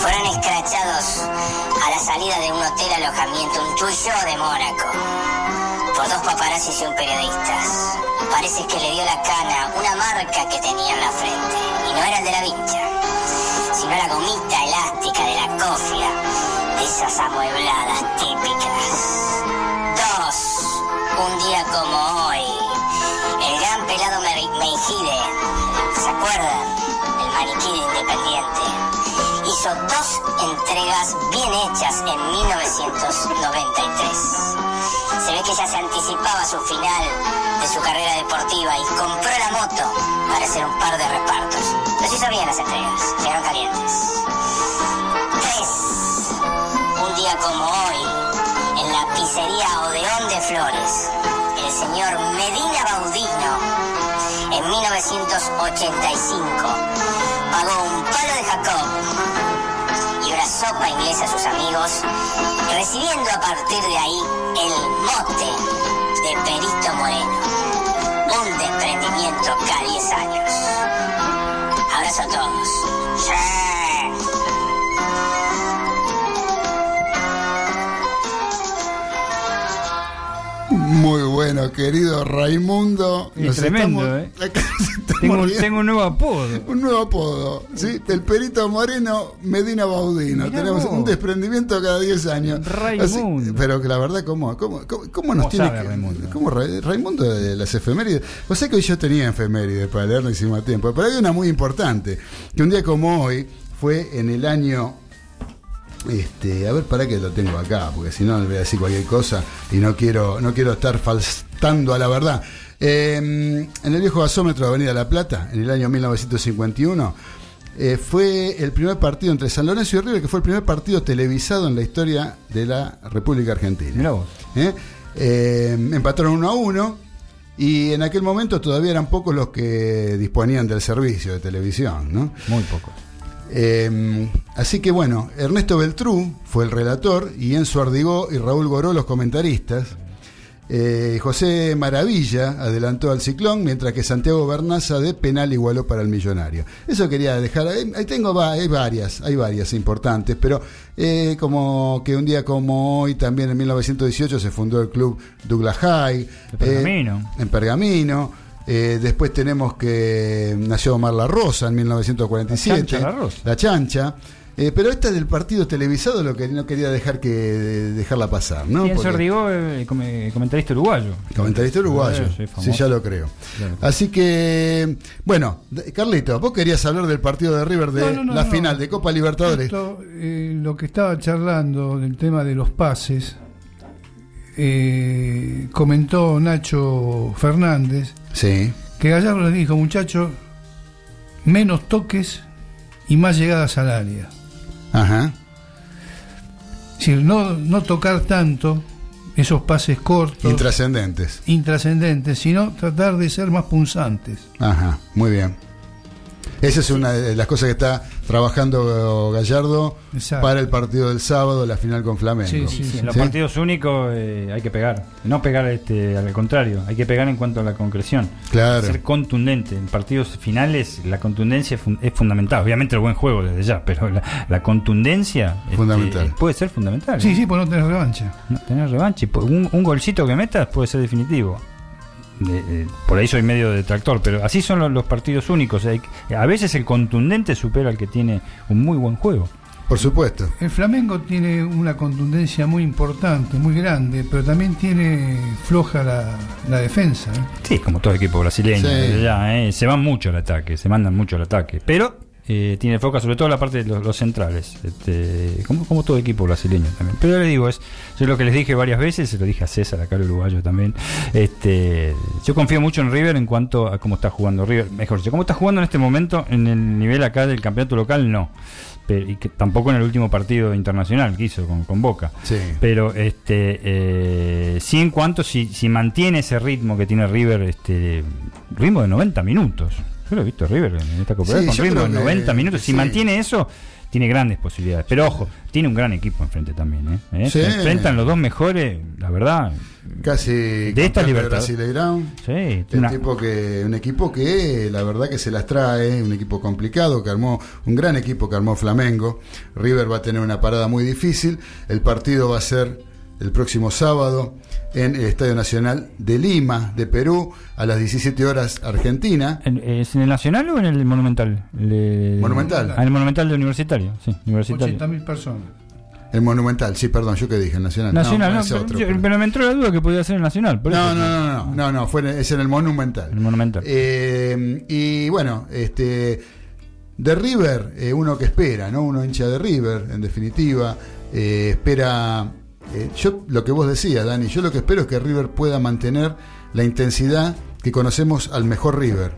fueron escrachados a la salida de un hotel alojamiento, un tuyo de Mónaco, por dos paparazzis y un periodista. Parece que le dio la cana una marca que tenía en la frente, y no era el de la vincha, sino la gomita elástica de la cofia, de esas amuebladas típicas. Dos, un día como hoy, ¿se acuerdan? El maniquí de Independiente. Hizo dos entregas bien hechas en 1993. Se ve que ya se anticipaba su final de su carrera deportiva y compró la moto para hacer un par de repartos. Los hizo bien las entregas, llegaron calientes. Tres, un día como hoy, en la pizzería Odeón de Flores, el señor Medina Baudino, en 1985, pagó un palo de Jacob y una sopa inglesa a sus amigos, recibiendo a partir de ahí el mote de Perito Moreno. Un desprendimiento cada 10 años. Abrazo a todos. Muy bueno, querido Raimundo. Es tremendo, ¿eh? Tengo, un- tengo un nuevo apodo. Un nuevo apodo, ¿sí? El perito moreno Medina Baudino. Mirá Tenemos vos. un desprendimiento cada 10 años. Raimundo. Así- pero que la verdad, ¿cómo, cómo, cómo, cómo nos ¿Cómo tiene que. Raimundo? ¿Cómo Ra- Raimundo de las efemérides? O sea que hoy yo tenía efemérides para leer, no hicimos tiempo. Pero hay una muy importante, que un día como hoy fue en el año este, a ver, para que lo tengo acá, porque si no le voy a decir cualquier cosa y no quiero, no quiero estar faltando a la verdad. Eh, en el viejo gasómetro de Avenida La Plata, en el año 1951, eh, fue el primer partido entre San Lorenzo y River, que fue el primer partido televisado en la historia de la República Argentina. ¿Eh? Eh, empataron 1 a 1 y en aquel momento todavía eran pocos los que disponían del servicio de televisión, ¿no? Muy poco. Eh, así que bueno, Ernesto Beltrú fue el relator y Enzo Ardigó y Raúl Goró los comentaristas. Eh, José Maravilla adelantó al ciclón, mientras que Santiago Bernaza de penal igualó para el millonario. Eso quería dejar. Ahí, ahí tengo va- hay varias, hay varias importantes, pero eh, como que un día como hoy, también en 1918, se fundó el club Douglas High. Pergamino. en Pergamino. Eh, después tenemos que nació Omar La Rosa en 1947. La Chancha La Rosa. La chancha. Eh, pero esta del partido televisado lo que no quería dejar que dejarla pasar, ¿no? Pienso Porque- Ordigó, eh, com- comentarista uruguayo. Comentarista uruguayo. Sí, ya lo creo. Claro. Así que, bueno, Carlito, vos querías hablar del partido de River de No, no, no, la no. final de Copa Libertadores. Esto, eh, lo que estaba charlando del tema de los pases, eh, comentó Nacho Fernández Sí. que Gallardo les dijo, muchachos, menos toques y más llegadas al área. Ajá. Decir, no, no tocar tanto esos pases cortos, Intrascendentes. intrascendentes, sino tratar de ser más punzantes. Ajá, muy bien. Esa es una de las cosas que está trabajando Gallardo Exacto. para el partido del sábado, la final con Flamengo. Sí, sí, en los ¿Sí? partidos únicos eh, hay que pegar. No pegar este, al contrario, hay que pegar en cuanto a la concreción. Claro. Ser contundente. En partidos finales la contundencia es, fun- es fundamental. Obviamente el buen juego desde ya, pero la, la contundencia este, Fundamental. puede ser fundamental. Sí, sí, pues no tener revancha. No tener revancha. y Un, un golcito que metas puede ser definitivo. De- de- por ahí soy medio detractor, pero así son los, los partidos únicos. Hay que- a veces el contundente supera al que tiene un muy buen juego. Por supuesto. El Flamengo tiene una contundencia muy importante, muy grande, pero también tiene floja la, la defensa. ¿eh? Sí, como todo equipo brasileño. Sí. desde ya, ¿eh? Se van mucho al ataque, se mandan mucho al ataque. Pero eh, tiene foca sobre todo la parte de los, los centrales, este, como, como todo equipo brasileño también. Pero yo le digo, es yo lo que les dije varias veces, se lo dije a César, acá el uruguayo también. Este, yo confío mucho en River en cuanto a cómo está jugando River. Mejor dicho, cómo está jugando en este momento en el nivel acá del campeonato local, no. Pero, y que tampoco en el último partido internacional que hizo con, con Boca. Sí. Pero este eh, sí en cuanto si, si mantiene ese ritmo que tiene River, este ritmo de 90 minutos. Yo lo he visto River en esta Copa Sí, con que 90 minutos. Si sí. mantiene eso, tiene grandes posibilidades. Pero ojo, tiene un gran equipo enfrente también. ¿eh? ¿Eh? Sí. Se enfrentan los dos mejores, la verdad. Casi de esta libertad. Sí, tipo que, un equipo que la verdad que se las trae, un equipo complicado, que armó, un gran equipo que armó Flamengo. River va a tener una parada muy difícil. El partido va a ser el próximo sábado en el Estadio Nacional de Lima, de Perú, a las 17 horas Argentina. ¿En- ¿Es en el Nacional o en el Monumental? Monumental. Ah, en el Monumental de Universitario, sí, Universitario. 80.000 personas. El Monumental, sí, perdón, yo que dije, el Nacional. Nacional, no, ese pero, otro, yo- pero- pero me entró la duda que podía ser el Nacional. por No, eso- no, no, no, no, no, fue en- es en el Monumental. El Monumental. Eh, y bueno, este de River, eh, uno que espera, ¿no? Uno hincha de River, en definitiva, eh, espera. Eh, yo lo que vos decías, Dani, yo lo que espero es que River pueda mantener la intensidad que conocemos al mejor River.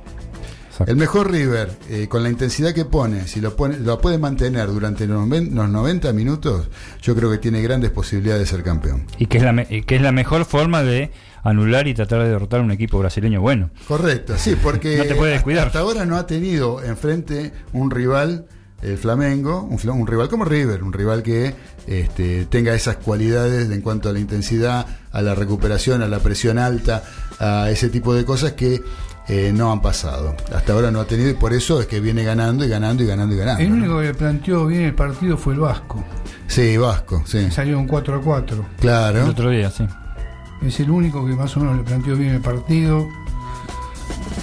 El mejor River, eh, con la intensidad que pone, si lo, pone, lo puede mantener durante los noven- los 90 minutos, yo creo que tiene grandes posibilidades de ser campeón. Y que es la, me- que es la mejor forma de anular y tratar de derrotar a un equipo brasileño bueno. Correcto, sí, porque No te puedes hasta- descuidar. Hasta, ahora no ha tenido enfrente un rival, el Flamengo, un, rival como River, un rival que este, tenga esas cualidades en cuanto a la intensidad, a la recuperación, a la presión alta, a ese tipo de cosas que eh, no han pasado. Hasta ahora no ha tenido y por eso es que viene ganando y ganando y ganando y ganando. El ¿no? único que planteó bien el partido fue el Vasco. Sí, Vasco, sí. Salió un 4 a 4. Claro. El otro día, sí. Es el único que más o menos le planteó bien el partido.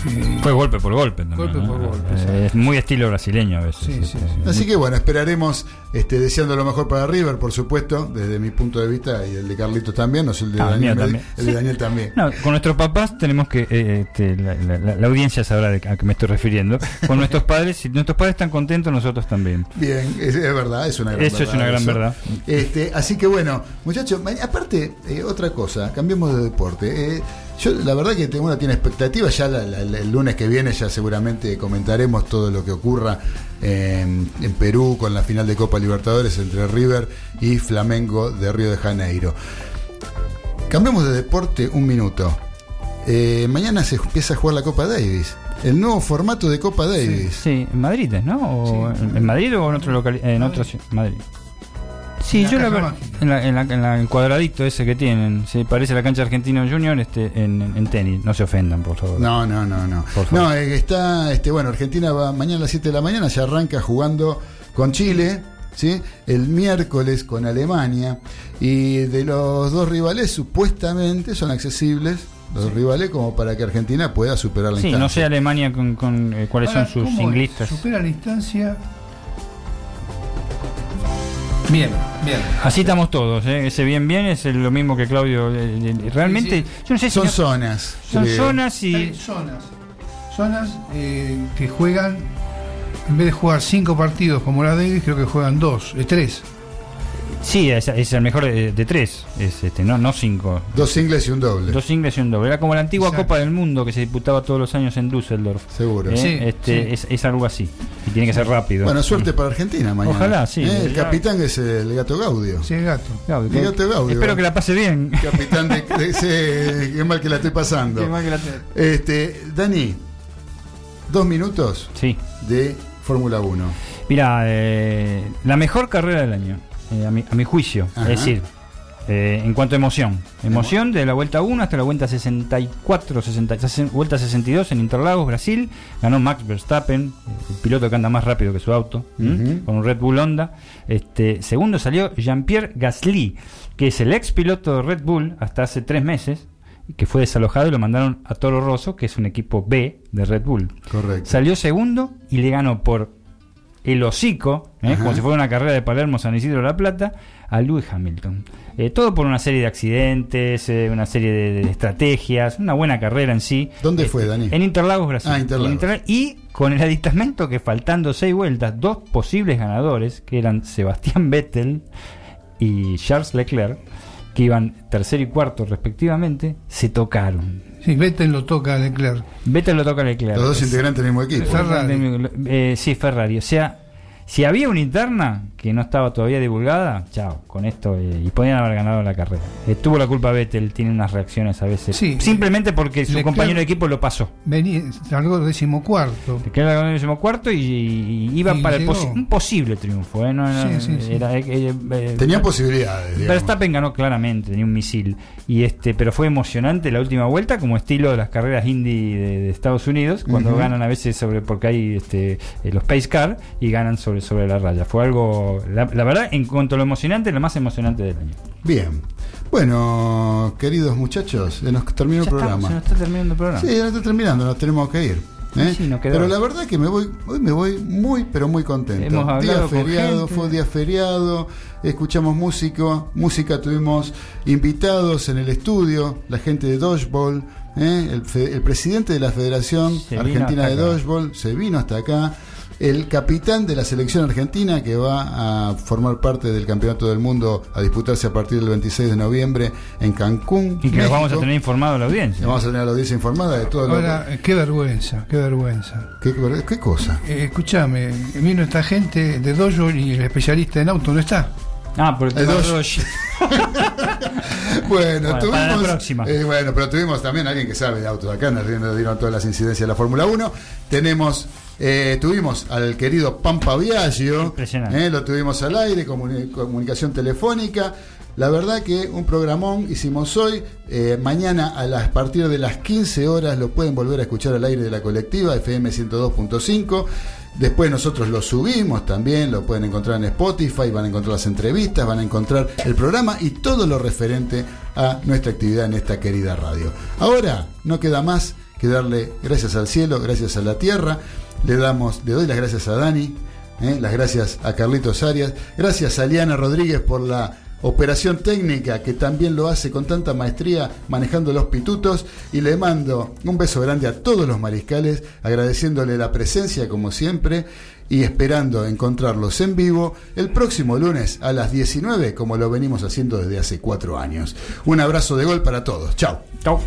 Eh, Fue golpe por golpe también. Golpe ¿no? por golpe, Eh, es muy estilo brasileño a veces. Sí, este, sí, Así que bueno, esperaremos este, deseando lo mejor para River, por supuesto, desde mi punto de vista y el de Carlitos también, no sé el de Ah, el Daniel, también. el de. Daniel también. No, con nuestros papás tenemos que, eh, este, la, la- la- la audiencia sabrá de a qué me estoy refiriendo. Con nuestros padres, si nuestros padres están contentos, nosotros también. Bien, es, es verdad, es una gran Eso verdad. es una gran eso. verdad. Este, así que bueno, muchachos, aparte, eh, otra cosa, cambiemos de deporte. Yo la verdad que uno tiene expectativas, ya la- el lunes que viene ya seguramente comentaremos todo lo que ocurra en, en Perú con la final de Copa Libertadores entre River y Flamengo de Río de Janeiro. Cambiemos de deporte un minuto. Eh, mañana se empieza a jugar la Copa Davis. El nuevo formato de Copa Davis. Sí, en Madrid, ¿no? O en, en Madrid o en otro local, en otra ciudad. Madrid. Sí, En la yo la ver- en, la, en, la- en la- el cuadradito ese que tienen, se parece a la cancha Argentino Junior este, en, en tenis. No se ofendan, por favor. No, no, no, no. No, eh, está, este, bueno, Argentina va mañana a las 7 de la mañana, ya arranca jugando con Chile, ¿sí? El miércoles con Alemania. Y de los dos rivales, supuestamente son accesibles, los rivales, como para que Argentina pueda superar la Sí, instancia. no sé Alemania con, con, eh, cuáles Ahora, son sus ¿cómo es? singlistas. Supera la instancia. Bien, bien. Así estamos todos, ¿eh? ese bien bien es lo mismo que Claudio. eh, eh, realmente, yo no sé si Son no- zonas. son creo. zonas y Hay zonas. Zonas eh, que juegan, en vez de jugar cinco partidos como la Davis, creo que juegan dos, eh, tres. Sí, es, es el mejor de, de tres, es este, no, no cinco. Dos singles y un doble. Dos singles y un doble. Era como la antigua Exacto. Copa del Mundo que se disputaba todos los años en Düsseldorf. Seguro. ¿eh? Sí, este, sí. Es, es algo así. Y tiene que ser rápido. Bueno, suerte para Argentina mañana. Ojalá, sí. Eh, El capitán es el gato Gaudio. Sí, gato. Claudio, El gato Gaudio. Espero que la pase bien. Capitán de, de ese- qué mal que la estoy pasando. Qué mal que la te- Este, Dani, dos minutos Sí. de Fórmula 1. Mira, eh, la mejor carrera del año, eh, a, mi, a mi juicio. Ajá. Es decir, eh, en cuanto a emoción. Emoción de la vuelta 1 hasta la vuelta 64, 60, ses- vuelta 62 en Interlagos, Brasil. Ganó Max Verstappen, eh, el piloto que anda más rápido que su auto, con un Red Bull Honda. Este, segundo salió Jean-Pierre Gasly, que es el ex piloto de Red Bull hasta hace tres meses, que fue desalojado y lo mandaron a Toro Rosso, que es un equipo B de Red Bull. Correcto. Salió segundo y le ganó por el hocico, ¿eh? Como si fuera una carrera de Palermo San Isidro de la Plata, a Lewis Hamilton. Eh, todo por una serie de accidentes, eh, una serie de, de estrategias, una buena carrera en sí. ¿Dónde fue, Dani? En Interlagos, Brasil. Ah, Interlagos. En Interlagos. Y con el aditamento que faltando seis vueltas, dos posibles ganadores, que eran Sebastián Vettel y Charles Leclerc, que iban tercero y cuarto respectivamente, se tocaron. Sí, Vettel lo toca a Leclerc. Vettel lo toca a Leclerc. Los dos Es- integrantes del mismo equipo. Ferrari. Eh, sí, Ferrari. O sea, si había una interna que no estaba todavía divulgada, chao, con esto, eh, y podían haber ganado la carrera. Eh, tuvo la culpa Vettel, tiene unas reacciones a veces. Sí. Simplemente porque su compañero de equipo lo pasó. Venía, largó decimocuarto. Que era el décimo cuarto y, y iba Y para el posi- un posible triunfo. ¿eh? No, no, Sí, sí, sí. era- eh, eh, eh, Tenían posibilidades, digamos. Verstappen ganó claramente, tenía un misil. Y este, pero fue emocionante la última vuelta, como estilo de las carreras indie de, de Estados Unidos, cuando ganan a veces sobre, porque hay este, eh, los pace car y ganan sobre, sobre la raya. Fue algo, la, la verdad, en cuanto a lo emocionante, lo más emocionante del año. Bien. Bueno, queridos muchachos, se nos terminó Ya el estamos, programa. se nos está terminando el programa. Sí, ya está terminando, nos tenemos que ir. ¿eh? Sí, nos pero la verdad que me voy, hoy me voy muy, pero muy contento. Día feriado, fue un día feriado, escuchamos músico, música, tuvimos invitados en el estudio, la gente de Dodgeball, ¿eh? el, el presidente de la Federación Se Argentina de. Dodgeball se vino hasta acá. El capitán de la selección argentina que va a formar parte del Campeonato del Mundo a disputarse a partir del 26 de noviembre en Cancún. Y que nos vamos a tener informado a la audiencia. Vamos a tener a la audiencia informada de todo lo Ahora, eh, qué vergüenza, qué vergüenza. ¿Qué, qué cosa? Eh, escúchame, vino esta gente de Dojo y el especialista en auto no está. Ah, por el. Dodge. Bueno, Bueno, tuvimos. para la próxima. eh, bueno, pero tuvimos también alguien que sabe de autos acá, nos nos dieron todas las incidencias de la Fórmula 1. Tenemos. Eh, tuvimos al querido Pampa Viaggio, eh, lo tuvimos al aire, comuni- comunicación telefónica. La verdad que un programón hicimos hoy. eh, mañana a las a partir de las 15 horas lo pueden volver a escuchar al aire de la colectiva FM 102.5. Después nosotros lo subimos también, lo pueden encontrar en Spotify, van a encontrar las entrevistas, van a encontrar el programa y todo lo referente a nuestra actividad en esta querida radio. Ahora no queda más que darle gracias al cielo, gracias a la tierra. Le damos, le doy las gracias a Dani, ¿eh? las gracias a Carlitos Arias, gracias a Liana Rodríguez por la operación técnica que también lo hace con tanta maestría manejando los pitutos y le mando un beso grande a todos los mariscales agradeciéndole la presencia como siempre y esperando encontrarlos en vivo el próximo lunes a las 19 como lo venimos haciendo desde hace cuatro años. Un abrazo de gol para todos. Chao. Chao.